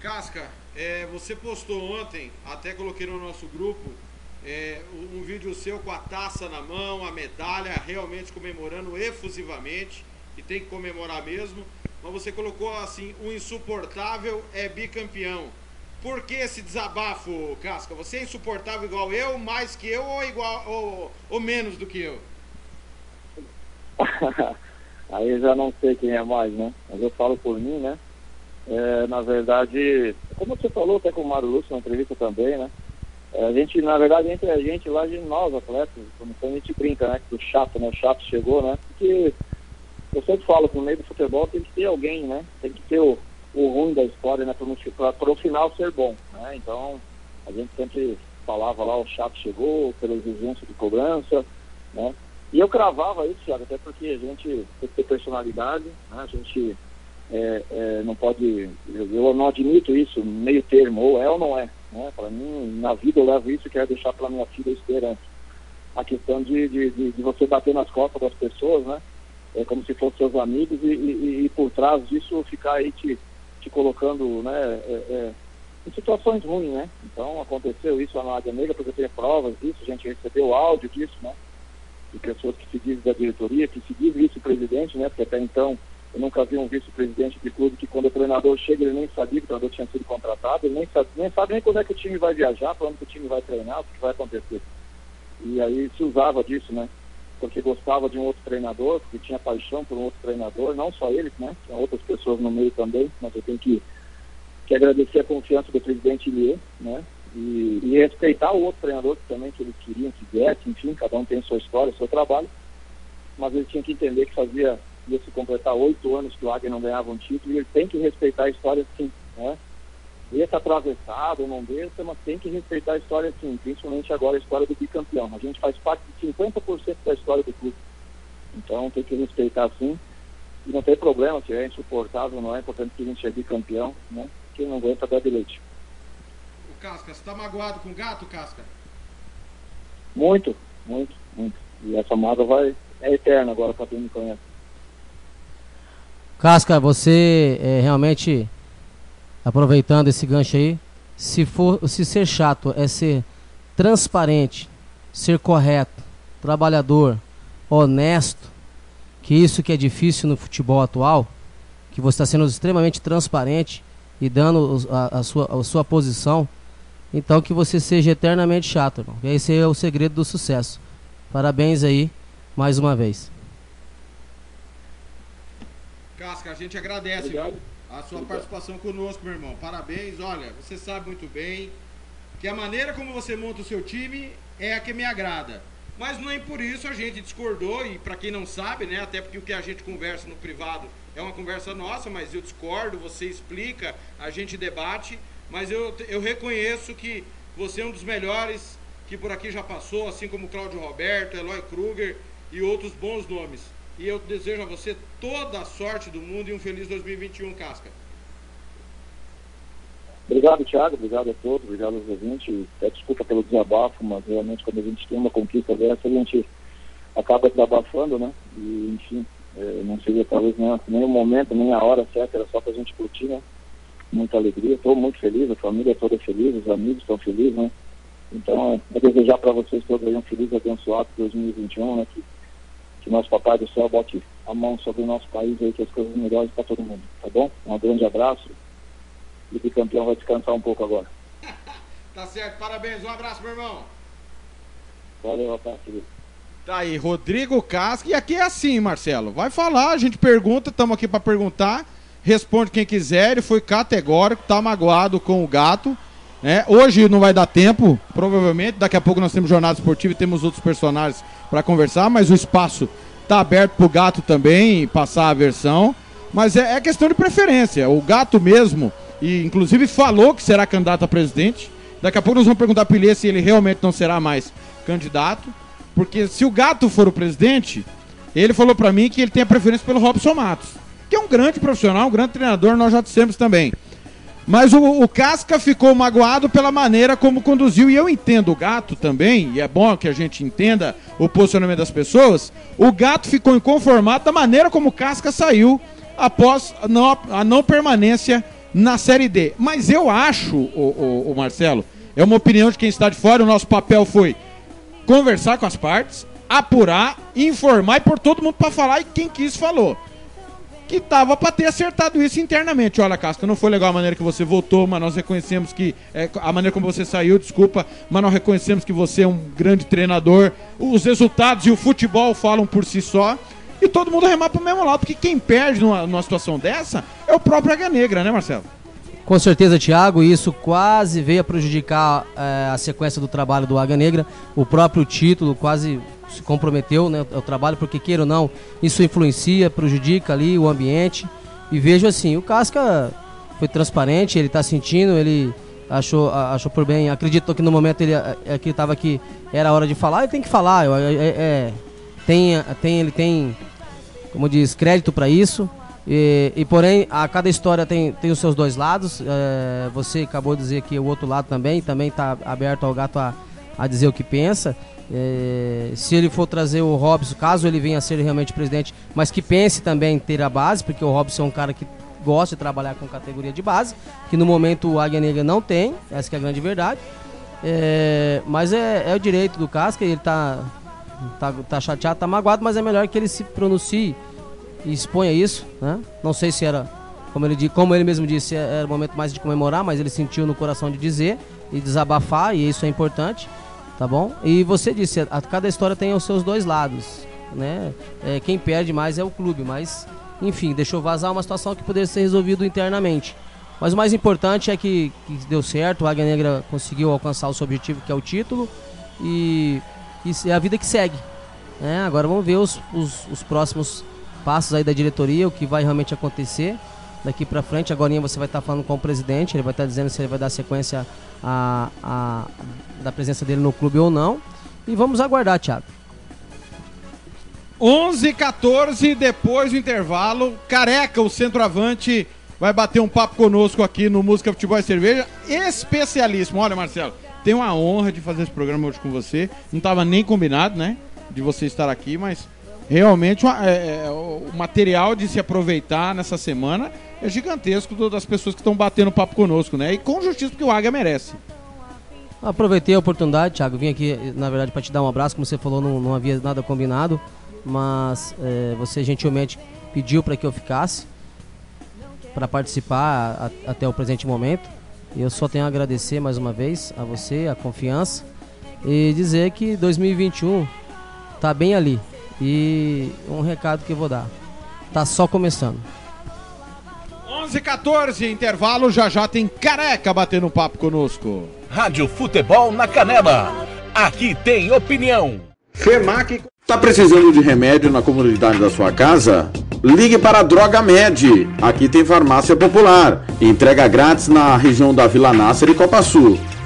Casca, é, você postou ontem, até coloquei no nosso grupo, é, um vídeo seu com a taça na mão, a medalha, realmente comemorando efusivamente, e tem que comemorar mesmo. Mas você colocou assim: o insuportável é bicampeão. Por que esse desabafo, Casca? Você é insuportável igual eu, mais que eu ou igual ou, ou menos do que eu? Aí já não sei quem é mais, né? Mas eu falo por mim, né? É, na verdade, como você falou até com o Mário Lúcio na entrevista também, né? É, a gente, na verdade, entre a gente lá, de nós, atletas, quando a gente brinca, né? Que o chato, né? O chato chegou, né? Porque eu sempre falo que no meio do futebol tem que ter alguém, né? Tem que ter o, o ruim da história, né? Para o final ser bom, né? Então, a gente sempre falava lá, o chato chegou, pela exigência de cobrança, né? E eu cravava isso, Thiago, até porque a gente tem que ter personalidade, né? A gente é, é, não pode, eu não admito isso, meio termo, ou é ou não é. Né? Para mim, na vida eu levo isso e quero deixar para minha filha a esperança. A questão de, de, de, de, você bater nas costas das pessoas, né? É como se fossem seus amigos e, e, e por trás disso ficar aí te, te colocando, né? É, é em situações ruins, né? Então aconteceu isso na Águia Negra, porque tenho provas disso, a gente recebeu áudio disso, né? De pessoas que se dizem da diretoria, que se dizem vice-presidente, né? Porque até então eu nunca vi um vice-presidente de clube que quando o treinador chega ele nem sabia que o treinador tinha sido contratado, ele nem sabe, nem sabe nem quando é que o time vai viajar, onde que o time vai treinar, o que vai acontecer. E aí se usava disso, né? Porque gostava de um outro treinador, porque tinha paixão por um outro treinador, não só ele, né? Tinha outras pessoas no meio também, mas eu tenho que, que agradecer a confiança do presidente Ilie, né? E, e respeitar o outro treinador que também que eles queriam que viesse, enfim, cada um tem sua história, seu trabalho, mas ele tinha que entender que fazia ia se completar oito anos que o Águia não ganhava um título e ele tem que respeitar a história sim, né? Desça atravessado ou não desça, mas tem que respeitar a história sim, principalmente agora a história do bicampeão. A gente faz parte de 50% da história do clube. Então tem que respeitar sim. E não tem problema se é insuportável, não é importante que a gente é bicampeão, né? Quem não aguenta bebe leite. O Casca, você tá magoado com o gato, Casca? Muito, muito, muito. E essa mágoa vai, é eterna agora para quem me conhece. Casca, você é, realmente, aproveitando esse gancho aí, se for se ser chato é ser transparente, ser correto, trabalhador, honesto, que isso que é difícil no futebol atual, que você está sendo extremamente transparente e dando a, a sua, a sua posição, então que você seja eternamente chato, irmão. E esse é o segredo do sucesso. Parabéns aí, mais uma vez. Casca, a gente agradece viu, a sua participação conosco, meu irmão. Parabéns. Olha, você sabe muito bem que a maneira como você monta o seu time é a que me agrada. Mas não é por isso a gente discordou e para quem não sabe, né, até porque o que a gente conversa no privado é uma conversa nossa, mas eu discordo, você explica, a gente debate, mas eu, eu reconheço que você é um dos melhores que por aqui já passou, assim como Cláudio Roberto, Eloy Kruger e outros bons nomes. E eu desejo a você toda a sorte do mundo e um feliz 2021, Casca. Obrigado, Thiago. Obrigado a todos. Obrigado aos ouvintes. Até desculpa pelo desabafo, mas realmente quando a gente tem uma conquista dessa, a gente acaba desabafando, né? E, enfim, é, não seria talvez nem, nem o momento, nem a hora certa, era só pra gente curtir, né? Muita alegria. Estou muito feliz, a família toda feliz, os amigos estão felizes, né? Então, é desejar para vocês todos aí um feliz abençoado 2021, né? Que, que nosso Papai do Céu bote a mão sobre o nosso país aí, que as coisas melhores para todo mundo, tá bom? Um grande abraço e o campeão vai descansar um pouco agora. Tá certo, parabéns, um abraço, meu irmão. Valeu, abraço, querido. Tá aí, Rodrigo Casca. E aqui é assim, Marcelo. Vai falar, a gente pergunta, estamos aqui para perguntar. Responde quem quiser. Ele foi categórico, tá magoado com o gato. Né? Hoje não vai dar tempo, provavelmente. Daqui a pouco nós temos jornada esportiva e temos outros personagens para conversar, mas o espaço tá aberto pro gato também passar a versão. Mas é, é questão de preferência. O gato mesmo, e inclusive falou que será candidato a presidente. Daqui a pouco nós vamos perguntar para ele se ele realmente não será mais candidato. Porque se o Gato for o presidente, ele falou para mim que ele tem a preferência pelo Robson Matos, que é um grande profissional, um grande treinador, nós já dissemos também. Mas o, o Casca ficou magoado pela maneira como conduziu, e eu entendo o Gato também, e é bom que a gente entenda o posicionamento das pessoas. O Gato ficou inconformado da maneira como o Casca saiu após a não, a não permanência na Série D. Mas eu acho, o, o, o Marcelo, é uma opinião de quem está de fora, o nosso papel foi conversar com as partes, apurar, informar e pôr todo mundo para falar e quem quis falou. Que tava para ter acertado isso internamente. Olha, Casca, não foi legal a maneira que você votou, mas nós reconhecemos que é, a maneira como você saiu, desculpa, mas nós reconhecemos que você é um grande treinador. Os resultados e o futebol falam por si só. E todo mundo remar pro mesmo lado, porque quem perde numa, numa situação dessa é o próprio Águia Negra, né, Marcelo? Com certeza, Thiago, isso quase veio a prejudicar eh, a sequência do trabalho do Águia Negra. O próprio título quase se comprometeu, né, o trabalho, porque queira ou não, isso influencia, prejudica ali o ambiente. E vejo assim, o Casca foi transparente, ele está sentindo, ele achou, achou por bem, acreditou que no momento ele é, que estava aqui era hora de falar, ele tem que falar. é- é- tem, tem, ele tem, como diz, crédito para isso. E, e, porém, a cada história tem, tem os seus dois lados. É, você acabou de dizer que o outro lado também também está aberto ao gato a, a dizer o que pensa. É, se ele for trazer o Robson, caso ele venha a ser realmente presidente, mas que pense também em ter a base, porque o Robson é um cara que gosta de trabalhar com categoria de base, que no momento o Águia Negra não tem, essa é a grande verdade. É, mas é, é o direito do Casca, ele tá, tá, tá chateado, tá magoado, mas é melhor que ele se pronuncie e exponha isso, né? Não sei se era, como ele, como ele mesmo disse, era o momento mais de comemorar, mas ele sentiu no coração de dizer e desabafar, e isso é importante, tá bom? E você disse, a, cada história tem os seus dois lados, né? É, quem perde mais é o clube, mas, enfim, deixou vazar uma situação que poderia ser resolvida internamente. Mas o mais importante é que, que deu certo, o Águia Negra conseguiu alcançar o seu objetivo, que é o título, e, e é a vida que segue. né? agora vamos ver os, os, os próximos passos aí da diretoria, o que vai realmente acontecer daqui pra frente. Agora você vai estar falando com o presidente, ele vai estar dizendo se ele vai dar sequência a, a, da presença dele no clube ou não. E vamos aguardar, Thiago. 11 14 depois do intervalo. Careca, o centroavante, vai bater um papo conosco aqui no Música Futebol e Cerveja. Especialíssimo. Olha, Marcelo, tenho a honra de fazer esse programa hoje com você. Não estava nem combinado, né? De você estar aqui, mas realmente uma- é, é, o material de se aproveitar nessa semana é gigantesco das pessoas que estão batendo papo conosco, né? E com justiça, porque o Águia merece. Aproveitei a oportunidade, Thiago. Vim aqui, na verdade, para te dar um abraço. Como você falou, não, não havia nada combinado. Mas eh, você gentilmente pediu para que eu ficasse para participar a- até o presente momento. E eu só tenho a agradecer mais uma vez a você, a confiança. E dizer que 2021 tá bem ali. E um recado que eu vou dar. Tá só começando. 11 14 intervalo, já já tem Careca batendo papo conosco. Rádio Futebol na Canela. Aqui tem opinião. FEMAC. Tá precisando de remédio na comunidade da sua casa? Ligue para a Droga Med. Aqui tem farmácia popular. Entrega grátis na região da Vila Nácer e Copa Sul.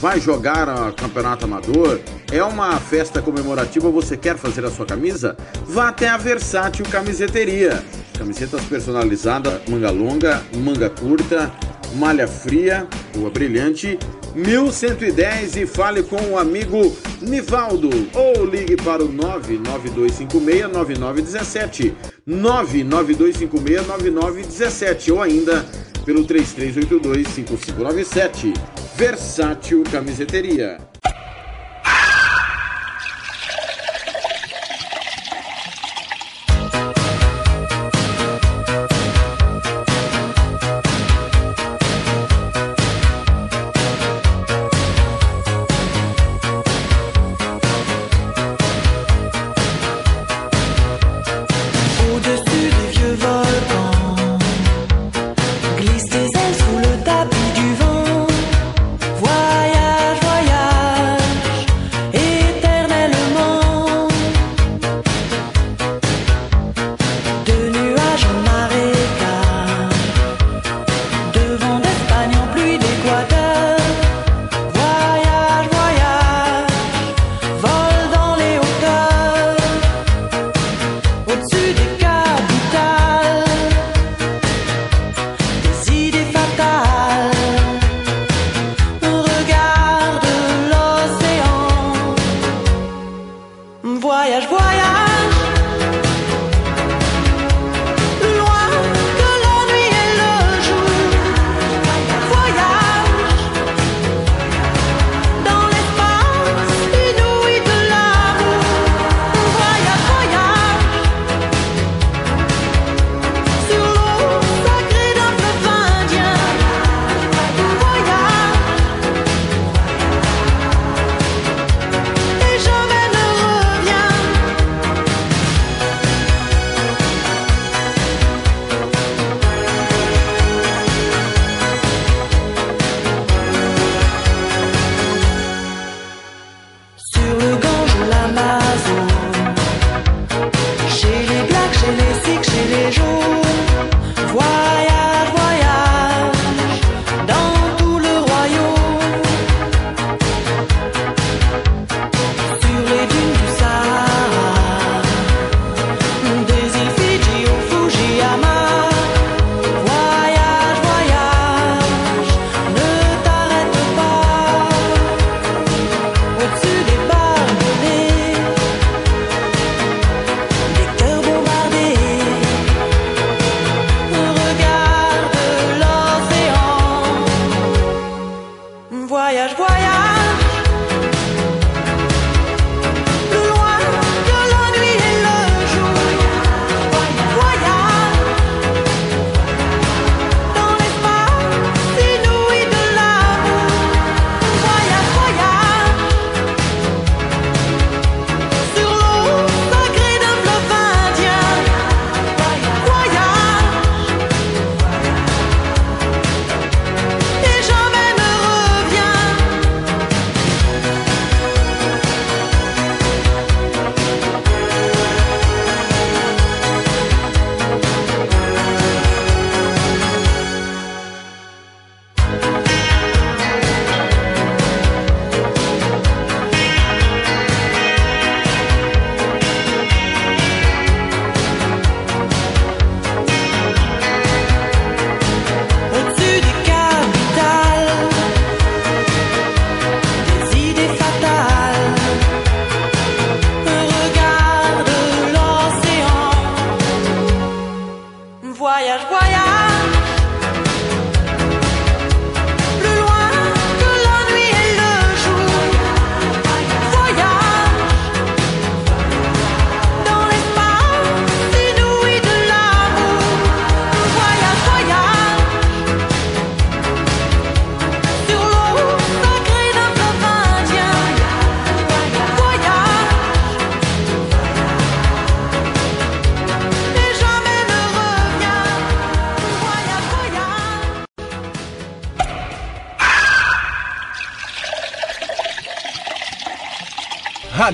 Vai jogar a campeonato amador? É uma festa comemorativa? Você quer fazer a sua camisa? Vá até a Versátil Camiseteria. Camisetas personalizadas, manga longa, manga curta, malha fria, rua brilhante, 1110 e fale com o amigo Nivaldo. Ou ligue para o 992569917 992569917 ou ainda pelo 33825597 Versátil Camiseteria.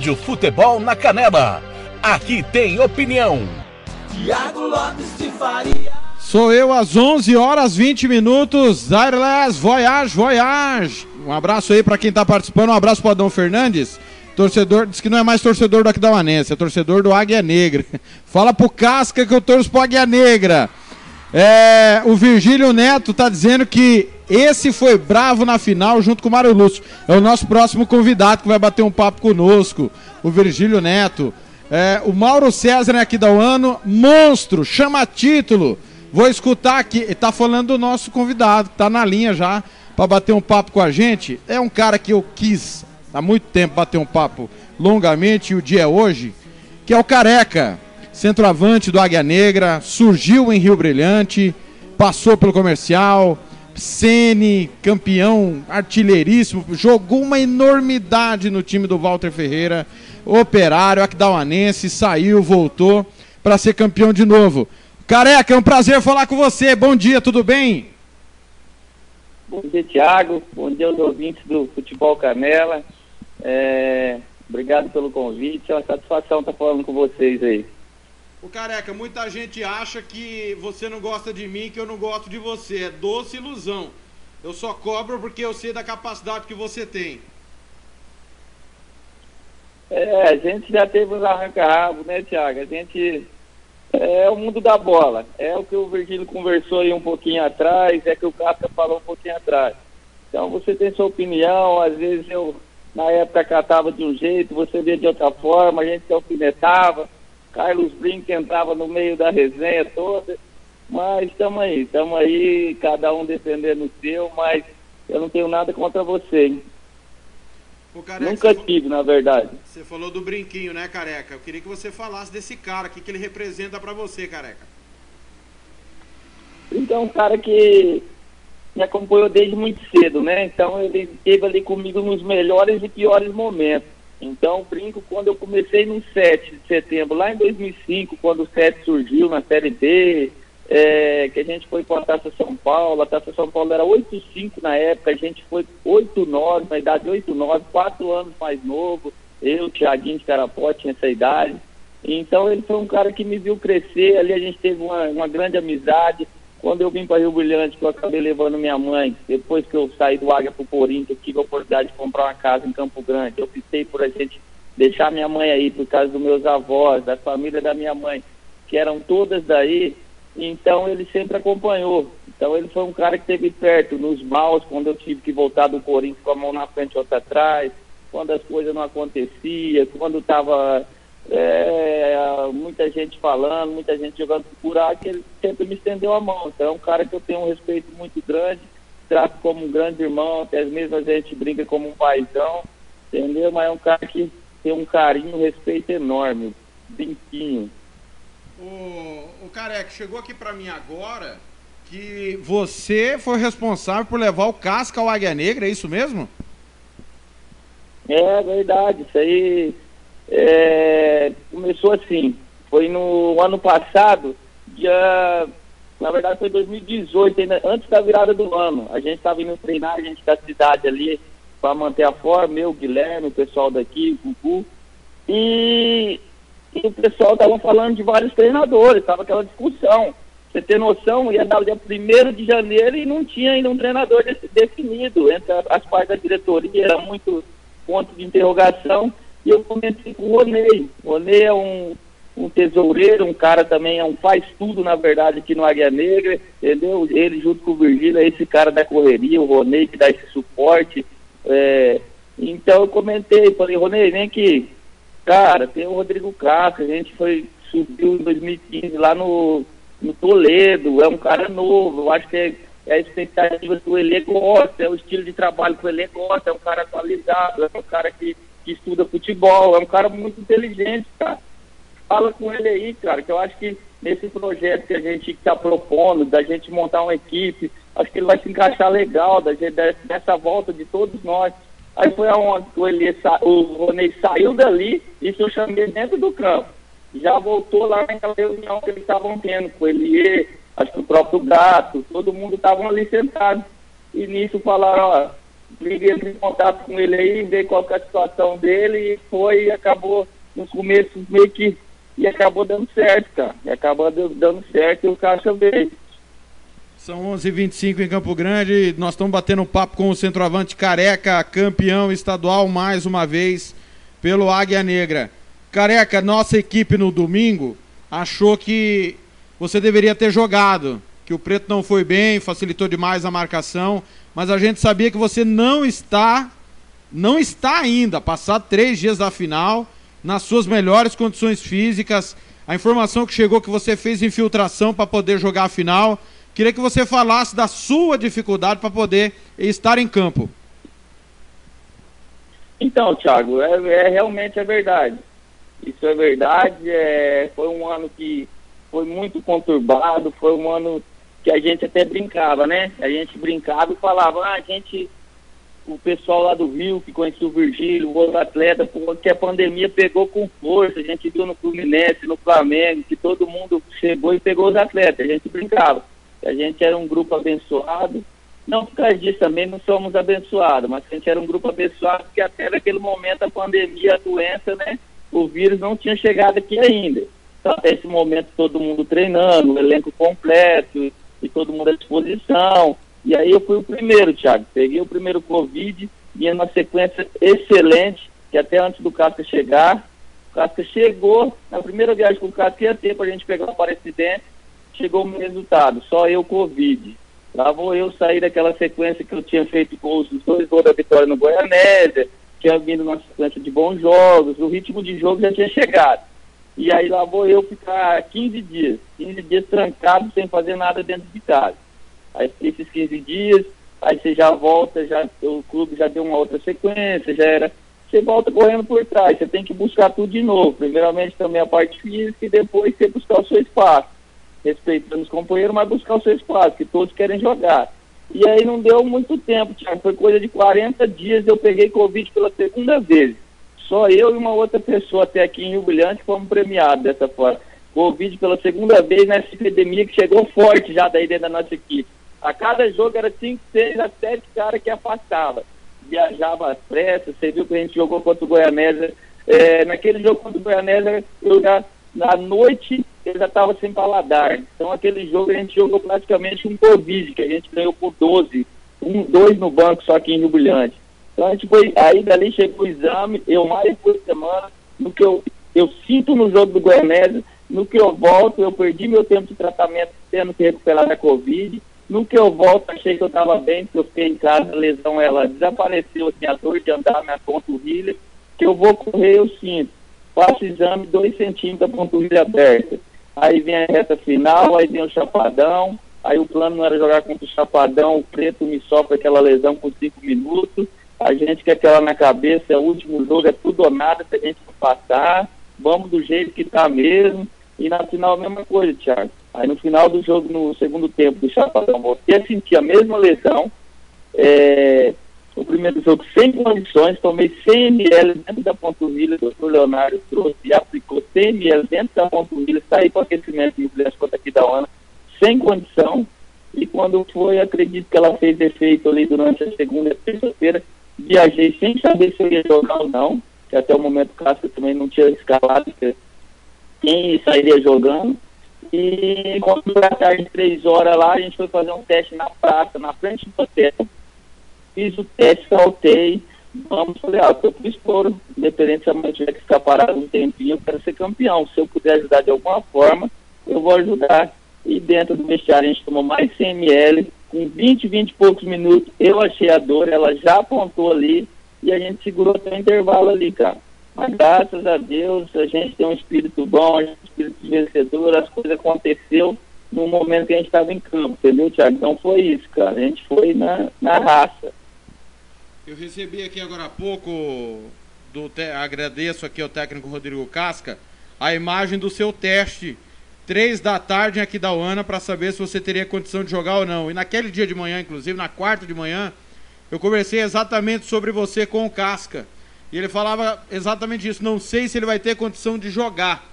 Rádio Futebol na Canela. Aqui tem opinião. Tiago Lopes de Faria. Sou eu às 11 horas 20 minutos. Airless Voyage, Voyage. Um abraço aí pra quem tá participando. Um abraço pro Adão Fernandes. Torcedor, diz que não é mais torcedor do Aquidauanense, é torcedor do Águia Negra. Fala pro Casca que eu torço pro Águia Negra. É, o Virgílio Neto tá dizendo que esse foi bravo na final junto com o Mário Lúcio. É o nosso próximo convidado que vai bater um papo conosco. O Virgílio Neto. É, o Mauro César aqui da ano, monstro, chama título. Vou escutar aqui, ele tá falando do nosso convidado, que tá na linha já para bater um papo com a gente. É um cara que eu quis há muito tempo bater um papo longamente e o dia é hoje, que é o Careca, centroavante do Águia Negra, surgiu em Rio Brilhante, passou pelo comercial, Sene, campeão artilheiríssimo, jogou uma enormidade no time do Walter Ferreira, operário, aquidauanense, saiu, voltou para ser campeão de novo. Careca, é um prazer falar com você. Bom dia, tudo bem? Bom dia, Thiago. Bom dia aos ouvintes do Futebol Canela. É, Obrigado pelo convite. É uma satisfação estar falando com vocês aí. O careca, muita gente acha que você não gosta de mim, que eu não gosto de você. É doce ilusão. Eu só cobro porque eu sei da capacidade que você tem. É, a gente já teve uns arranca-rabo, né, Thiago? A gente. É o mundo da bola. É o que o Virgílio conversou aí um pouquinho atrás, é que o Casca falou um pouquinho atrás. Então você tem sua opinião, às vezes eu, na época, catava de um jeito, você via de outra forma, a gente se alfinetava. Carlos Brink entrava no meio da resenha toda. Mas estamos aí, estamos aí, cada um defendendo o seu, mas eu não tenho nada contra você, hein? Careca, Nunca tive, na verdade. você falou do brinquinho, né, careca? Eu queria que você falasse desse cara, o que, que ele representa pra você, careca. Então, é um cara que me acompanhou desde muito cedo, né? Então, ele esteve ali comigo nos melhores e piores momentos. Então, brinco quando eu comecei no 7 de setembro, lá em 2005, quando o 7 surgiu na Série B, é, que a gente foi com a Taça São Paulo, a Taça São Paulo era 8-5 na época, a gente foi 8-9, na idade de 8-9, 4 anos mais novo, eu, Thiaguinho de Carapó, tinha essa idade. Então ele foi um cara que me viu crescer, ali a gente teve uma, uma grande amizade. Quando eu vim para Rio Brilhante, que eu acabei levando minha mãe, depois que eu saí do Águia para o Corinthians, eu tive a oportunidade de comprar uma casa em Campo Grande. Eu optei por a gente deixar minha mãe aí, por causa dos meus avós, da família da minha mãe, que eram todas daí. Então ele sempre acompanhou. Então ele foi um cara que esteve perto nos maus, quando eu tive que voltar do Corinthians com a mão na frente e outra atrás, quando as coisas não aconteciam, quando estava muita gente falando, muita gente jogando por buraco, ele sempre me estendeu a mão. Então é um cara que eu tenho um respeito muito grande, trato como um grande irmão, até mesmo a gente brinca como um paizão, entendeu? Mas é um cara que tem um carinho, um respeito enorme, brinquinho. O, o Careca chegou aqui pra mim agora que você foi responsável por levar o Casca ao Águia Negra, é isso mesmo? É verdade, isso aí é, começou assim. Foi no ano passado, dia. Na verdade foi 2018, ainda, antes da virada do ano. A gente estava indo treinar, a gente da cidade ali, para manter a forma, eu, Guilherme, o pessoal daqui, o Gugu. E, e o pessoal tava falando de vários treinadores, tava aquela discussão. Você ter noção, ia dar o dia 1 de janeiro e não tinha ainda um treinador de- definido entre as partes da diretoria, era muito ponto de interrogação. E eu comentei com o Ronei. O Ronei é um, um tesoureiro, um cara também, é um faz tudo, na verdade, aqui no Águia Negra, entendeu? Ele junto com o Virgílio é esse cara da correria, o Ronei que dá esse suporte. é, então eu comentei, falei, Ronei, vem aqui. Cara, tem o Rodrigo Castro, a gente foi, subiu em 2015 lá no, no Toledo, é um cara novo, eu acho que é, é a expectativa que o Elê gosta, é o estilo de trabalho que o Elê gosta, é um cara atualizado, é um cara que, que estuda futebol, é um cara muito inteligente, cara. Fala com ele aí, cara, que eu acho que nesse projeto que a gente está propondo, da gente montar uma equipe, acho que ele vai se encaixar legal, da gente, dessa volta de todos nós. Aí foi aonde o, sa- o Ronei saiu dali, isso eu chamei dentro do campo já voltou lá naquela reunião que eles estavam tendo com ele, acho que o próprio gato, todo mundo estavam ali sentado. E nisso falaram, ó, liguei em contato com ele aí, ver qual é a situação dele, e foi e acabou no começo meio que e acabou dando certo, cara. E acabou dando- certo e o Caixa veio. São 11h25 em Campo Grande. Nós estamos batendo papo com o centroavante Careca, campeão estadual mais uma vez pelo Águia Negra. Careca, nossa equipe no domingo achou que você deveria ter jogado, que o Preto não foi bem, facilitou demais a marcação, mas a gente sabia que você não está, não está ainda, passado três dias da final, nas suas melhores condições físicas. A informação que chegou que você fez infiltração para poder jogar a final. Queria que você falasse da sua dificuldade para poder estar em campo. Então, Thiago, é, é realmente é verdade. Isso é verdade. É, foi um ano que foi muito conturbado, foi um ano que a gente até brincava, né? A gente brincava e falava, ah, a gente, o pessoal lá do Rio que conhecia o Virgílio, o outro atleta, que a pandemia pegou com força, a gente viu no Fluminense, no Flamengo, que todo mundo chegou e pegou os atletas, a gente brincava. A gente era um grupo abençoado, não por causa disso também não somos abençoados, mas a gente era um grupo abençoado porque até naquele momento a pandemia, a doença, né? O vírus não tinha chegado aqui ainda. Então até esse momento todo mundo treinando, o elenco completo e todo mundo à disposição. E aí eu fui o primeiro, Thiago. Peguei o primeiro Covid, vinha numa sequência excelente, que até antes do Casca chegar, o Casca chegou, na primeira viagem que o Casca ia ter para a gente pegar o Aparecidense, chegou o meu resultado, só eu Covid. Lá vou eu sair daquela sequência que eu tinha feito gols, os dois gols da vitória no Goianésia, tinha vindo numa sequência de bons jogos, o ritmo de jogo já tinha chegado. E aí lá vou eu ficar 15 dias, 15 dias trancado, sem fazer nada dentro de casa. Aí esses 15 dias, aí você já volta, já, o clube já deu uma outra sequência, já era. Você volta correndo por trás, você tem que buscar tudo de novo. Primeiramente também a parte física e depois você buscar o seu espaço. Respeitando os companheiros, mas buscar o seu espaço, que todos querem jogar. E aí não deu muito tempo, Thiago. Foi coisa de 40 dias eu peguei Covid pela segunda vez. Só eu e uma outra pessoa até aqui em Rio Brilhante fomos premiados dessa forma. Covid pela segunda vez nessa epidemia que chegou forte já daí dentro da nossa equipe. A cada jogo era 5, 6 a 7 caras que afastava. Viajava às pressas, você viu que a gente jogou contra o Goianésia. É, naquele jogo contra o Goianésia, eu já, na noite, eu já estava sem paladar. Então aquele jogo a gente jogou praticamente um Covid, que a gente ganhou por 12. Um, dois no banco só aqui em Rio Brilhante. Então a gente foi, aí dali chegou o exame, eu mais por semana, no que eu, eu sinto no jogo do Goianésia, no que eu volto, eu perdi meu tempo de tratamento tendo que recuperar da Covid. No que eu volto, achei que eu estava bem, porque eu fiquei em casa, a lesão ela desapareceu, assim, a dor de andar, minha panturrilha, que eu vou correr, eu sinto. Faço exame, 2 centímetros, a panturrilha aberta. Aí vem a reta final, aí vem o chapadão, aí o plano não era jogar contra o chapadão, o preto me sofre aquela lesão por 5 minutos, a gente quer aquela na cabeça, é o último jogo, é tudo ou nada, se a gente não passar, vamos do jeito que tá mesmo, e na final a mesma coisa, Thiago. Aí no final do jogo, no segundo tempo do Chapadão, voltei a sentir a mesma lesão. É, o primeiro jogo sem condições, tomei 100 ml dentro da panturrilha, o doutor Leonardo trouxe e aplicou 100 ml dentro da panturrilha, saí para aquecimento de contra aqui da Ana, sem condição. E quando foi, acredito que ela fez efeito ali durante a segunda terça-feira, viajei sem saber se eu ia jogar ou não, que até o momento o Casca também não tinha escalado que quem sairia jogando. E quando foi tarde, três horas lá, a gente foi fazer um teste na praça, na frente do hotel. Fiz o teste, saltei. Vamos, falei, ah, tô pro estouro. Independente se amanhã tiver que ficar parado um tempinho, eu quero ser campeão. Se eu puder ajudar de alguma forma, eu vou ajudar. E dentro do vestiário a gente tomou mais 100 ml. Com 20, 20 e poucos minutos, eu achei a dor, ela já apontou ali. E a gente segurou até o intervalo ali, cara. Mas graças a Deus a gente tem um espírito bom, um espírito vencedor, as coisas aconteceu no momento que a gente estava em campo, entendeu, Thiago? Então foi isso, cara. A gente foi na, na raça. Eu recebi aqui agora há pouco, do te- agradeço aqui ao técnico Rodrigo Casca, a imagem do seu teste. Três da tarde em Aquidauana para saber se você teria condição de jogar ou não. E naquele dia de manhã, inclusive, na quarta de manhã, eu conversei exatamente sobre você com o Casca. E ele falava exatamente isso. Não sei se ele vai ter condição de jogar.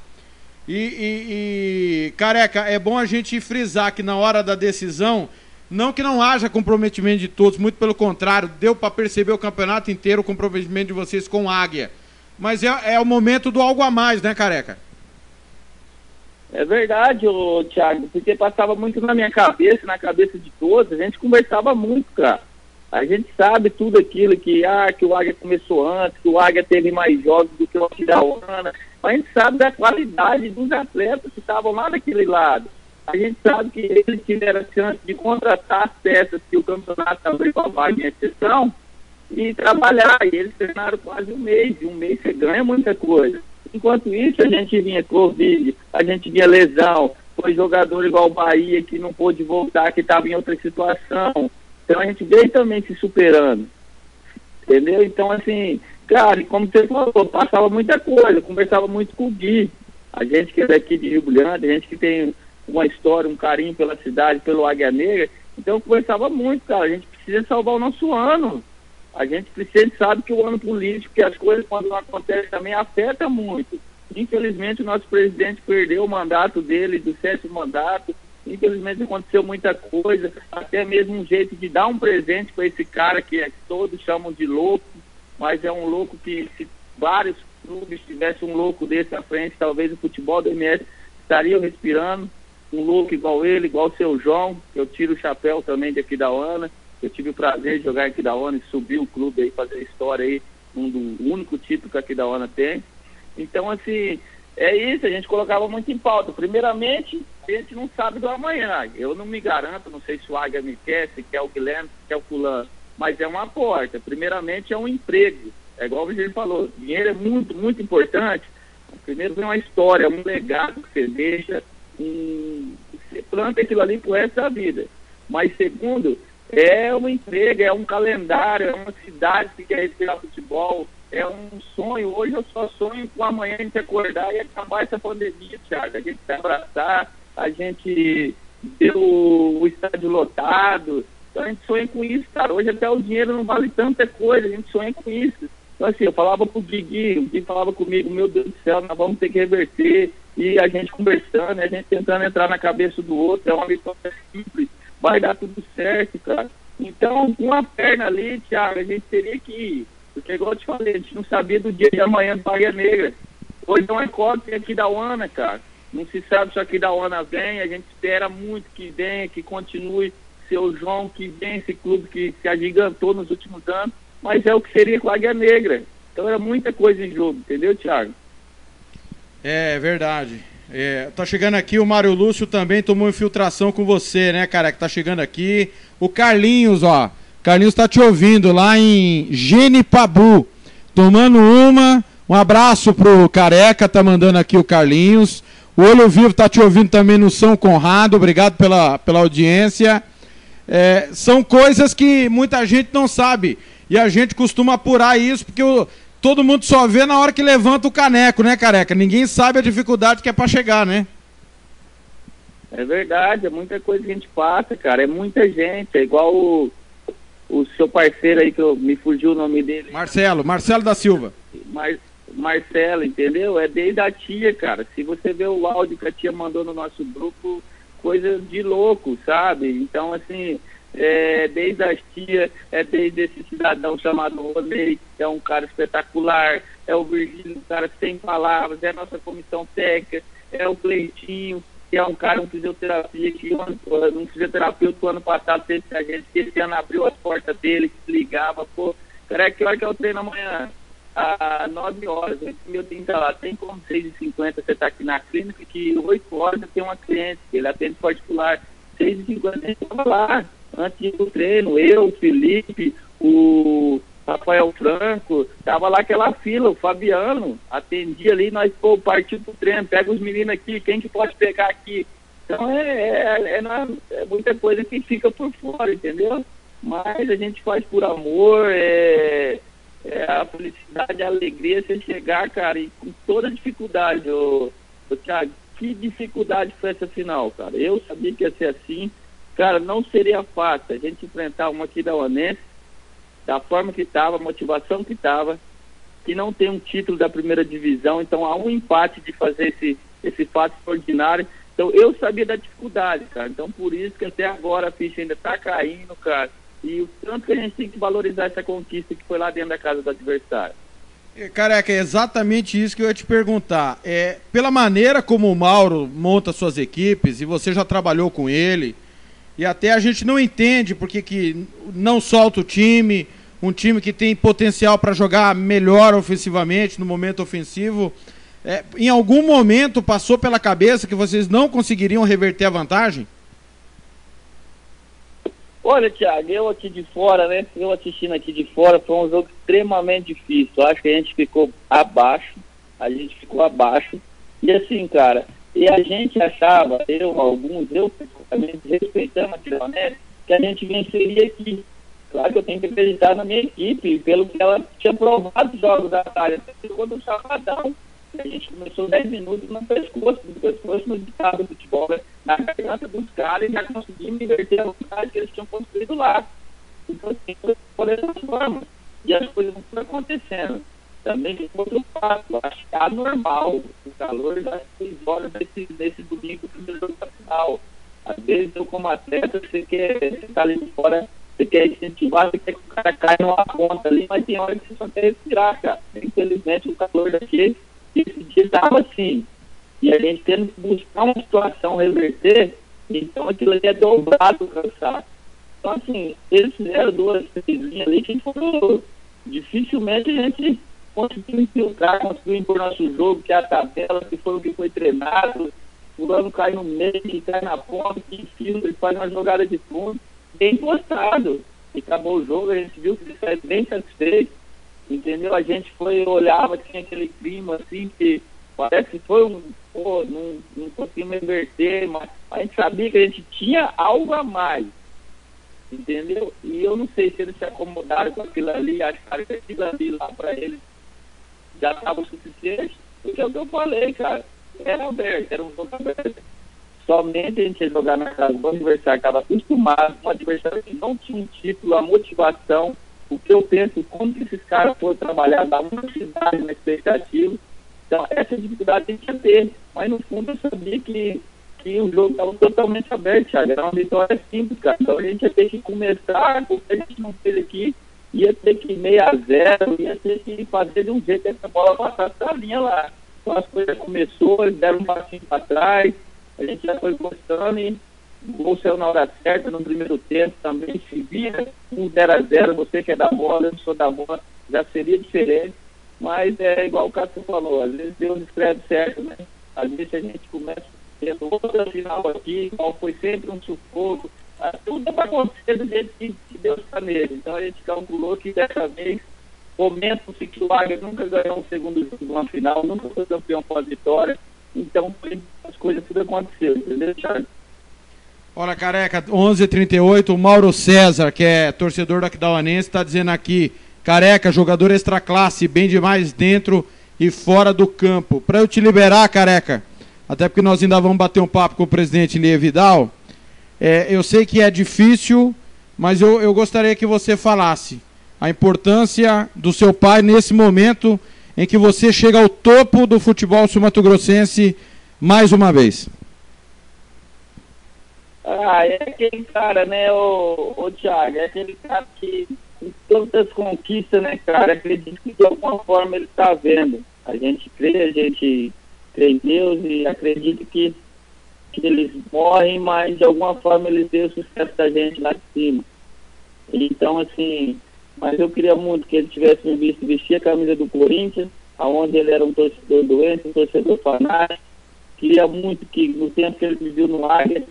E, e- e, careca, é bom a gente frisar que na hora da decisão, não que não haja comprometimento de todos, muito pelo contrário, deu para perceber o campeonato inteiro o comprometimento de vocês com o Águia. Mas é, é o momento do algo a mais, né, careca? É verdade, ô, Thiago, porque passava muito na minha cabeça, na cabeça de todos, a gente conversava muito, cara. A gente sabe tudo aquilo que, ah, que o Águia começou antes, que o Águia teve mais jogos do que o Aquidauana. A gente sabe da qualidade dos atletas que estavam lá daquele lado. A gente sabe que eles tiveram a chance de contratar as peças que o campeonato abriu com a vaga em exceção e trabalhar. E eles treinaram quase um mês. Um mês você ganha muita coisa. Enquanto isso, a gente vinha Covid, a gente vinha lesão, foi jogador igual o Bahia que não pôde voltar, que estava em outra situação. Então a gente veio também se superando. Entendeu? Então, assim, cara, como você falou, passava muita coisa, conversava muito com o Gui. A gente que é daqui de Rio Grande, a gente que tem uma história, um carinho pela cidade, pelo Águia Negra, então conversava muito, cara. A gente precisa salvar o nosso ano. A gente precisa, sabe que o ano político, que as coisas quando não acontecem também afeta muito. Infelizmente o nosso presidente perdeu o mandato dele, do sétimo mandato. Infelizmente aconteceu muita coisa, até mesmo um jeito de dar um presente para esse cara que é, todos chamam de louco, mas é um louco que se vários clubes tivessem um louco desse à frente, talvez o futebol do MS estaria respirando. Um louco igual ele, igual o seu João, eu tiro o chapéu também de aqui da Ana. Eu tive o prazer de jogar aqui da ONU e subir o clube aí, fazer história aí, um do único título que aqui da ONU tem. Então, assim, é isso, a gente colocava muito em pauta. Primeiramente, a gente não sabe do amanhã. Eu não me garanto, não sei se o Águia me quer, se quer o Guilherme, se quer o fulano, mas é uma porta. Primeiramente é um emprego. É igual o Virgílio falou, dinheiro é muito, muito importante. Primeiro vem uma história, um legado que você deixa, um... você planta aquilo ali pro resto da vida. Mas segundo, é um emprego, é um calendário, é uma cidade que quer respirar futebol, é um sonho. Hoje eu só sonho com amanhã a gente acordar e acabar essa pandemia, Thiago. A gente se abraçar, a gente ter o, o estádio lotado. Então a gente sonha com isso, cara. Hoje até o dinheiro não vale tanta coisa, a gente sonha com isso. Então assim, eu falava pro Gui, o Gui falava comigo, meu Deus do céu, nós vamos ter que reverter. E a gente conversando, a gente tentando entrar na cabeça do outro, é uma vitória simples vai dar tudo certo, cara. Então, com a perna ali, Thiago, a gente teria que ir. Porque, igual eu te falei, a gente não sabia do dia de amanhã do Bahia Negra. Hoje é uma incógnita aqui da UANA, cara. Não se sabe se aqui da UANA vem, a gente espera muito que venha, que continue seu João, que venha esse clube que se agigantou nos últimos anos, mas é o que seria com a Águia Negra. Então era muita coisa em jogo, entendeu, Thiago? É verdade. É, tá chegando aqui o Mário Lúcio também tomou infiltração com você, né, cara? Que tá chegando aqui. O Carlinhos, ó. Carlinhos tá te ouvindo lá em Genipabu. Tomando uma. Um abraço pro Careca, tá mandando aqui o Carlinhos. O Olho Vivo tá te ouvindo também no São Conrado. Obrigado pela, pela audiência. É, são coisas que muita gente não sabe. E a gente costuma apurar isso, porque o, todo mundo só vê na hora que levanta o caneco, né, careca? Ninguém sabe a dificuldade que é para chegar, né? É verdade, é muita coisa que a gente passa, cara. É muita gente. É igual o, o seu parceiro aí, que eu, me fugiu o nome dele. Marcelo, Marcelo da Silva. Mar, Marcelo, entendeu? É desde a tia, cara. Se você vê o áudio que a tia mandou no nosso grupo, coisa de louco, sabe? Então, assim, é, desde as tias, é desde esse cidadão chamado Rodney, que é um cara espetacular, é o Virgílio, um cara sem palavras, é a nossa comissão técnica, é o Cleitinho, que é um cara, um fisioterapia, que um fisioterapeuta do ano passado teve a gente, que esse ano abriu as portas dele, que ligava, pô, cara, que hora que o treino amanhã? Às 9 horas, 8 mil tem que lá, tem como 6h50 você tá aqui na clínica, que 8 horas eu tenho uma cliente, que ele atende particular, 6h50 a gente tava lá, antes do treino, eu, Felipe, o Rafael Franco, tava lá aquela fila, o Fabiano, atendia ali, nós, pô, partiu pro treino, pega os meninos aqui, quem que pode pegar aqui? Então é, é, é é muita coisa que fica por fora, entendeu? Mas a gente faz por amor, é, é a felicidade, a alegria, você chegar, cara, e com toda dificuldade, ô, ô Thiago, que dificuldade foi essa final, cara? Eu sabia que ia ser assim, cara, não seria fácil a gente enfrentar uma aqui da forma que estava, motivação que estava, que não tem um título da primeira divisão, então há um empate de fazer esse, esse fato extraordinário. Então eu sabia da dificuldade, cara. Então por isso que até agora a ficha ainda está caindo, cara. E o tanto que a gente tem que valorizar essa conquista que foi lá dentro da casa do adversário. Careca, é exatamente isso que eu ia te perguntar. É, pela maneira como o Mauro monta suas equipes, e você já trabalhou com ele, e até a gente não entende porque que não solta o time, um time que tem potencial para jogar melhor ofensivamente no momento ofensivo. É, em algum momento passou pela cabeça que vocês não conseguiriam reverter a vantagem? Olha, Thiago, eu aqui de fora, né? Eu assistindo aqui de fora, foi um jogo extremamente difícil. Eu acho que a gente ficou abaixo, a gente ficou abaixo. E assim, cara, e a gente achava, eu, alguns, eu respeitando a Tironete, que a gente venceria aqui. Claro que eu tenho que acreditar na minha equipe, pelo que ela tinha provado os jogos da área. Quando o Chapadão, a gente começou 10 minutos no pescoço, no pescoço no ditado do futebol, né? na garganta dos caras e já conseguimos inverter a vontade que eles tinham construído lá. Então, assim, foi por forma. E as coisas não foram acontecendo. Também outro fato, acho que é anormal o calor das 6 horas desse, desse domingo, primeiro jogo da final. Às vezes, eu como atleta, você quer, você tá ali fora, você quer incentivar, você quer que o cara caia numa ponta ali, mas tem hora que você só quer respirar, cara. Infelizmente, o calor daqui, esse dia estava assim. E a gente tendo que buscar uma situação reverter, então aquilo ali é dobrado o cansaço. Então, assim, eles fizeram duas, três linhas ali que foram. Dificilmente a gente conseguiu infiltrar, conseguiu impor nosso jogo, que é a tabela, que foi o que foi treinado. Fulano cai no meio, que cai na ponta, que infiltra, que faz uma jogada de fundo, bem postado. E acabou o jogo, a gente viu que ele saiu bem satisfeito. Entendeu? A gente foi, olhava, tinha aquele clima assim que parece que foi um. Pô, não, não conseguimos inverter, mas a gente sabia que a gente tinha algo a mais. Entendeu? E eu não sei se eles se acomodaram com aquilo ali, acharam que aquilo ali lá para eles já estava o suficiente. Porque é o que eu falei, cara. Era aberto, era um jogo aberto. Somente a gente ia jogar na casa do adversário, estava acostumado, um adversário que não tinha um título, a motivação. O que eu penso, que esses caras foram trabalhar, dar uma cidade na expectativa. Então, essa dificuldade a gente ia ter. Mas, no fundo, eu sabia que, que o jogo estava totalmente aberto, Thiago. Era uma vitória simples, cara. Então, a gente ia ter que começar, porque a gente não fez aqui, ia ter que ir meio a zero, ia ter que fazer de um jeito que essa bola passasse da linha lá. Então, as coisas começou, eles deram um passinho para trás, a gente já foi gostando e o gol saiu na hora certa, no primeiro tempo também, se via um 0 a 0 você que é da bola, eu não sou da bola, já seria diferente. Mas é igual o Cássio falou, às vezes Deus escreve certo, né? Às vezes a gente começa tendo outra final aqui, qual foi sempre um sufoco. Ah, Tudo vai acontecer do jeito que, Deus está nele. Então a gente calculou que dessa vez, comenta-se que o Águia nunca ganhou um segundo jogo de uma final, nunca foi campeão pós-vitória. Então foi, as coisas tudo aconteceu, entendeu, Thiago? Olha, careca, 11h38, o Mauro César, que é torcedor do Aquidauanense, está dizendo aqui: careca, jogador extra classe, bem demais dentro e fora do campo. Para eu te liberar, careca, até porque nós ainda vamos bater um papo com o presidente Lia Vidal. É, eu sei que é difícil, mas eu, eu gostaria que você falasse a importância do seu pai nesse momento em que você chega ao topo do futebol sul-mato-grossense mais uma vez. Ah, é aquele cara, né, o, o Thiago, é aquele cara que em tantas conquistas, né, cara, acredito que de alguma forma ele está vendo. A gente crê, a gente crê em Deus e acredito que eles morrem, mas de alguma forma eles deu o sucesso da gente lá de cima. Então, assim, mas eu queria muito que ele tivesse me visto vestir a camisa do Corinthians, aonde ele era um torcedor doente, um torcedor fanático. Queria muito que no tempo que ele viveu no Águia,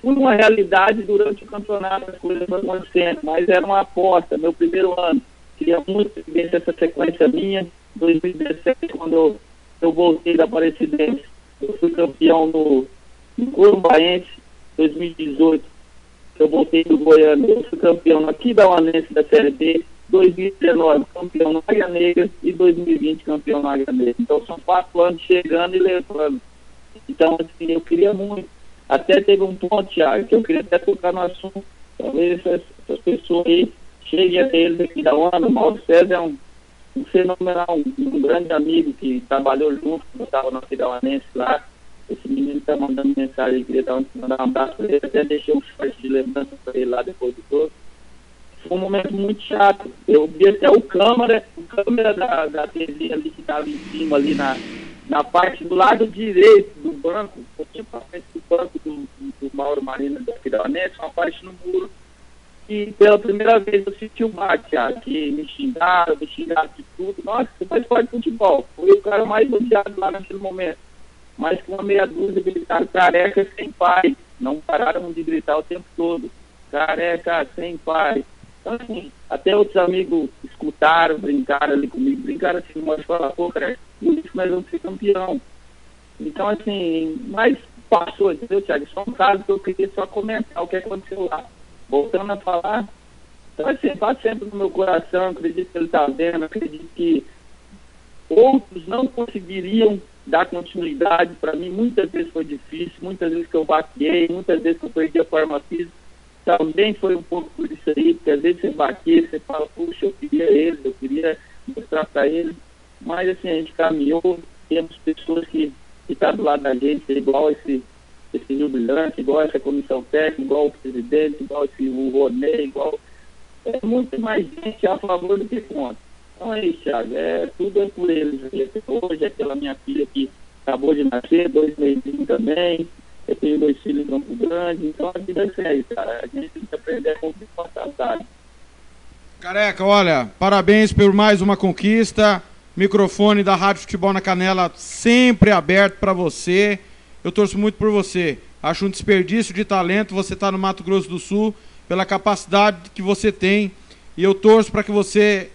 foi uma realidade durante o campeonato, as coisas acontecendo, mas era uma aposta, meu primeiro ano. Queria muito ver essa sequência minha, 2017, quando eu, eu voltei da Aparecidense. Eu fui campeão no, no Corumbaense 2018. Eu voltei do Goiânia. Eu fui campeão no Aquidauanense da Série B. 2019, campeão na Águia Negra. E 2020, campeão na Águia Negra. Então são quatro anos chegando e levando. Então, assim, eu queria muito. Até teve um ponto, Thiago, que eu queria até tocar no assunto. Talvez essas, essas pessoas aí cheguem até eles aqui da ONU. O Mauro César é um, um fenomenal, um, grande amigo que trabalhou junto, eu estava na Fidauanense lá. Esse menino está mandando mensagem, queria dar mandar um abraço para ele, até deixei um forte de lembrança para ele lá depois do todo. Foi um momento muito chato. Eu vi até o câmera, o câmera da, da TV ali que estava em cima, ali na, na parte do lado direito do banco, um pouquinho para frente do banco do, do, do Mauro Marina da Fidauanense, uma parte no muro. E pela primeira vez eu senti o bate, que me xingaram, me xingaram de tudo. Nossa, você faz parte de futebol. Foi o cara mais odiado lá naquele momento. Mas com uma meia dúzia gritaram careca sem pai. Não pararam de gritar o tempo todo. Careca sem pai. Então, assim, até outros amigos escutaram, brincaram ali comigo, brincaram assim, mas falaram, pô, cara, isso nós vamos ser campeão. Então, assim, mas passou, entendeu, Thiago? Só um caso que eu queria só comentar o que aconteceu lá. Voltando a falar, então, assim, está sempre no meu coração, acredito que ele está vendo, acredito que outros não conseguiriam dar continuidade. Para mim, muitas vezes foi difícil, muitas vezes que eu baquei, muitas vezes que eu perdi a forma física. Também foi um pouco por isso aí, porque às vezes você baqueia, você fala, puxa, eu queria eles, eu queria mostrar para eles. Mas assim, a gente caminhou, temos pessoas que estão tá do lado da gente, igual esse, esse jubilante, igual essa comissão técnica, igual o presidente, igual esse, o Ronê, igual. É muito mais gente a favor do que contra. Então é isso, Thiago. É, tudo é por eles. Hoje é pela minha filha que acabou de nascer, dois meses também. Eu tenho dois filhos em Campo Grande. Então a vida é isso, cara. A gente tem que aprender a com a passagem. Careca, olha, parabéns por mais uma conquista. Microfone da Rádio Futebol na Canela sempre aberto para você. Eu torço muito por você. Acho um desperdício de talento você estar tá no Mato Grosso do Sul pela capacidade que você tem. E eu torço para que você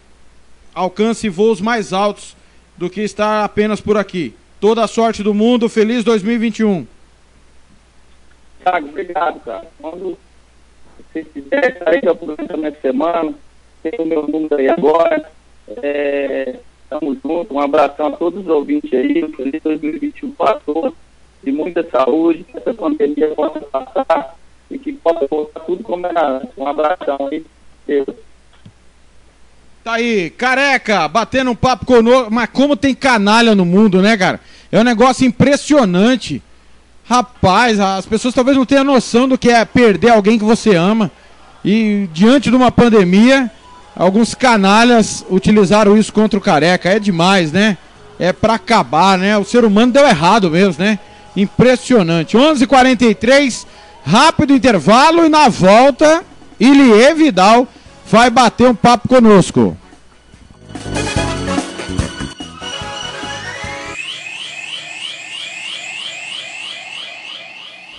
alcance voos mais altos do que estar apenas por aqui. Toda a sorte do mundo, feliz 2021. Thiago, obrigado, cara. Quando você quiser sair da aproveitamento de semana, tem o meu número aí agora. É, tamo junto, um abração a todos os ouvintes aí, feliz 2021 para todos, de muita saúde, que essa pandemia possa passar e que possa voltar tudo como era antes. Um abração aí, Deus. Tá aí, careca, batendo um papo conosco. Mas como tem canalha no mundo, né, cara? É um negócio impressionante. Rapaz, as pessoas talvez não tenham noção do que é perder alguém que você ama. E diante de uma pandemia, alguns canalhas utilizaram isso contra o careca. É demais, né? É pra acabar, né? O ser humano deu errado mesmo, né? Impressionante. 11:43 h 43 rápido intervalo e na volta, Ilie Vidal vai bater um papo conosco.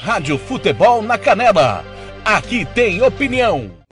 Rádio Futebol na Canela. Aqui tem opinião.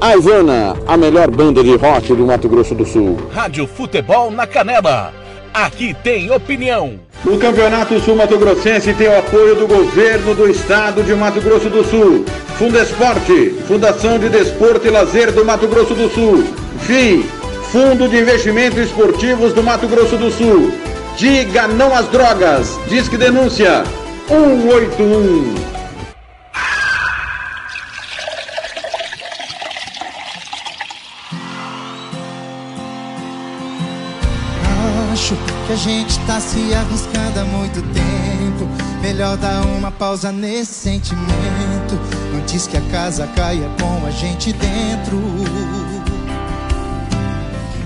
A Ivana, a melhor banda de rock do Mato Grosso do Sul. Rádio Futebol na Canela. Aqui tem opinião. O Campeonato Sul Mato Grossense tem o apoio do governo do estado de Mato Grosso do Sul. Fundesporte, Fundação de Desporto e Lazer do Mato Grosso do Sul. FII, Fundo de Investimentos Esportivos do Mato Grosso do Sul. Diga não às drogas. Disque denúncia 181. Que a gente tá se arriscando há muito tempo. Melhor dar uma pausa nesse sentimento. Antes que a casa caia com a gente dentro.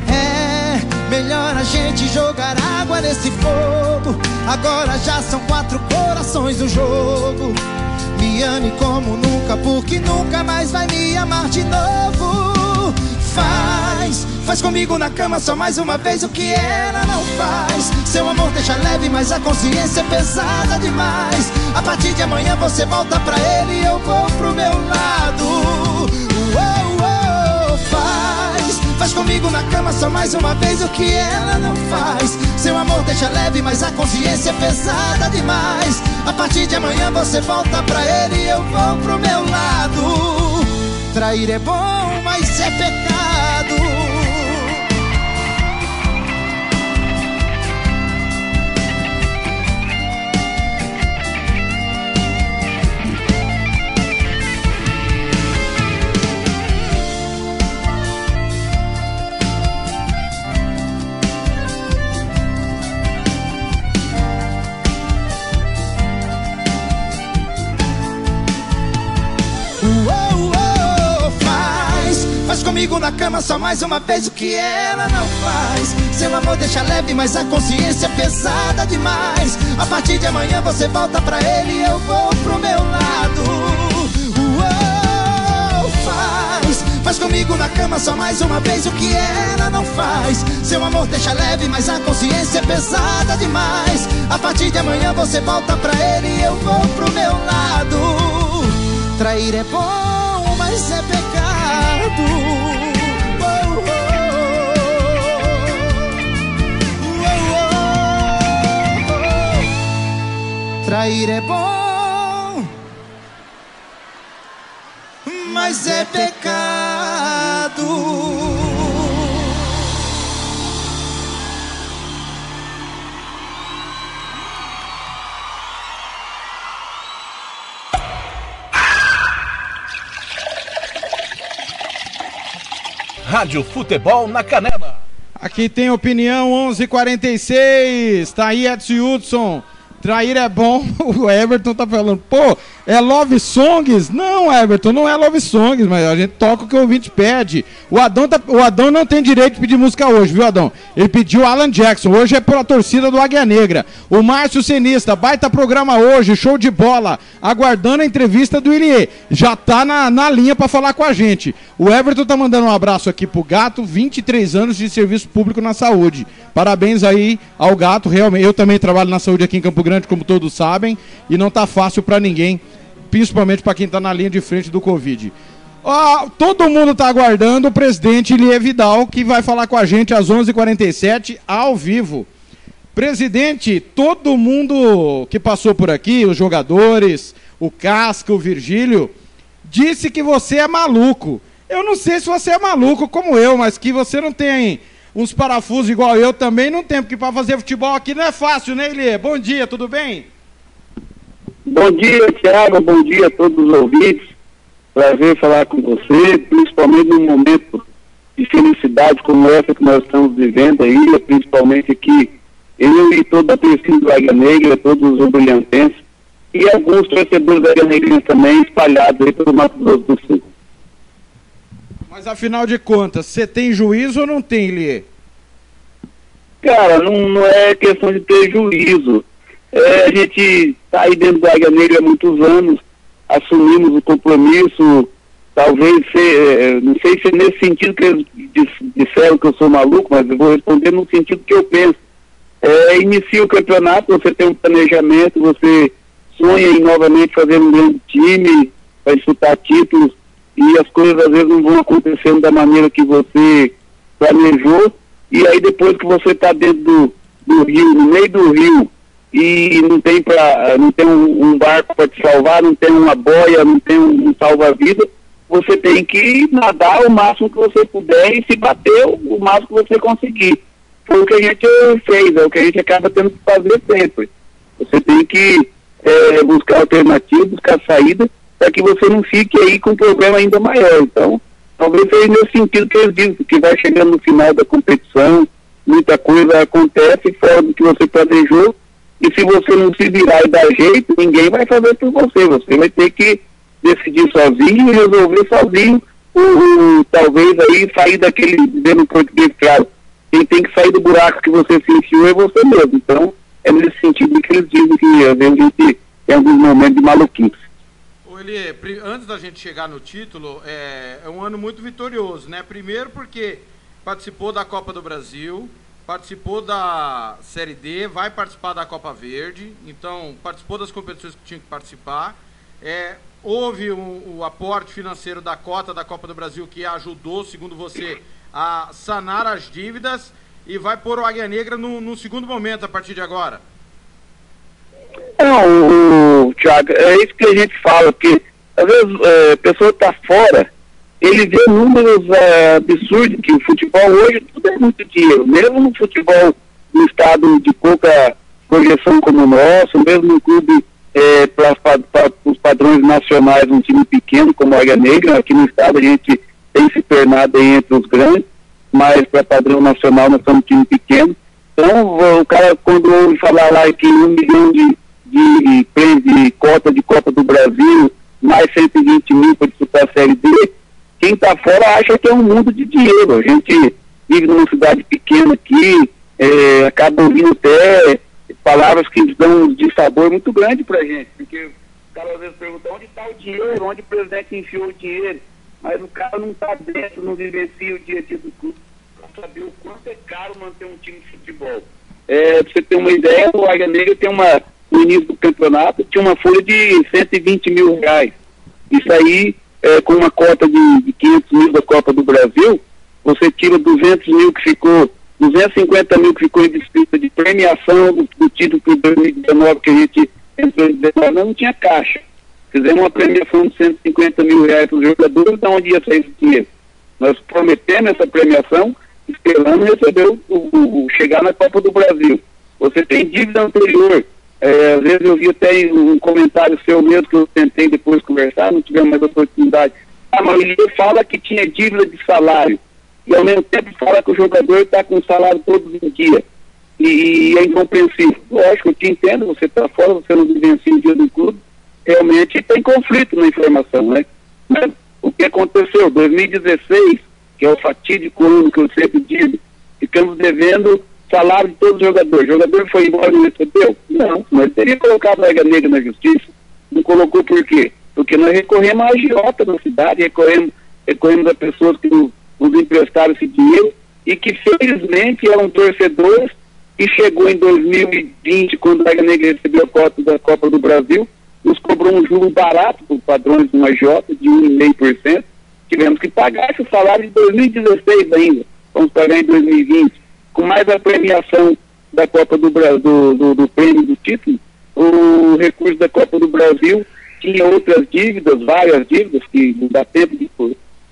É melhor a gente jogar água nesse fogo. Agora já são quatro corações no jogo. Me me ame como nunca, porque nunca mais vai me amar de novo. Faz, faz comigo na cama só mais uma vez o que ela não faz. Seu amor deixa leve, mas a consciência é pesada demais. A partir de amanhã você volta pra ele e eu vou pro meu lado. Uou, uou, faz, faz comigo na cama só mais uma vez o que ela não faz. Seu amor deixa leve, mas a consciência é pesada demais. A partir de amanhã você volta pra ele e eu vou pro meu lado. Trair é bom, mas é pecado. Comigo na cama só mais uma vez o que ela não faz. Seu amor deixa leve, mas a consciência é pesada demais. A partir de amanhã você volta pra ele e eu vou pro meu lado. Uou, faz, faz comigo na cama só mais uma vez o que ela não faz. Seu amor deixa leve, mas a consciência é pesada demais. A partir de amanhã você volta pra ele e eu vou pro meu lado. Trair é bom, mas é pecado. Trair é bom, mas é pecado. Rádio Futebol na Canela. Aqui tem opinião 11:46. Tá aí Edson Hudson. Trair é bom. O Everton tá falando, pô, é Love Songs? Não, Everton, não é Love Songs, mas a gente toca o que o ouvinte pede. O Adão, tá, o Adão não tem direito de pedir música hoje, viu, Adão? Ele pediu Alan Jackson. Hoje é pela torcida do Águia Negra. O Márcio Senista, baita programa hoje, show de bola. Aguardando a entrevista do Ilie. Já tá na, na linha pra falar com a gente. O Everton tá mandando um abraço aqui pro Gato, 23 anos de serviço público na saúde. Parabéns aí ao Gato, realmente. Eu também trabalho na saúde aqui em Campo Grande, como todos sabem, e não tá fácil pra ninguém, principalmente pra quem tá na linha de frente do Covid. Ó, todo mundo tá aguardando o presidente Ilie Vidal, que vai falar com a gente às 11h47, ao vivo. Presidente, todo mundo que passou por aqui, os jogadores, o Casca, o Virgílio, disse que você é maluco. Eu não sei se você é maluco como eu, mas que você não tem uns parafusos igual eu também não tem, porque para fazer futebol aqui não é fácil, né, Ilie? Bom dia, tudo bem? Bom dia, Thiago. Bom dia a todos os ouvintes. Prazer falar com você, principalmente num momento de felicidade como essa que nós estamos vivendo aí, principalmente aqui, eu e toda a torcida do Águia Negra, todos os brilhantenses, e alguns torcedores da Águia Negra também espalhados aí pelo Mato Grosso do Sul. Mas afinal de contas, você tem juízo ou não tem, Ilie? Cara, não, não é questão de ter juízo. É, a gente está aí dentro da Águia Negra há muitos anos, assumimos o compromisso, talvez, ser, é, não sei se é nesse sentido que eles dis- disseram que eu sou maluco, mas eu vou responder no sentido que eu penso. É, inicia o campeonato, você tem um planejamento, você sonha em novamente fazer um grande time, vai disputar títulos, e as coisas às vezes não vão acontecendo da maneira que você planejou, e aí depois que você está dentro do, do rio, no meio do rio, e não tem para não tem um, um barco para te salvar, não tem uma boia, não tem um, um salva-vida, você tem que nadar o máximo que você puder e se bater o, máximo que você conseguir. Foi o que a gente fez, é o que a gente acaba tendo que fazer sempre. Você tem que eh, buscar alternativas, buscar saída, para que você não fique aí com um problema ainda maior. Então, talvez seja nesse sentido que eles dizem, que vai chegando no final da competição, muita coisa acontece fora do que você planejou, e se você não se virar e dar jeito, ninguém vai fazer por você. Você vai ter que decidir sozinho e resolver sozinho, o, o- talvez aí sair daquele, dizendo português claro, quem tem que sair do buraco que você se enfiou é você mesmo. Então, é nesse sentido que eles dizem que às vezes a gente tem alguns momentos de maluquice. Elie, pri- antes da gente chegar no título, é, é um ano muito vitorioso, né? Primeiro porque participou da Copa do Brasil, participou da Série D, vai participar da Copa Verde, então participou das competições que tinha que participar. É, houve um- o aporte financeiro da cota da Copa do Brasil que ajudou, segundo você, a sanar as dívidas e vai pôr o Águia Negra no, no segundo momento a partir de agora. Não, o, o Thiago, é isso que a gente fala, porque às vezes é, a pessoa está fora, ele vê números é, absurdos, que o futebol hoje tudo é muito dinheiro, mesmo no futebol no estado de pouca projeção como o nosso, mesmo no clube é, para os padrões nacionais, um time pequeno como a Águia Negra, aqui no estado a gente tem se tornado entre os grandes, mas para padrão nacional nós somos um time pequeno. Então o cara quando ouve falar lá que um milhão de, de de cota de Copa do Brasil, mais 120 mil para disputar a Série D, quem está fora acha que é um mundo de dinheiro. A gente vive numa cidade pequena aqui, é, acaba ouvindo até palavras que dão um dissabor muito grande para a gente, porque o cara às vezes pergunta onde está o dinheiro, onde o presidente enfiou o dinheiro, mas o cara não está dentro, não vivencia o dia a dia do clube para saber o quanto é caro manter um time de futebol. É, pra você ter uma ideia, o Águia Negra tem uma, no início do campeonato, tinha uma folha de 120 mil reais. Isso aí, é, com uma cota de, de 500 mil da Copa do Brasil, você tira 200 mil que ficou, 250 mil que ficou em disputa de premiação do, do título de 2019 que a gente entrou em 2019, não tinha caixa. Fizemos uma premiação de 150 mil reais para os jogadores, de onde ia sair esse dinheiro? Nós prometemos essa premiação, esperando receber o, o- o- chegar na Copa do Brasil. Você tem dívida anterior. É, às vezes eu vi até um comentário seu mesmo que eu tentei depois conversar, não tivemos mais oportunidade. A maioria fala que tinha dívida de salário. E ao mesmo tempo fala que o jogador está com salário todos os dias. E, e é incompreensível. Lógico, eu te entendo, você está fora, você não vivencia o dia do clube. Realmente tem conflito na informação, né? Mas o que aconteceu? 2016, que é o fatídico ano que eu sempre digo, ficamos devendo salário de todos os jogadores. O jogador foi embora e recebeu? Não, nós teríamos colocado a Liga Negra na justiça. Não colocou por quê? Porque nós recorremos à agiota da cidade, recorremos, recorremos a pessoas que nos, emprestaram esse dinheiro e que felizmente eram torcedores e chegou em 2020, quando a Liga Negra recebeu a cota da Copa do Brasil, nos cobrou um juro barato por padrões de uma agiota de 1,5%. Tivemos que pagar esse salário de 2016 ainda. Vamos pagar em 2020 com mais a premiação da Copa do Brasil, do, do, do prêmio do título, o recurso da Copa do Brasil tinha outras dívidas, várias dívidas, que não dá tempo de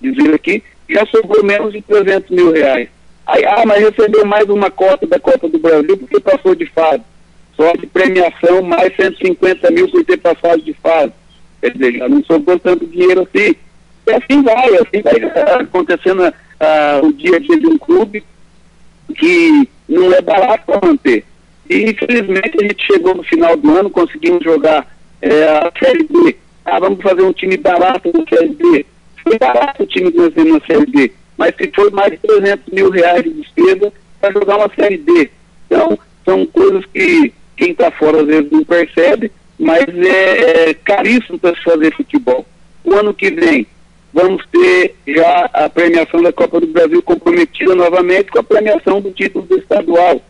dizer aqui, já sobrou menos de 300 mil reais. Aí, ah, mas recebeu mais uma cota da Copa do Brasil porque passou de fase. Só de premiação, mais 150 mil por ter passado de fase. Quer dizer, já não sobrou tanto dinheiro assim. E assim vai, assim vai ah, acontecendo ah, o dia a dia de um clube que não é barato para manter. E infelizmente a gente chegou no final do ano, conseguimos jogar eh, a Série B. Ah, vamos fazer um time barato na Série B. Foi barato o time que nós temos na Série B, mas se foi mais de 300 mil reais de despesa para jogar uma Série D. Então, são coisas que quem está fora às vezes não percebe, mas é, é caríssimo para se fazer futebol. O ano que vem, vamos ter já a premiação da Copa do Brasil comprometida novamente com a premiação do título do estadual.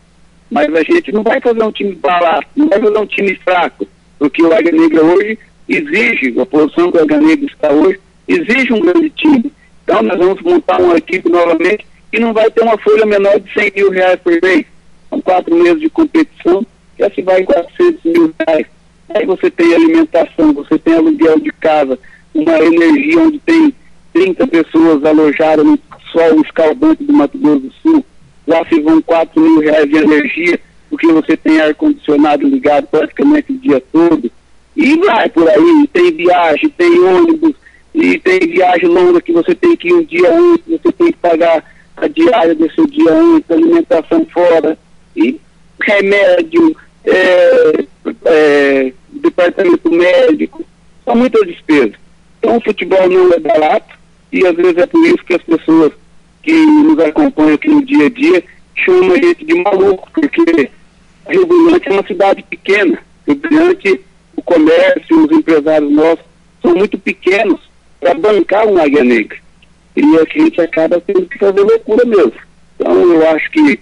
Mas a gente não vai fazer um time barato, não vai fazer um time fraco, porque o Águia Negra hoje exige, a posição que o Águia Negra está hoje, exige um grande time. Então nós vamos montar uma equipe novamente e não vai ter uma folha menor de 100 mil reais por mês. São quatro meses de competição, já se vai em 400 mil reais. Aí você tem alimentação, você tem aluguel de casa, uma energia onde tem 30 pessoas alojadas no sol escaldante do Mato Grosso do Sul. Lá se vão 4 mil reais de energia, porque você tem ar-condicionado ligado praticamente o dia todo. E vai por aí, tem viagem, tem ônibus, e tem viagem longa que você tem que ir um dia antes, você tem que pagar a diária desse dia antes, alimentação fora, e remédio, é, é, departamento médico, são muitas despesas. Então o futebol não é barato e às vezes é por isso que as pessoas que nos acompanham aqui no dia a dia chamam a gente de maluco, porque Rio Brilhante é uma cidade pequena. Rio Brilhante, o comércio, os empresários nossos são muito pequenos para bancar um Águia Negra. E a gente acaba tendo que fazer loucura mesmo. Então eu acho que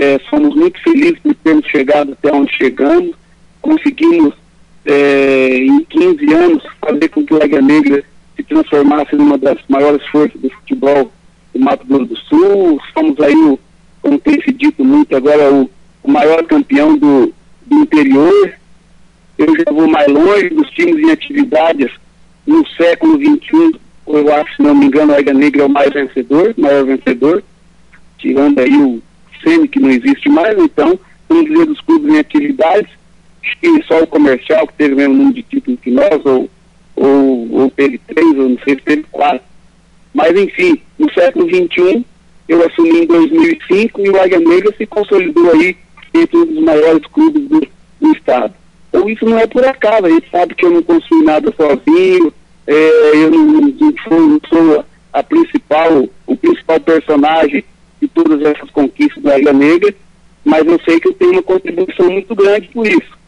é, somos muito felizes por termos chegado até onde chegamos, conseguimos é, em 15 anos fazer com que o Águia Negra se transformasse numa das maiores forças do futebol do Mato Grosso do Sul, somos aí, o, como tem se dito muito agora, o, o maior campeão do, do interior, eu já vou mais longe dos times em atividades no século XXI, eu acho, se não me engano, a Águia Negra é o mais vencedor, maior vencedor, tirando aí o SEMI, que não existe mais, então, vamos dizer, dos clubes em atividades, que só o comercial, que teve o mesmo número de títulos que nós, ou, ou, ou teve três, ou não sei se teve quatro. Mas, enfim, no século XXI, eu assumi em 2005 e o Águia Negra se consolidou aí entre um dos maiores clubes do, do estado. Então isso não é por acaso, a gente sabe que eu não construí nada sozinho, é, eu não, não, sou, não sou a principal, o principal personagem de todas essas conquistas da Águia Negra, mas eu sei que eu tenho uma contribuição muito grande por isso.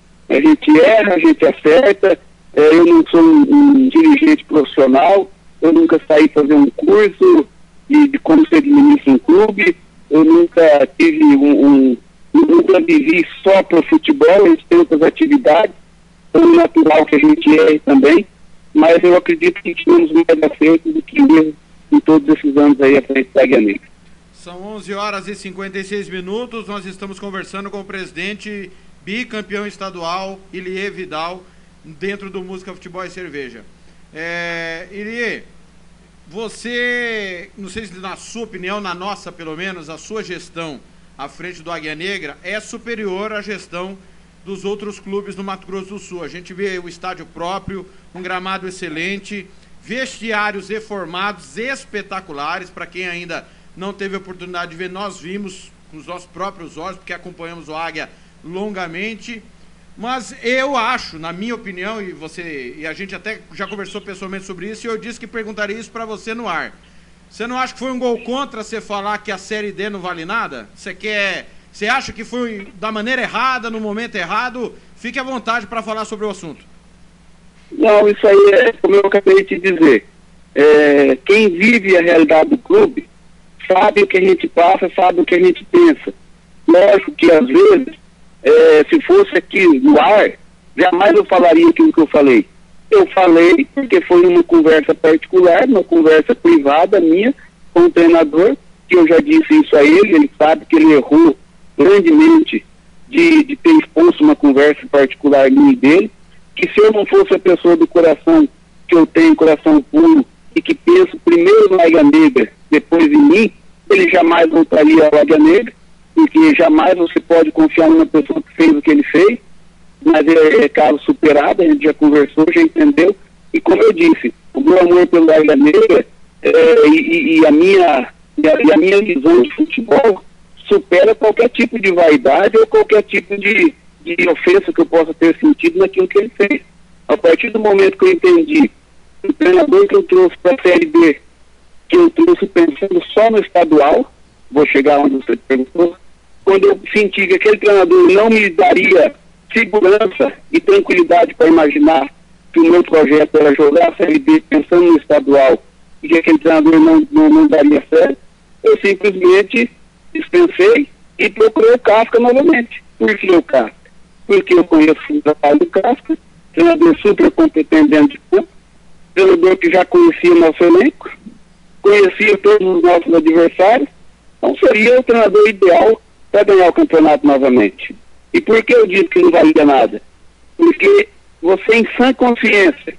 A gente erra, a gente acerta, é, eu não sou um, um, dirigente profissional, eu nunca saí fazer um curso de, de como ser administra um clube, eu nunca tive um, um nunca vivi só para o futebol, a gente tem outras atividades, é natural que a gente é também, mas eu acredito que tivemos mais acerto do que mesmo em todos esses anos aí à frente da. São 11 horas e 56 minutos. Nós estamos conversando com o presidente bicampeão estadual, Ilie Vidal, dentro do Música Futebol e Cerveja. É, Ilie, você, não sei se na sua opinião, na nossa pelo menos, a sua gestão à frente do Águia Negra é superior à gestão dos outros clubes do Mato Grosso do Sul. A gente vê o estádio próprio, um gramado excelente, vestiários reformados espetaculares. Para quem ainda não teve a oportunidade de ver, nós vimos com os nossos próprios olhos, porque acompanhamos o Águia longamente. Mas eu acho, na minha opinião, e você e a gente até já conversou pessoalmente sobre isso, e eu disse que perguntaria isso para você no ar. Você não acha que foi um gol contra você falar que a Série D não vale nada? Você quer. Você acha que foi da maneira errada, no momento errado? Fique à vontade para falar sobre o assunto. Não, isso aí é como eu acabei de dizer. É, quem vive a realidade do clube sabe o que a gente passa, sabe o que a gente pensa. Lógico que às vezes, é, se fosse aqui no ar, jamais eu falaria aquilo que eu falei. Eu falei porque foi uma conversa particular, uma conversa privada minha com o treinador, que eu já disse isso a ele, ele sabe que ele errou grandemente de, de ter expulso uma conversa particular minha e dele, que se eu não fosse a pessoa do coração que eu tenho, coração puro, e que penso primeiro na Águia Negra, depois em mim, ele jamais voltaria ao Águia Negra, porque jamais você pode confiar numa pessoa que fez o que ele fez, mas é, é caso superado, a gente já conversou, já entendeu. E como eu disse, o meu amor pelo Águia Negra é, e, e, a minha, e a, e a minha visão de futebol supera qualquer tipo de vaidade ou qualquer tipo de, de ofensa que eu possa ter sentido naquilo que ele fez. A partir do momento que eu entendi o treinador que eu trouxe para a Série B, que eu trouxe pensando só no estadual, vou chegar onde você perguntou, quando eu senti que aquele treinador não me daria segurança e tranquilidade para imaginar que o meu projeto era jogar a Série B pensando no estadual e que aquele treinador não, não, não daria certo, eu simplesmente dispensei e procurei o Casca novamente. Por que o Casca? Porque eu conheço o trabalho do Casca, treinador super competente dentro de campo, treinador que já conhecia o nosso elenco, conhecia todos os nossos adversários, então seria o treinador ideal para ganhar o campeonato novamente. E por que eu disse que não valia nada? Porque você, em sã consciência,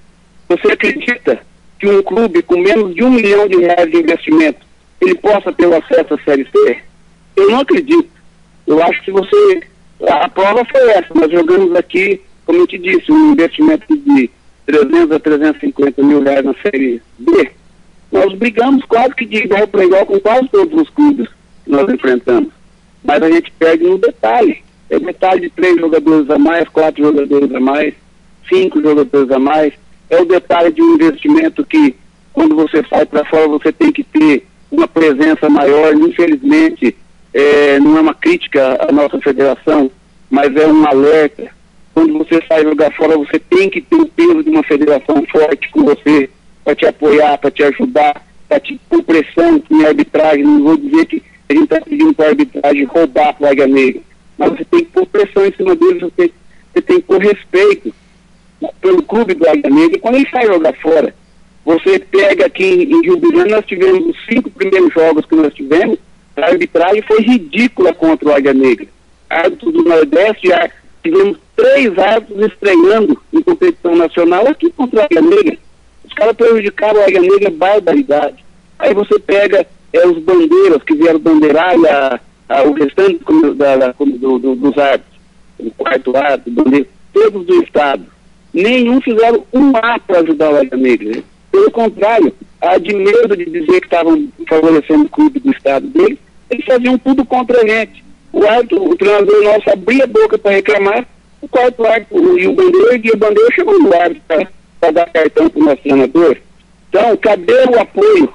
você acredita que um clube com menos de um milhão de reais de investimento, ele possa ter o acesso à Série C? Eu não acredito. Eu acho que você. A prova foi essa. Nós jogamos aqui, como eu te disse, um investimento de 300 a 350 mil reais na Série B. Nós brigamos quase que de igual para igual com quase todos os clubes que nós enfrentamos. Mas a gente perde no detalhe. É detalhe de três jogadores a mais, quatro jogadores a mais, cinco jogadores a mais. É o detalhe de um investimento que, quando você sai para fora, você tem que ter uma presença maior. Infelizmente, é, não é uma crítica à nossa federação, mas é um alerta quando você sai jogar fora, você tem que ter o peso de uma federação forte com você, para te apoiar, para te ajudar, para te pôr pressão em arbitragem. Não vou dizer que gente está pedindo para a arbitragem roubar a Águia Negra, mas você tem que pôr pressão em cima deles, você, você tem que pôr respeito pelo clube do Águia Negra. Quando ele sai jogar fora, você pega aqui em Grande, nós tivemos os cinco primeiros jogos que nós tivemos, a arbitragem foi ridícula contra o Águia Negra. Árbitro do Nordeste, já tivemos três árbitros estreando em competição nacional aqui contra o Águia Negra. Os caras prejudicaram o Águia Negra barbaridade. Aí você pega é, os bandeiras que vieram bandeirar a, a, o restante da, da, do, do, dos árbitros, o quarto árbitro, bandeira, todos do Estado. Nenhum fizeram um ato para ajudar o Águia Negra. Pelo contrário, a de medo de dizer que estavam favorecendo o clube do Estado deles, eles faziam tudo contra a gente. O árbitro, o treinador nosso abria a boca para reclamar, o quarto árbitro e o bandeira e o bandeira chegou no árbitro para dar cartão para o nosso treinador. Então, cadê o apoio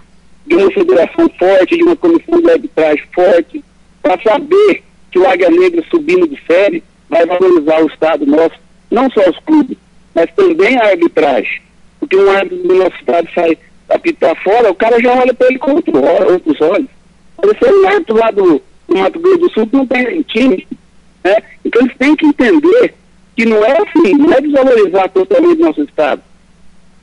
de uma federação forte, de uma comissão de arbitragem forte, para saber que o Águia Negra subindo de série vai valorizar o Estado nosso, não só os clubes, mas também a arbitragem. Porque um árbitro do nosso Estado sai apitar fora, o cara já olha para ele com outro, outros olhos. Esse é um árbitro lá do, do Mato Grosso do Sul não tem time. Né? Então eles têm que entender que não é assim, não é desvalorizar totalmente o nosso Estado.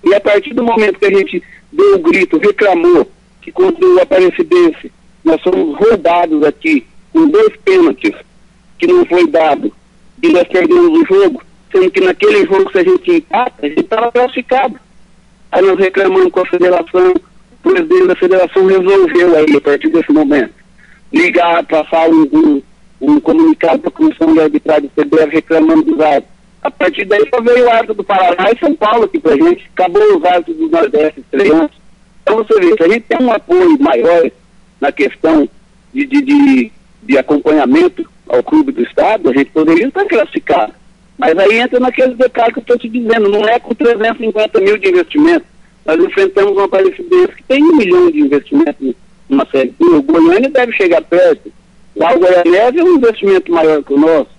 E a partir do momento que a gente deu o grito, reclamou que contra o Aparecidense nós fomos roubados aqui com dois pênaltis que não foi dado e nós perdemos o jogo, sendo que naquele jogo se a gente empata, a gente estava classificado. Aí nós reclamamos com a federação, o presidente da federação resolveu aí, a partir desse momento, ligar, passar um, um, um comunicado para a comissão de arbitragem do CBF reclamando dos árbitros. A partir daí só veio o árbitro do Paraná e São Paulo aqui pra gente, acabou os árbitros do Nordeste estreando. Então você vê, se a gente tem um apoio maior na questão de, de, de, de acompanhamento ao clube do Estado, a gente poderia estar classificado. Mas aí entra naqueles detalhes que eu estou te dizendo, não é com 350 mil de investimento. Nós enfrentamos uma Aparecidense que tem um milhão de investimento numa série. O Goiânia deve chegar perto. Lá o Goianese é um investimento maior que o nosso.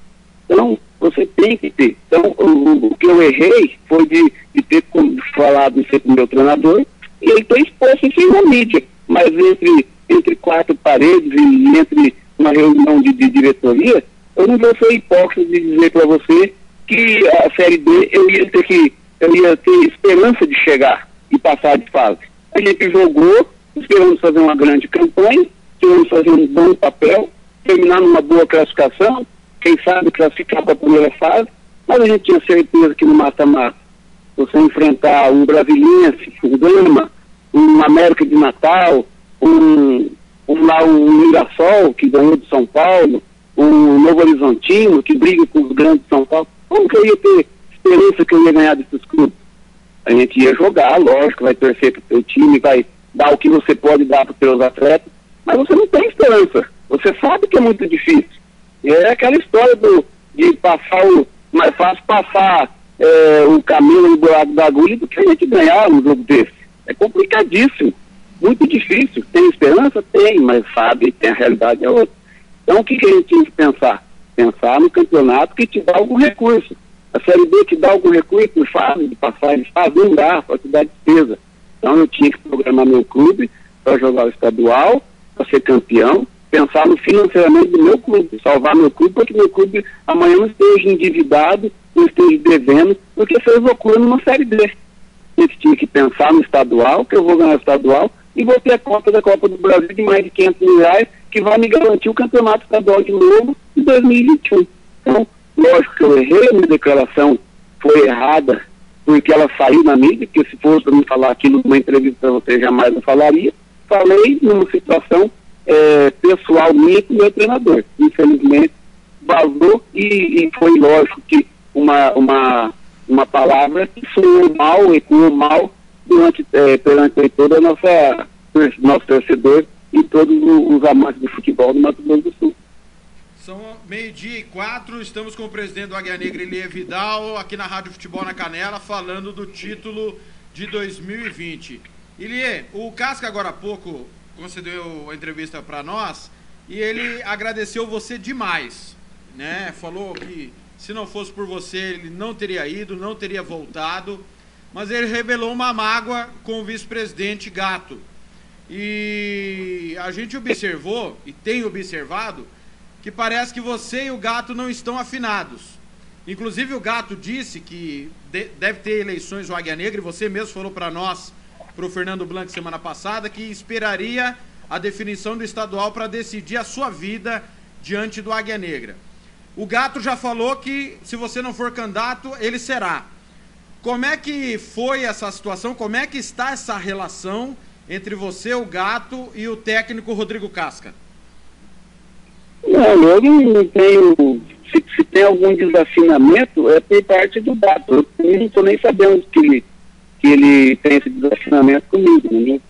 Então, você tem que ter. Então, o, o que eu errei foi de, de ter falado isso com o meu treinador e ele ter exposto isso na mídia. Mas entre, entre quatro paredes e entre uma reunião de, de diretoria, eu não vou ser hipócrita de dizer para você que a Série B eu ia ter que eu ia ter esperança de chegar e passar de fase. A gente jogou, esperamos fazer uma grande campanha, esperamos fazer um bom papel, terminar numa boa classificação, quem sabe classificar para a primeira fase, mas a gente tinha certeza que no mata-mata, você enfrentar um Brasiliense, um Gama, um América de Natal, um, um lá um Mirassol, que ganhou de São Paulo, um Novo Horizontino, que briga com os grandes de São Paulo, como que eu ia ter esperança que eu ia ganhar desses clubes? A gente ia jogar, lógico, vai torcer para o seu time, vai dar o que você pode dar para os seus atletas, mas você não tem esperança. Você sabe que é muito difícil. E é aquela história do, de passar o. Mais fácil passar é, o caminho no buraco da agulha do que a gente ganhar um jogo desse. É complicadíssimo. Muito difícil. Tem esperança? Tem, mas sabe, tem a realidade é outra. Então o que, que a gente tinha que pensar? Pensar no campeonato que te dá algum recurso. A Série B te dá algum recurso em fase de passagem, fase não dá, para te dar despesa. Então eu tinha que programar meu clube para jogar o estadual, para ser campeão, pensar no financeiramente do meu clube, salvar meu clube para que meu clube amanhã não esteja endividado, não esteja devendo, porque fez loucura numa série. A gente tinha que pensar no estadual, que eu vou ganhar o estadual, e vou ter a conta da Copa do Brasil de mais de 500 mil reais, que vai me garantir o campeonato estadual de novo em 2021. Então, lógico que eu errei, minha declaração foi errada, porque ela saiu na mídia, que se fosse para me falar aquilo numa entrevista para você, jamais eu falaria. Falei numa situação é, pessoal minha com o meu treinador. Infelizmente, vazou e, e, foi lógico que uma, uma, uma palavra que soou mal, ecoou mal durante, é, perante toda a nossa nosso torcedor e todos os amantes de futebol do Mato Grosso do Sul. São meio-dia e quatro, estamos com o presidente do Águia Negra, Elie Vidal, aqui na Rádio Futebol na Canela, falando do título de 2020. Elie, o Casca agora há pouco concedeu a entrevista para nós e ele agradeceu você demais, né? Falou que se não fosse por você, ele não teria ido, não teria voltado. Mas ele revelou uma mágoa com o vice-presidente Gato. E a gente observou, e tem observado, que parece que você e o Gato não estão afinados. Inclusive o Gato disse que de- deve ter eleições no Águia Negra, e você mesmo falou para nós, para o Fernando Blanc semana passada, que esperaria a definição do estadual para decidir a sua vida diante do Águia Negra. O Gato já falou que se você não for candidato, ele será. Como é que foi essa situação? Como é que está essa relação entre você, o Gato, e o técnico Rodrigo Casca? Não, eu não, tenho. Se, se tem algum desafinamento, é por parte do Gato. Eu não estou nem sabendo que ele, que ele tem esse desafinamento comigo. né?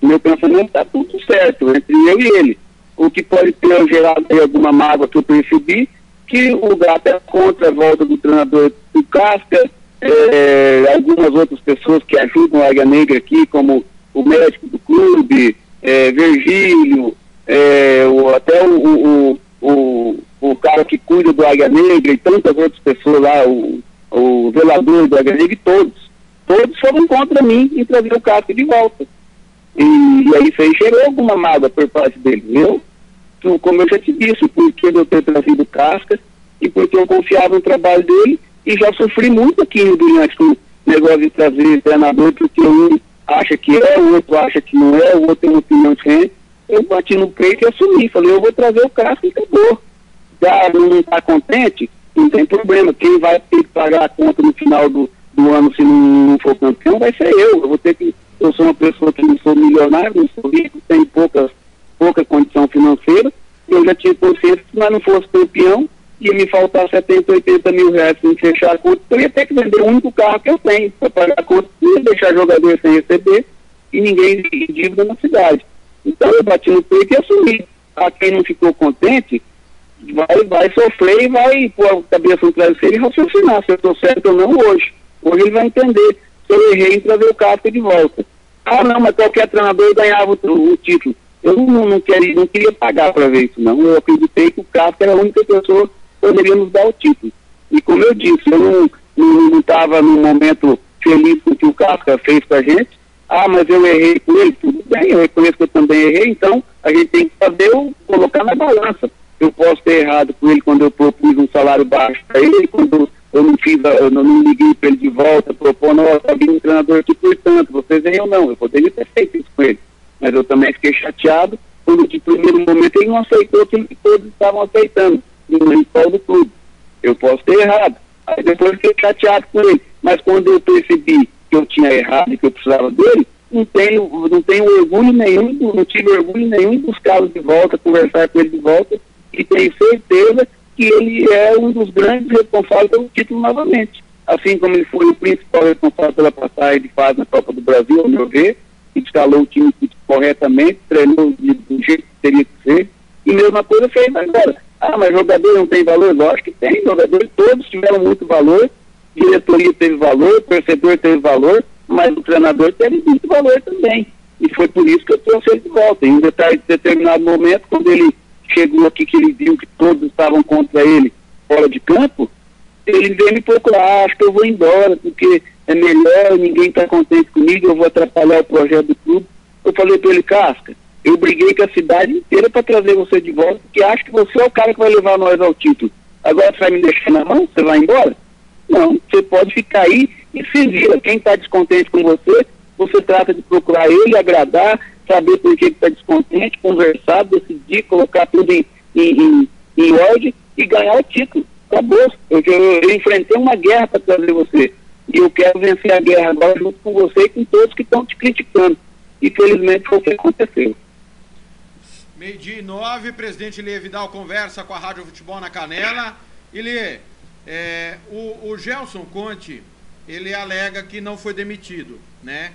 Meu pensamento está tudo certo entre eu e ele. O que pode ter gerado alguma mágoa que eu percebi, que o Gato é contra a volta do treinador do Casca, é, algumas outras pessoas que ajudam a Águia Negra aqui, como o médico do clube, é, Virgílio, é, o, até o, o, o, o cara que cuida do Águia Negra e tantas outras pessoas lá, o, o velador do Águia Negra e todos. Todos foram contra mim em trazer o Casca de volta. E, e aí isso aí gerou alguma mágoa por parte dele. Eu, tu- como eu já te disse, de eu ter trazido Casca e porque eu confiava no trabalho dele e já sofri muito aqui no Brilhante com o negócio de trazer treinador, porque um acha que é, o outro acha que não é, o outro tem uma opinião diferente. Eu bati no peito e assumi, falei, eu vou trazer o Casca e acabou. Já não está contente, não tem problema. Quem vai ter que pagar a conta no final do, do ano se não, não for campeão vai ser eu. Eu vou ter que. Eu sou uma pessoa que não sou milionário, não sou rico, tenho poucas, pouca condição financeira. Eu já tinha consciência que se nós não fosse campeão, ia me faltar 70, 80 mil reais para fechar a conta. Eu ia ter que vender o único carro que eu tenho para pagar a conta, ia deixar jogador sem receber e ninguém em dívida na cidade. Então eu bati no peito e assumi. A quem não ficou contente, vai, vai sofrer e vai pôr a cabeça no travesseiro e raciocinar se eu estou certo ou não hoje. Hoje ele vai entender se eu errei em trazer o Casca de volta. Ah, não, mas qualquer treinador ganhava o, o título. Eu não, não, queria, não queria pagar para ver isso, não. Eu acreditei que o Casca era a única pessoa que poderia nos dar o título. E como eu disse, eu não estava não, estava num momento feliz com o que o Casca fez para a gente. Ah, mas eu errei com ele. Tudo bem, eu reconheço que eu também errei, então a gente tem que saber o, colocar na balança. Eu posso ter errado com ele quando eu propus um salário baixo para ele, quando eu não fiz, eu não, não liguei para ele de volta, propondo, ó, tá vindo um treinador aqui por tanto, vocês erram não, eu poderia ter feito isso com ele. Mas eu também fiquei chateado quando de primeiro momento ele não aceitou aquilo que todos estavam aceitando, no rival do clube. Eu posso ter errado. Aí depois fiquei chateado com ele. Mas quando eu percebi que eu tinha errado e que eu precisava dele, não tenho, não tenho orgulho nenhum, não tive orgulho nenhum em buscá-lo de volta, conversar com ele de volta, e tenho certeza que ele é um dos grandes responsáveis pelo título novamente. Assim como ele foi o principal responsável pela passagem de fase na Copa do Brasil, ao meu ver, escalou o time corretamente, treinou do jeito que teria que ser, e mesma coisa fez agora. Ah, mas jogador não tem valor? Lógico que tem, jogadores todos tiveram muito valor, diretoria teve valor, torcedor teve valor, mas o treinador teve muito valor também. E foi por isso que eu trouxe ele de volta. Em um determinado momento, quando ele chegou aqui, que ele viu que todos estavam contra ele fora de campo, ele veio me procurar, "Ah, acho que eu vou embora, porque é melhor, ninguém está contente comigo, eu vou atrapalhar o projeto do clube. Eu falei para ele, Casca, eu briguei com a cidade inteira para trazer você de volta, porque acho que você é o cara que vai levar nós ao título. Agora você vai me deixar na mão? Você vai embora? Não, você pode ficar aí e se vira. Quem está descontente com você, você trata de procurar ele, agradar, saber por que está descontente, conversar, decidir, colocar tudo em, em, em, em ordem e ganhar o título. Acabou. Eu, eu, eu enfrentei uma guerra para trazer você. E eu quero vencer a guerra agora junto com você e com todos que estão te criticando. E felizmente foi o que aconteceu. Meio-dia e nove, presidente Lê Vidal conversa com a Rádio Futebol na Canela. E Lê, é, o, o Gelson Conte, ele alega que não foi demitido, né?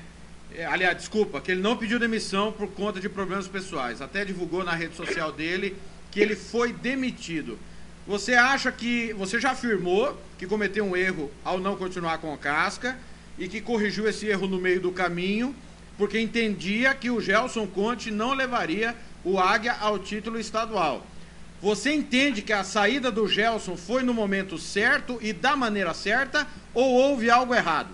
É, aliás, desculpa, que ele não pediu demissão por conta de problemas pessoais. Até divulgou na rede social dele que ele foi demitido. Você acha que. Você já afirmou que cometeu um erro ao não continuar com o Casca e que corrigiu esse erro no meio do caminho, porque entendia que o Gelson Conte não levaria o Águia ao título estadual. Você entende que a saída do Gelson foi no momento certo e da maneira certa ou houve algo errado?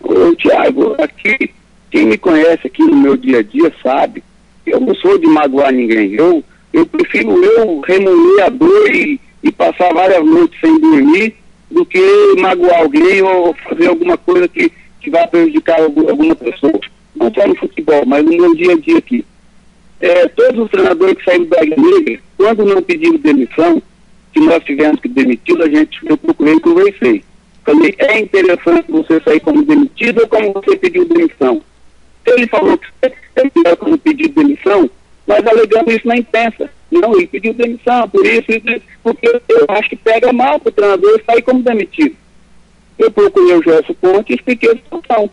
Ô, Tiago, aqui, quem me conhece aqui no meu dia a dia sabe, eu não sou de magoar ninguém. Eu, eu prefiro eu remoer a dor e, e passar várias noites sem dormir do que magoar alguém ou fazer alguma coisa que, que vai prejudicar algum- alguma pessoa. Não só no futebol, mas no meu dia a dia aqui. É, todos os treinadores que saíram da Negra, quando não pediram demissão, que nós tivemos que demitir, a gente, eu procurei e conversei. Falei, é interessante você sair como demitido ou como você pediu demissão? Ele falou que é melhor como pedir demissão, mas alegando isso na imprensa. Não, ele pediu demissão, por isso, isso, isso, porque eu acho que pega mal para o treinador sair como demitido. Eu procurei o Gerson Ponte e expliquei a situação.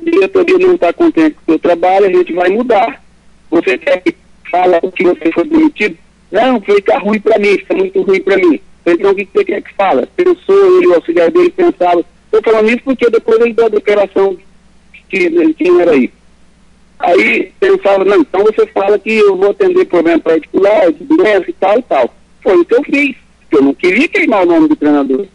A diretoria não está contente com o seu trabalho, a gente vai mudar. Você quer que o que você foi demitido? Não, fica ruim para mim, fica muito ruim para mim. Então o que você quer que fala? Pensou, ele, o auxiliar dele pensava. Estou falando isso porque depois ele deu a declaração que tinha era aí. Aí pensava, não, então você fala que eu vou atender problema particular, de doença e tal e tal. Foi o que eu fiz, eu não queria queimar o nome do treinador.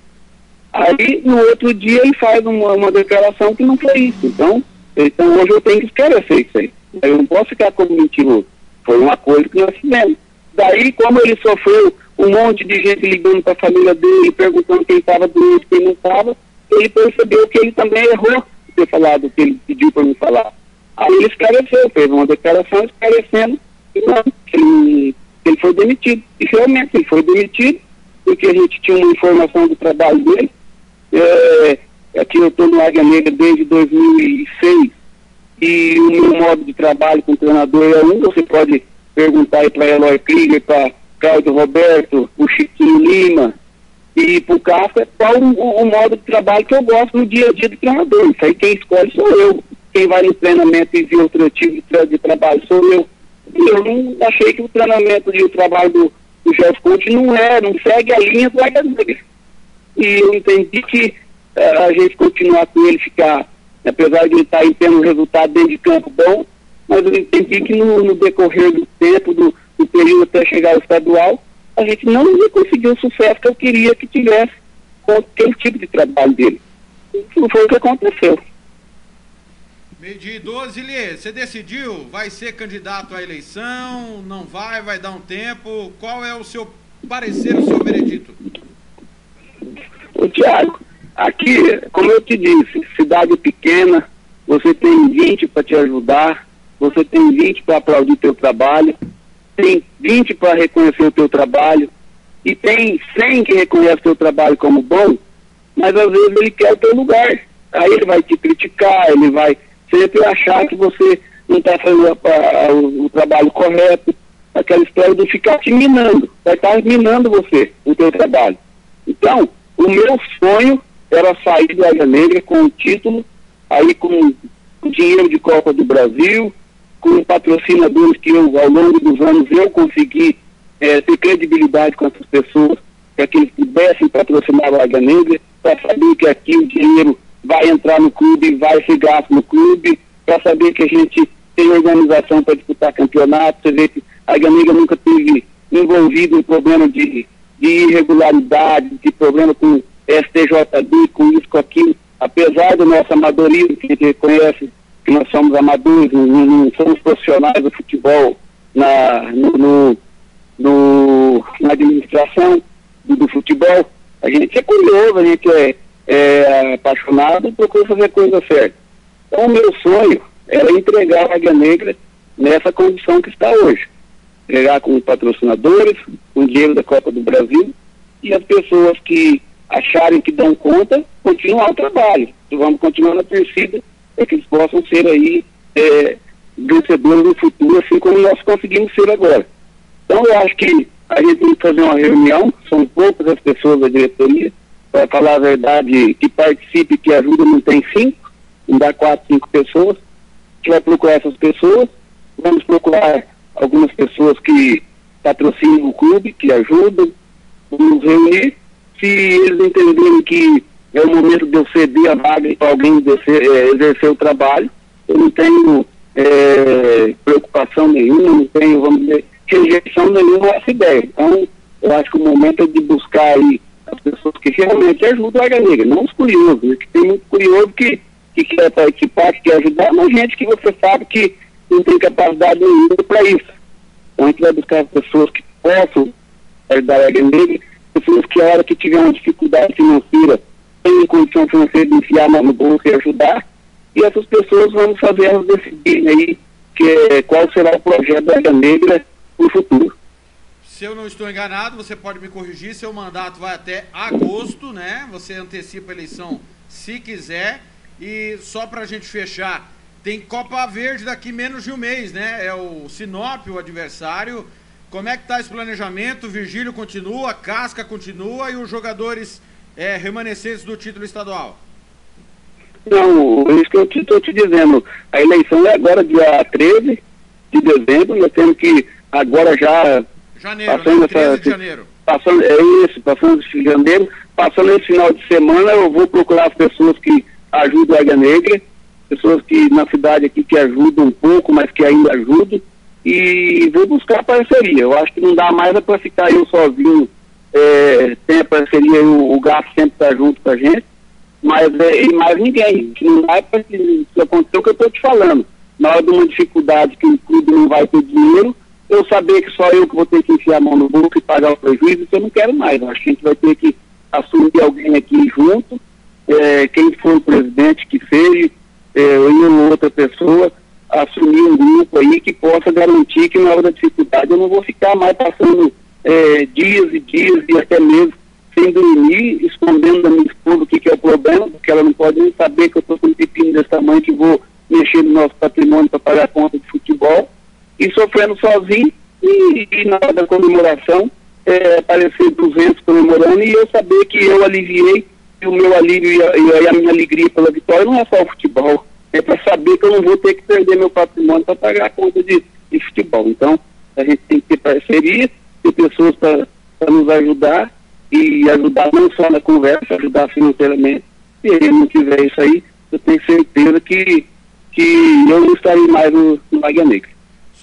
Aí, no outro dia, ele faz uma, uma declaração que não foi isso. Então, então, hoje eu tenho que esclarecer isso aí. Eu não posso ficar como mentiroso. Foi uma coisa que nós fizemos. Daí, como ele sofreu um monte de gente ligando para a família dele, perguntando quem estava doente, quem não estava, ele percebeu que ele também errou ter falado o que ele pediu para me falar. Aí ele esclareceu, fez uma declaração esclarecendo que não, que ele, que ele foi demitido. E realmente ele foi demitido, porque a gente tinha uma informação do trabalho dele. É, aqui eu estou no Águia Negra desde 2006 e o meu modo de trabalho com o treinador é um, você pode perguntar aí para Eloy Krieger, para Cláudio Roberto, o Chiquinho Lima e para o Kafka, qual o, o- o modo de trabalho que eu gosto no dia a dia do treinador. Isso aí quem escolhe sou eu. Quem vai no treinamento e vê outro tipo de, tra- de trabalho sou eu. E eu não achei que o treinamento e o trabalho do, do Jeff Conte não é, não segue a linha do Negra. E eu entendi que eh, a gente continuar com ele ficar, apesar de ele estar aí tendo um resultado dentro de campo bom, mas eu entendi que no, no decorrer do tempo, do, do período até chegar ao estadual, a gente não ia conseguir o sucesso que eu queria que tivesse com aquele tipo de trabalho dele. Isso foi o que aconteceu. Meio dia e 12, Lê, você decidiu? Vai ser candidato à eleição? Não vai? Vai dar um tempo? Qual é o seu parecer, o seu veredito? Ô Tiago, aqui, como eu te disse, cidade pequena, você tem 20 para te ajudar, você tem 20 para aplaudir teu trabalho, tem 20 para reconhecer o teu trabalho, e tem 100 que reconhece o teu trabalho como bom, mas às vezes ele quer o teu lugar. Aí ele vai te criticar, ele vai sempre achar que você não está fazendo a- a- o, o trabalho correto, aquela história de ficar te minando, vai estar minando você, o teu trabalho. Então, o meu sonho era sair do Águia Negra com o título, aí com o dinheiro de Copa do Brasil, com patrocinadores que eu, ao longo dos anos eu consegui eh, ter credibilidade com essas pessoas, para que eles pudessem patrocinar o Águia Negra, para saber que aqui o dinheiro vai entrar no clube, vai gasto no clube, para saber que a gente tem organização para disputar campeonato, você vê que a Negra nunca teve envolvido em problema de, de irregularidade, de problema com STJD, com isso, com aquilo, apesar do nosso amadorismo, que a gente reconhece que nós somos amadores, não, não somos profissionais do futebol na, no- no- na administração do, do futebol, a gente é curioso, a gente é, é apaixonado e procura fazer coisa certa. Então, o meu sonho era entregar a Águia Negra nessa condição que está hoje. Entregar com patrocinadores, com dinheiro da Copa do Brasil e as pessoas que acharem que dão conta, continuar o trabalho. E vamos continuar na torcida para que eles possam ser aí é, vencedores no futuro, assim como nós conseguimos ser agora. Então eu acho que a gente tem que fazer uma reunião, são poucas as pessoas da diretoria, para falar a verdade, que participe, que ajuda, não tem cinco, não dá quatro, cinco pessoas. A gente vai procurar essas pessoas, vamos procurar algumas pessoas que patrocinam o clube, que ajudam, vamos reunir. Se eles entenderem que é o momento de eu ceder a vaga para alguém exercer, eh, exercer o trabalho, eu não tenho eh, preocupação nenhuma, não tenho, vamos dizer, rejeição nenhuma a essa ideia. Então, eu acho que o momento é de buscar aí as pessoas que realmente ajudam a Águia Negra, não os curiosos, né? que tem muito curioso que, que quer participar, que quer ajudar, mas gente que você sabe que não tem capacidade nenhuma para isso. Então a gente vai buscar pessoas que possam ajudar a Águia Negra, pessoas que a hora que tiver uma dificuldade financeira, tenham condição financeira de enfiar mão no bolso e ajudar, e essas pessoas vamos fazer elas decidirem aí que, é, qual será o projeto da Águia Negra no futuro. Se eu não estou enganado, você pode me corrigir. Seu mandato vai até agosto, né? Você antecipa a eleição se quiser. E só para a gente fechar, tem Copa Verde daqui menos de um mês, né? É o Sinop, o adversário. Como é que tá esse planejamento? Virgílio continua, Casca continua e os jogadores é, remanescentes do título estadual? Não, é isso que eu estou te dizendo. A eleição é agora, dia 13 de dezembro. Nós temos que agora já. Janeiro, passando né? 13 essa- de janeiro. Passando, é isso, passando esse janeiro. Passando esse final de semana, eu vou procurar as pessoas que ajudam a Águia Negra, pessoas que na cidade aqui que ajudam um pouco, mas que ainda ajudam, e vou buscar parceria. Eu acho que não dá mais para ficar eu sozinho. É, tem a parceria, o, o gato sempre está junto com a gente mas é, e mais ninguém. Que não dá para que isso acontecer o que eu estou te falando. Na hora de uma dificuldade que o clube não vai ter dinheiro, eu saber que só eu que vou ter que enfiar a mão no bolso e pagar o prejuízo, isso eu não quero mais. Acho que a gente vai ter que assumir alguém aqui junto, é, quem for o presidente que seja, é, eu uma outra pessoa, assumir um grupo aí que possa garantir que na hora da dificuldade eu não vou ficar mais passando é, dias e dias e até meses sem dormir, escondendo da minha esposa o que, que é o problema, porque ela não pode nem saber que eu estou com um pepino desse tamanho que vou mexer no nosso patrimônio para pagar a conta de futebol, e sofrendo sozinho, e, e na hora da comemoração, é, aparecer 200 comemorando, e eu saber que eu aliviei, e o meu alívio e a, e a minha alegria pela vitória não é só o futebol, é para saber que eu não vou ter que perder meu patrimônio para pagar a conta de, de futebol. Então, a gente tem que ter parceria, ter pessoas para nos ajudar, e ajudar não só na conversa, ajudar financeiramente. Se ele não tiver isso aí, eu tenho certeza que, que eu não estarei mais no, no Negra.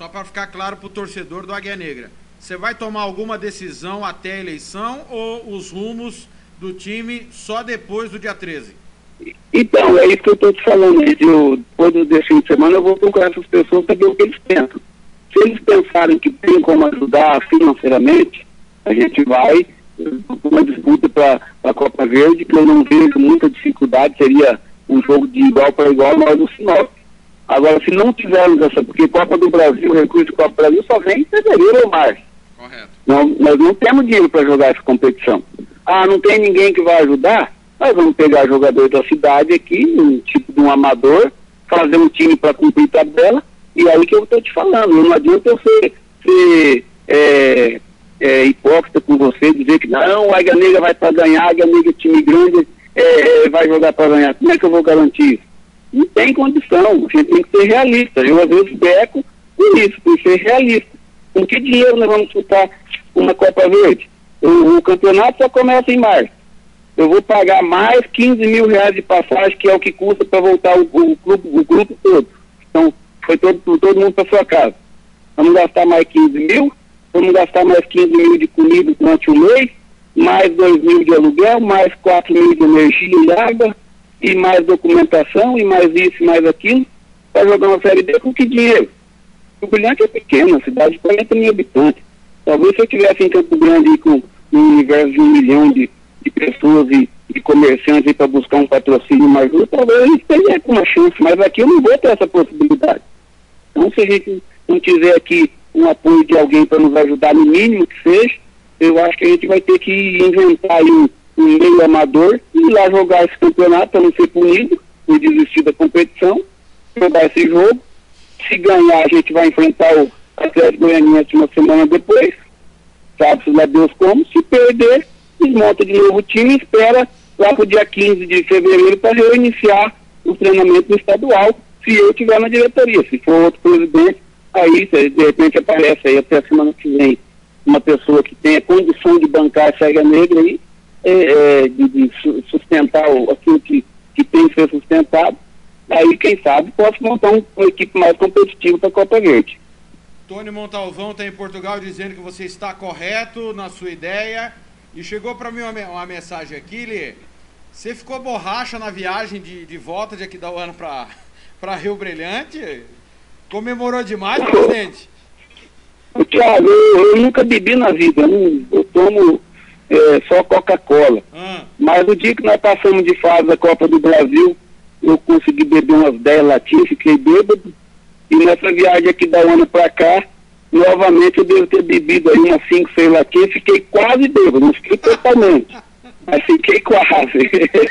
Só para ficar claro para o torcedor do Águia Negra. Você vai tomar alguma decisão até a eleição ou os rumos do time só depois do dia 13? Então, é isso que eu estou te falando. Eu, depois desse fim de semana, eu vou procurar essas pessoas para ver o que eles pensam. Se eles pensarem que tem como ajudar financeiramente, a gente vai uma disputa para a Copa Verde, que eu não vejo muita dificuldade, seria um jogo de igual para igual, nós no Sinop. Agora, se não tivermos essa, porque Copa do Brasil, recurso de Copa do Brasil só vem em fevereiro ou março. Não, nós não temos dinheiro para jogar essa competição. Ah, não tem ninguém que vai ajudar? Nós vamos pegar jogadores da cidade aqui, um tipo de um amador, fazer um time para cumprir tabela, e aí que eu estou te falando, não adianta eu ser, ser é, é, hipócrita com você, dizer que não, o Águia Negra vai para ganhar, Águia Negra é time grande, é, vai jogar para ganhar. Como é que eu vou garantir isso? Não tem condição, a gente tem que ser realista. Eu às vezes beco por isso, por ser realista. Com que dinheiro nós vamos disputar uma Copa Verde? O, o campeonato só começa em março. Eu vou pagar mais 15 mil reais de passagem, que é o que custa para voltar o, o, grupo, o grupo todo. Então, foi todo, todo mundo para sua casa. Vamos gastar mais 15 mil, vamos gastar mais 15 mil de comida durante o mês, mais 2 mil de aluguel, mais 4 mil de energia e água, e mais documentação, e mais isso, e mais aquilo, para jogar uma Série B com que dinheiro? O Brilhante é pequeno, a cidade de 40 mil habitantes. Talvez se eu tivesse em Campo Grande com um universo de um milhão de, de pessoas e, e comerciantes para buscar um patrocínio mais duro, talvez a gente teria uma chance, mas aqui eu não vou ter essa possibilidade. Então, se a gente não tiver aqui um apoio de alguém para nos ajudar, no mínimo que seja, eu acho que a gente vai ter que inventar aí um meio amador e ir lá jogar esse campeonato para não ser punido por desistir da competição, jogar esse jogo. Se ganhar, a gente vai enfrentar o Atlético Goianiense uma semana depois, sabe-se lá Deus como. Se perder, desmonta de novo o time e espera lá para o dia 15 de fevereiro para reiniciar o treinamento estadual, se eu estiver na diretoria. Se for outro presidente, aí de repente aparece aí até a semana que vem uma pessoa que tenha condição de bancar essa Águia Negra aí, é, é, de, de su- sustentar aquilo que, que tem que ser sustentado, aí quem sabe posso montar um, uma equipe mais competitiva para a Copa Verde. Tony Montalvão está em Portugal dizendo que você está correto na sua ideia. E chegou para mim uma, uma mensagem aqui, Lê. Você ficou borracha na viagem de, de volta de aqui da ano para Rio Brilhante? Comemorou demais, presidente? Ô, Thiago, eu, eu nunca bebi na vida, eu, não- eu tomo é, só Coca-Cola. Mas o dia que nós passamos de fase da Copa do Brasil, eu consegui beber umas 10 latinhas, fiquei bêbado. E nessa viagem aqui da ano pra cá, novamente eu devo ter bebido aí umas 5, 6 latinhas, fiquei quase bêbado, não fiquei totalmente. Mas fiquei quase.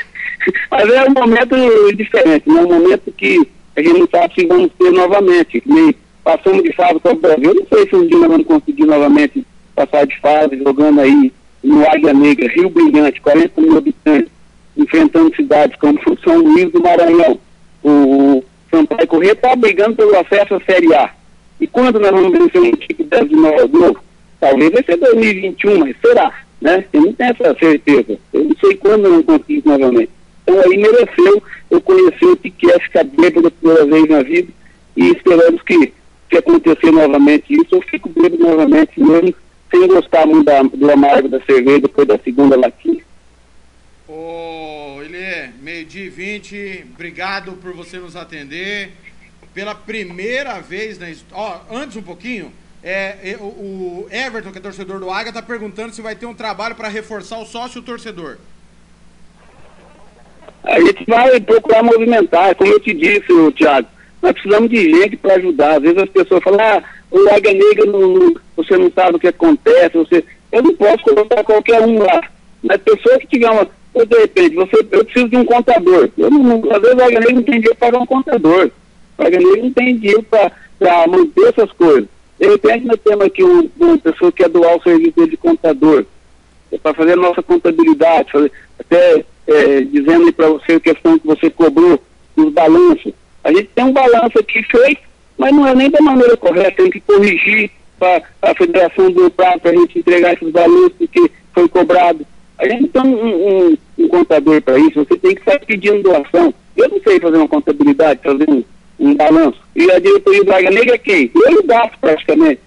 Mas é um momento diferente, né? um momento que a gente não sabe se vamos ter novamente. Nem passamos de fase com o Brasil, eu não sei se um dia nós vamos conseguir novamente passar de fase, jogando aí no Águia Negra, Rio Brilhante, 40 mil habitantes, enfrentando cidades como São Luís do Maranhão. O Sampaio Corrêa está brigando pelo acesso à Série A. E quando nós vamos vencer um equipe dessa de novo? Talvez vai ser 2021, mas será? Né? Eu não tenho essa certeza. Eu não sei quando nós vamos conseguir novamente. Então aí mereceu eu conhecer o que é ficar bêbado pela primeira vez na vida e esperamos que, se acontecer novamente isso, eu fico bêbado novamente mesmo, sem gostar muito da, do amargo da cerveja depois da segunda latinha. Ô, Ilê, meio-dia e 20, obrigado por você nos atender. Pela primeira vez na história. Ó, antes um pouquinho, é, o, Everton, que é torcedor do Águia, tá perguntando se vai ter um trabalho para reforçar o sócio torcedor. A gente vai procurar movimentar, como eu te disse, Thiago, nós precisamos de gente para ajudar. Às vezes as pessoas falam, ah, o Águia Negra, não- você não sabe o que acontece, você... eu não posso colocar qualquer um lá. Mas pessoa que tiver uma. Ou de repente, você, eu preciso de um contador. Eu não, às vezes o Águia Negra não tem dinheiro para um contador. O Águia Negra não tem dinheiro para manter essas coisas. De repente nós temos aqui um- uma pessoa que quer doar o serviço de contador para fazer a nossa contabilidade, fazer, até é, dizendo para você a questão que você cobrou dos balanços. A gente tem um balanço aqui feito, mas não é nem da maneira correta, tem que corrigir para a federação do prazo para a gente entregar esses balanços que foi cobrado. A gente tem um, um- um contador para isso, você tem que estar pedindo doação. Eu não sei fazer uma contabilidade, fazer um, um balanço. E a diretoria do Águia Negra é quem? Eu gasto praticamente.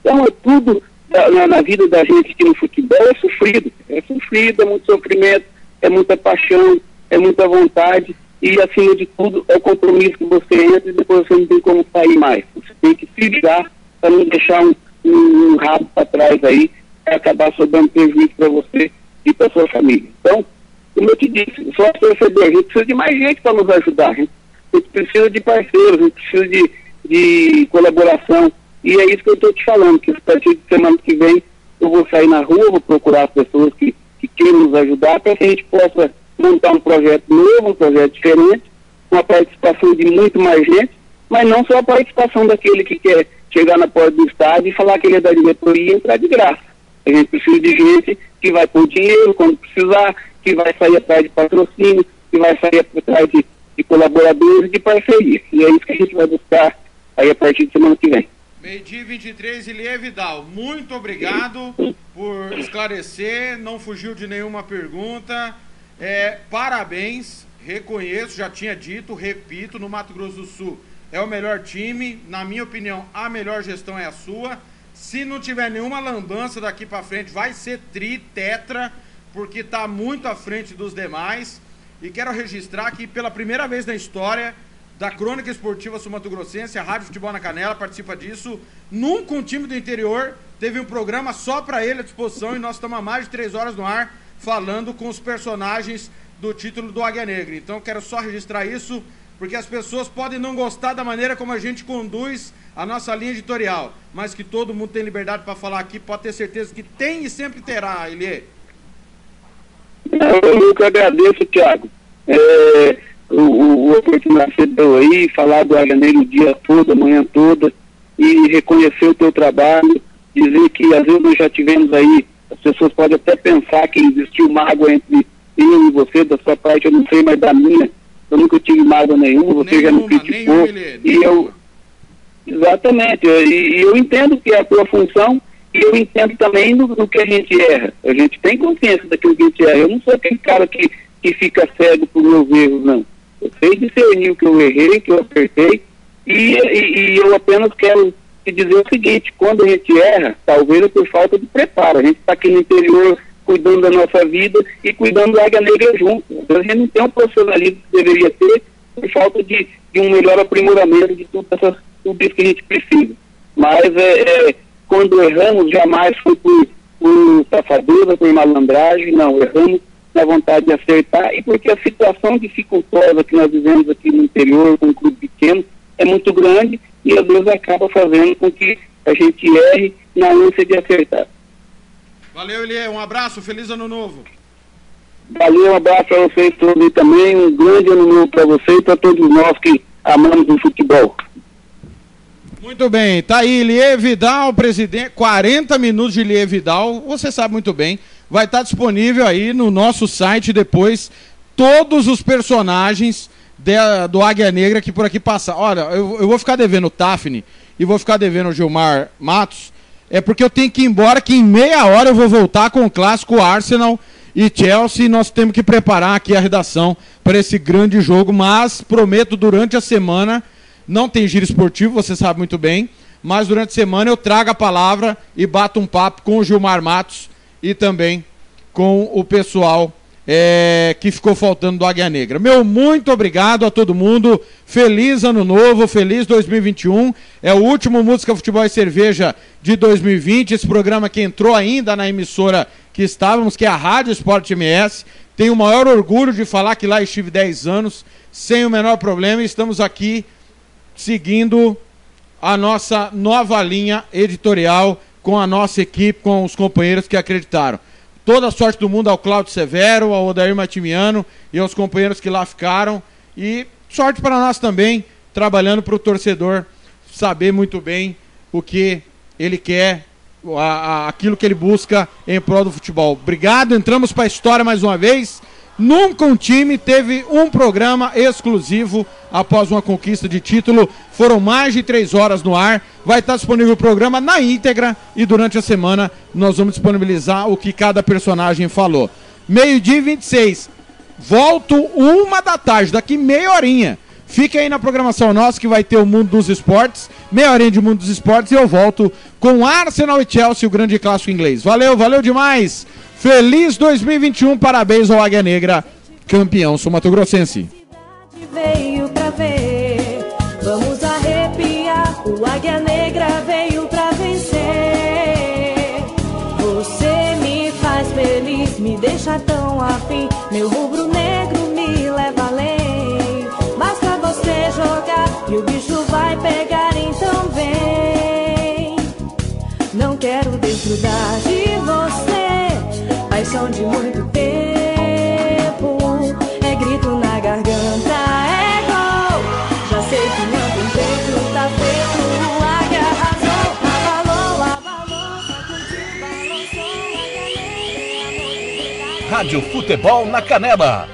Então é tudo na, na vida da gente aqui no futebol é sofrido. É sofrido, é muito sofrimento, é muita paixão, é muita vontade e acima de tudo é o compromisso que você entra e depois você não tem como sair mais. Você tem que se ligar para não deixar um, um, um rabo para trás aí e acabar sobrando prejuízo para você e para sua família. Então, como eu te disse, só torcedor, a gente precisa de mais gente para nos ajudar. A gente, a gente precisa de parceiros, a gente precisa de, de colaboração. E é isso que eu estou te falando, que a partir de semana que vem eu vou sair na rua, vou procurar as pessoas que, que queiram nos ajudar para que a gente possa montar um projeto novo, um projeto diferente, com a participação de muito mais gente, mas não só a participação daquele que quer chegar na porta do estádio e falar que ele é da diretoria e entrar de graça. A gente precisa de gente que vai pôr dinheiro quando precisar, que vai sair atrás de patrocínio, que vai sair atrás de, de colaboradores de parceria. E é isso que a gente vai buscar aí a partir de semana que vem. Meio-dia e 23, Ilie Vidal, muito obrigado por esclarecer, não fugiu de nenhuma pergunta. É, parabéns, reconheço, já tinha dito, repito, no Mato Grosso do Sul é o melhor time. Na minha opinião, a melhor gestão é a sua. Se não tiver nenhuma lambança daqui pra frente, vai ser tri, tetra, porque tá muito à frente dos demais. E quero registrar que pela primeira vez na história da Crônica Esportiva Sul-Mato Grossense, a Rádio Futebol na Canela participa disso. Nunca um time do interior teve um programa só para ele à disposição e nós estamos há mais de três horas no ar falando com os personagens do título do Águia Negra. Então quero só registrar isso, porque as pessoas podem não gostar da maneira como a gente conduz a nossa linha editorial, mas que todo mundo tem liberdade para falar aqui, pode ter certeza que tem e sempre terá, Elie. Eu, que agradeço, Thiago. É, o, o, o oportunidade que deu aí, falar do Águia Negra o dia todo, a manhã toda, e reconhecer o teu trabalho, dizer que às vezes nós já tivemos aí, as pessoas podem até pensar que existiu mágoa entre eu e você, da sua parte, eu não sei, mas da minha, eu nunca tive mágoa nenhuma, você já me criticou, e eu, exatamente, e, e eu entendo que é a tua função, e eu entendo também no, no que a gente erra, a gente tem consciência daquilo que a gente erra, eu não sou aquele cara que, que fica cego por meus erros, não, eu sei discernir o que eu errei, que eu acertei, e, e, e eu apenas quero dizer o seguinte, quando a gente erra, talvez é por falta de preparo. A gente está aqui no interior cuidando da nossa vida e cuidando da Águia Negra junto. Então a gente não tem o profissionalismo que deveria ter por falta de, de um melhor aprimoramento de tudo, essa, tudo isso que a gente precisa. Mas é, é, quando erramos, jamais foi por, por safadeza, por malandragem, não, erramos na vontade de acertar e porque a situação dificultosa que nós vivemos aqui no interior, com um clube pequeno, é muito grande e às vezes acaba fazendo com que a gente erre na ânsia de acertar. Valeu, Elie. Um abraço. Feliz ano novo. Valeu, um abraço para vocês todos também um grande ano novo para vocês e para todos nós que amamos o futebol. Muito bem, tá aí Lie Vidal, presidente, 40 minutos de Lie Vidal, você sabe muito bem, vai estar disponível aí no nosso site depois todos os personagens de- do Águia Negra que por aqui passam. Olha, eu, eu vou ficar devendo o Tafni e vou ficar devendo o Gilmar Matos, é porque eu tenho que ir embora, que em meia hora eu vou voltar com o clássico Arsenal e Chelsea. e Nós temos que preparar aqui a redação para esse grande jogo, mas prometo durante a semana, não tem giro esportivo, você sabe muito bem, mas durante a semana eu trago a palavra e bato um papo com o Gilmar Matos e também com o pessoal é, que ficou faltando do Águia Negra. Meu muito obrigado a todo mundo. Feliz ano novo, feliz 2021. É o último Música, Futebol e Cerveja de 2020. Esse programa que entrou ainda na emissora que estávamos, que é a Rádio Esporte MS. Tenho o maior orgulho de falar que lá estive 10 anos, sem o menor problema. E estamos aqui seguindo a nossa nova linha editorial com a nossa equipe, com os companheiros que acreditaram. Toda a sorte do mundo ao Cláudio Severo, ao Odair Matimiano e aos companheiros que lá ficaram. E sorte para nós também, trabalhando para o torcedor saber muito bem o que ele quer, a- a- aquilo que ele busca em prol do futebol. Obrigado, entramos para a história mais uma vez. Nunca um time teve um programa exclusivo após uma conquista de título. Foram mais de três horas no ar. Vai estar disponível o programa na íntegra e durante a semana nós vamos disponibilizar o que cada personagem falou. Meio-dia e 26. Volto uma da tarde, daqui meia horinha. Fique aí na programação nossa que vai ter o Mundo dos Esportes, meia horinha de Mundo dos Esportes e eu volto com Arsenal e Chelsea, o grande clássico inglês. Valeu, valeu demais. Feliz 2021, parabéns ao Águia Negra, campeão sul-mato-grossense. veio pra ver. Vamos arrepiar, o Águia Negra veio pra vencer. Você me faz feliz, me deixa tão afim. Meu rubro negro Rádio Futebol na Canela.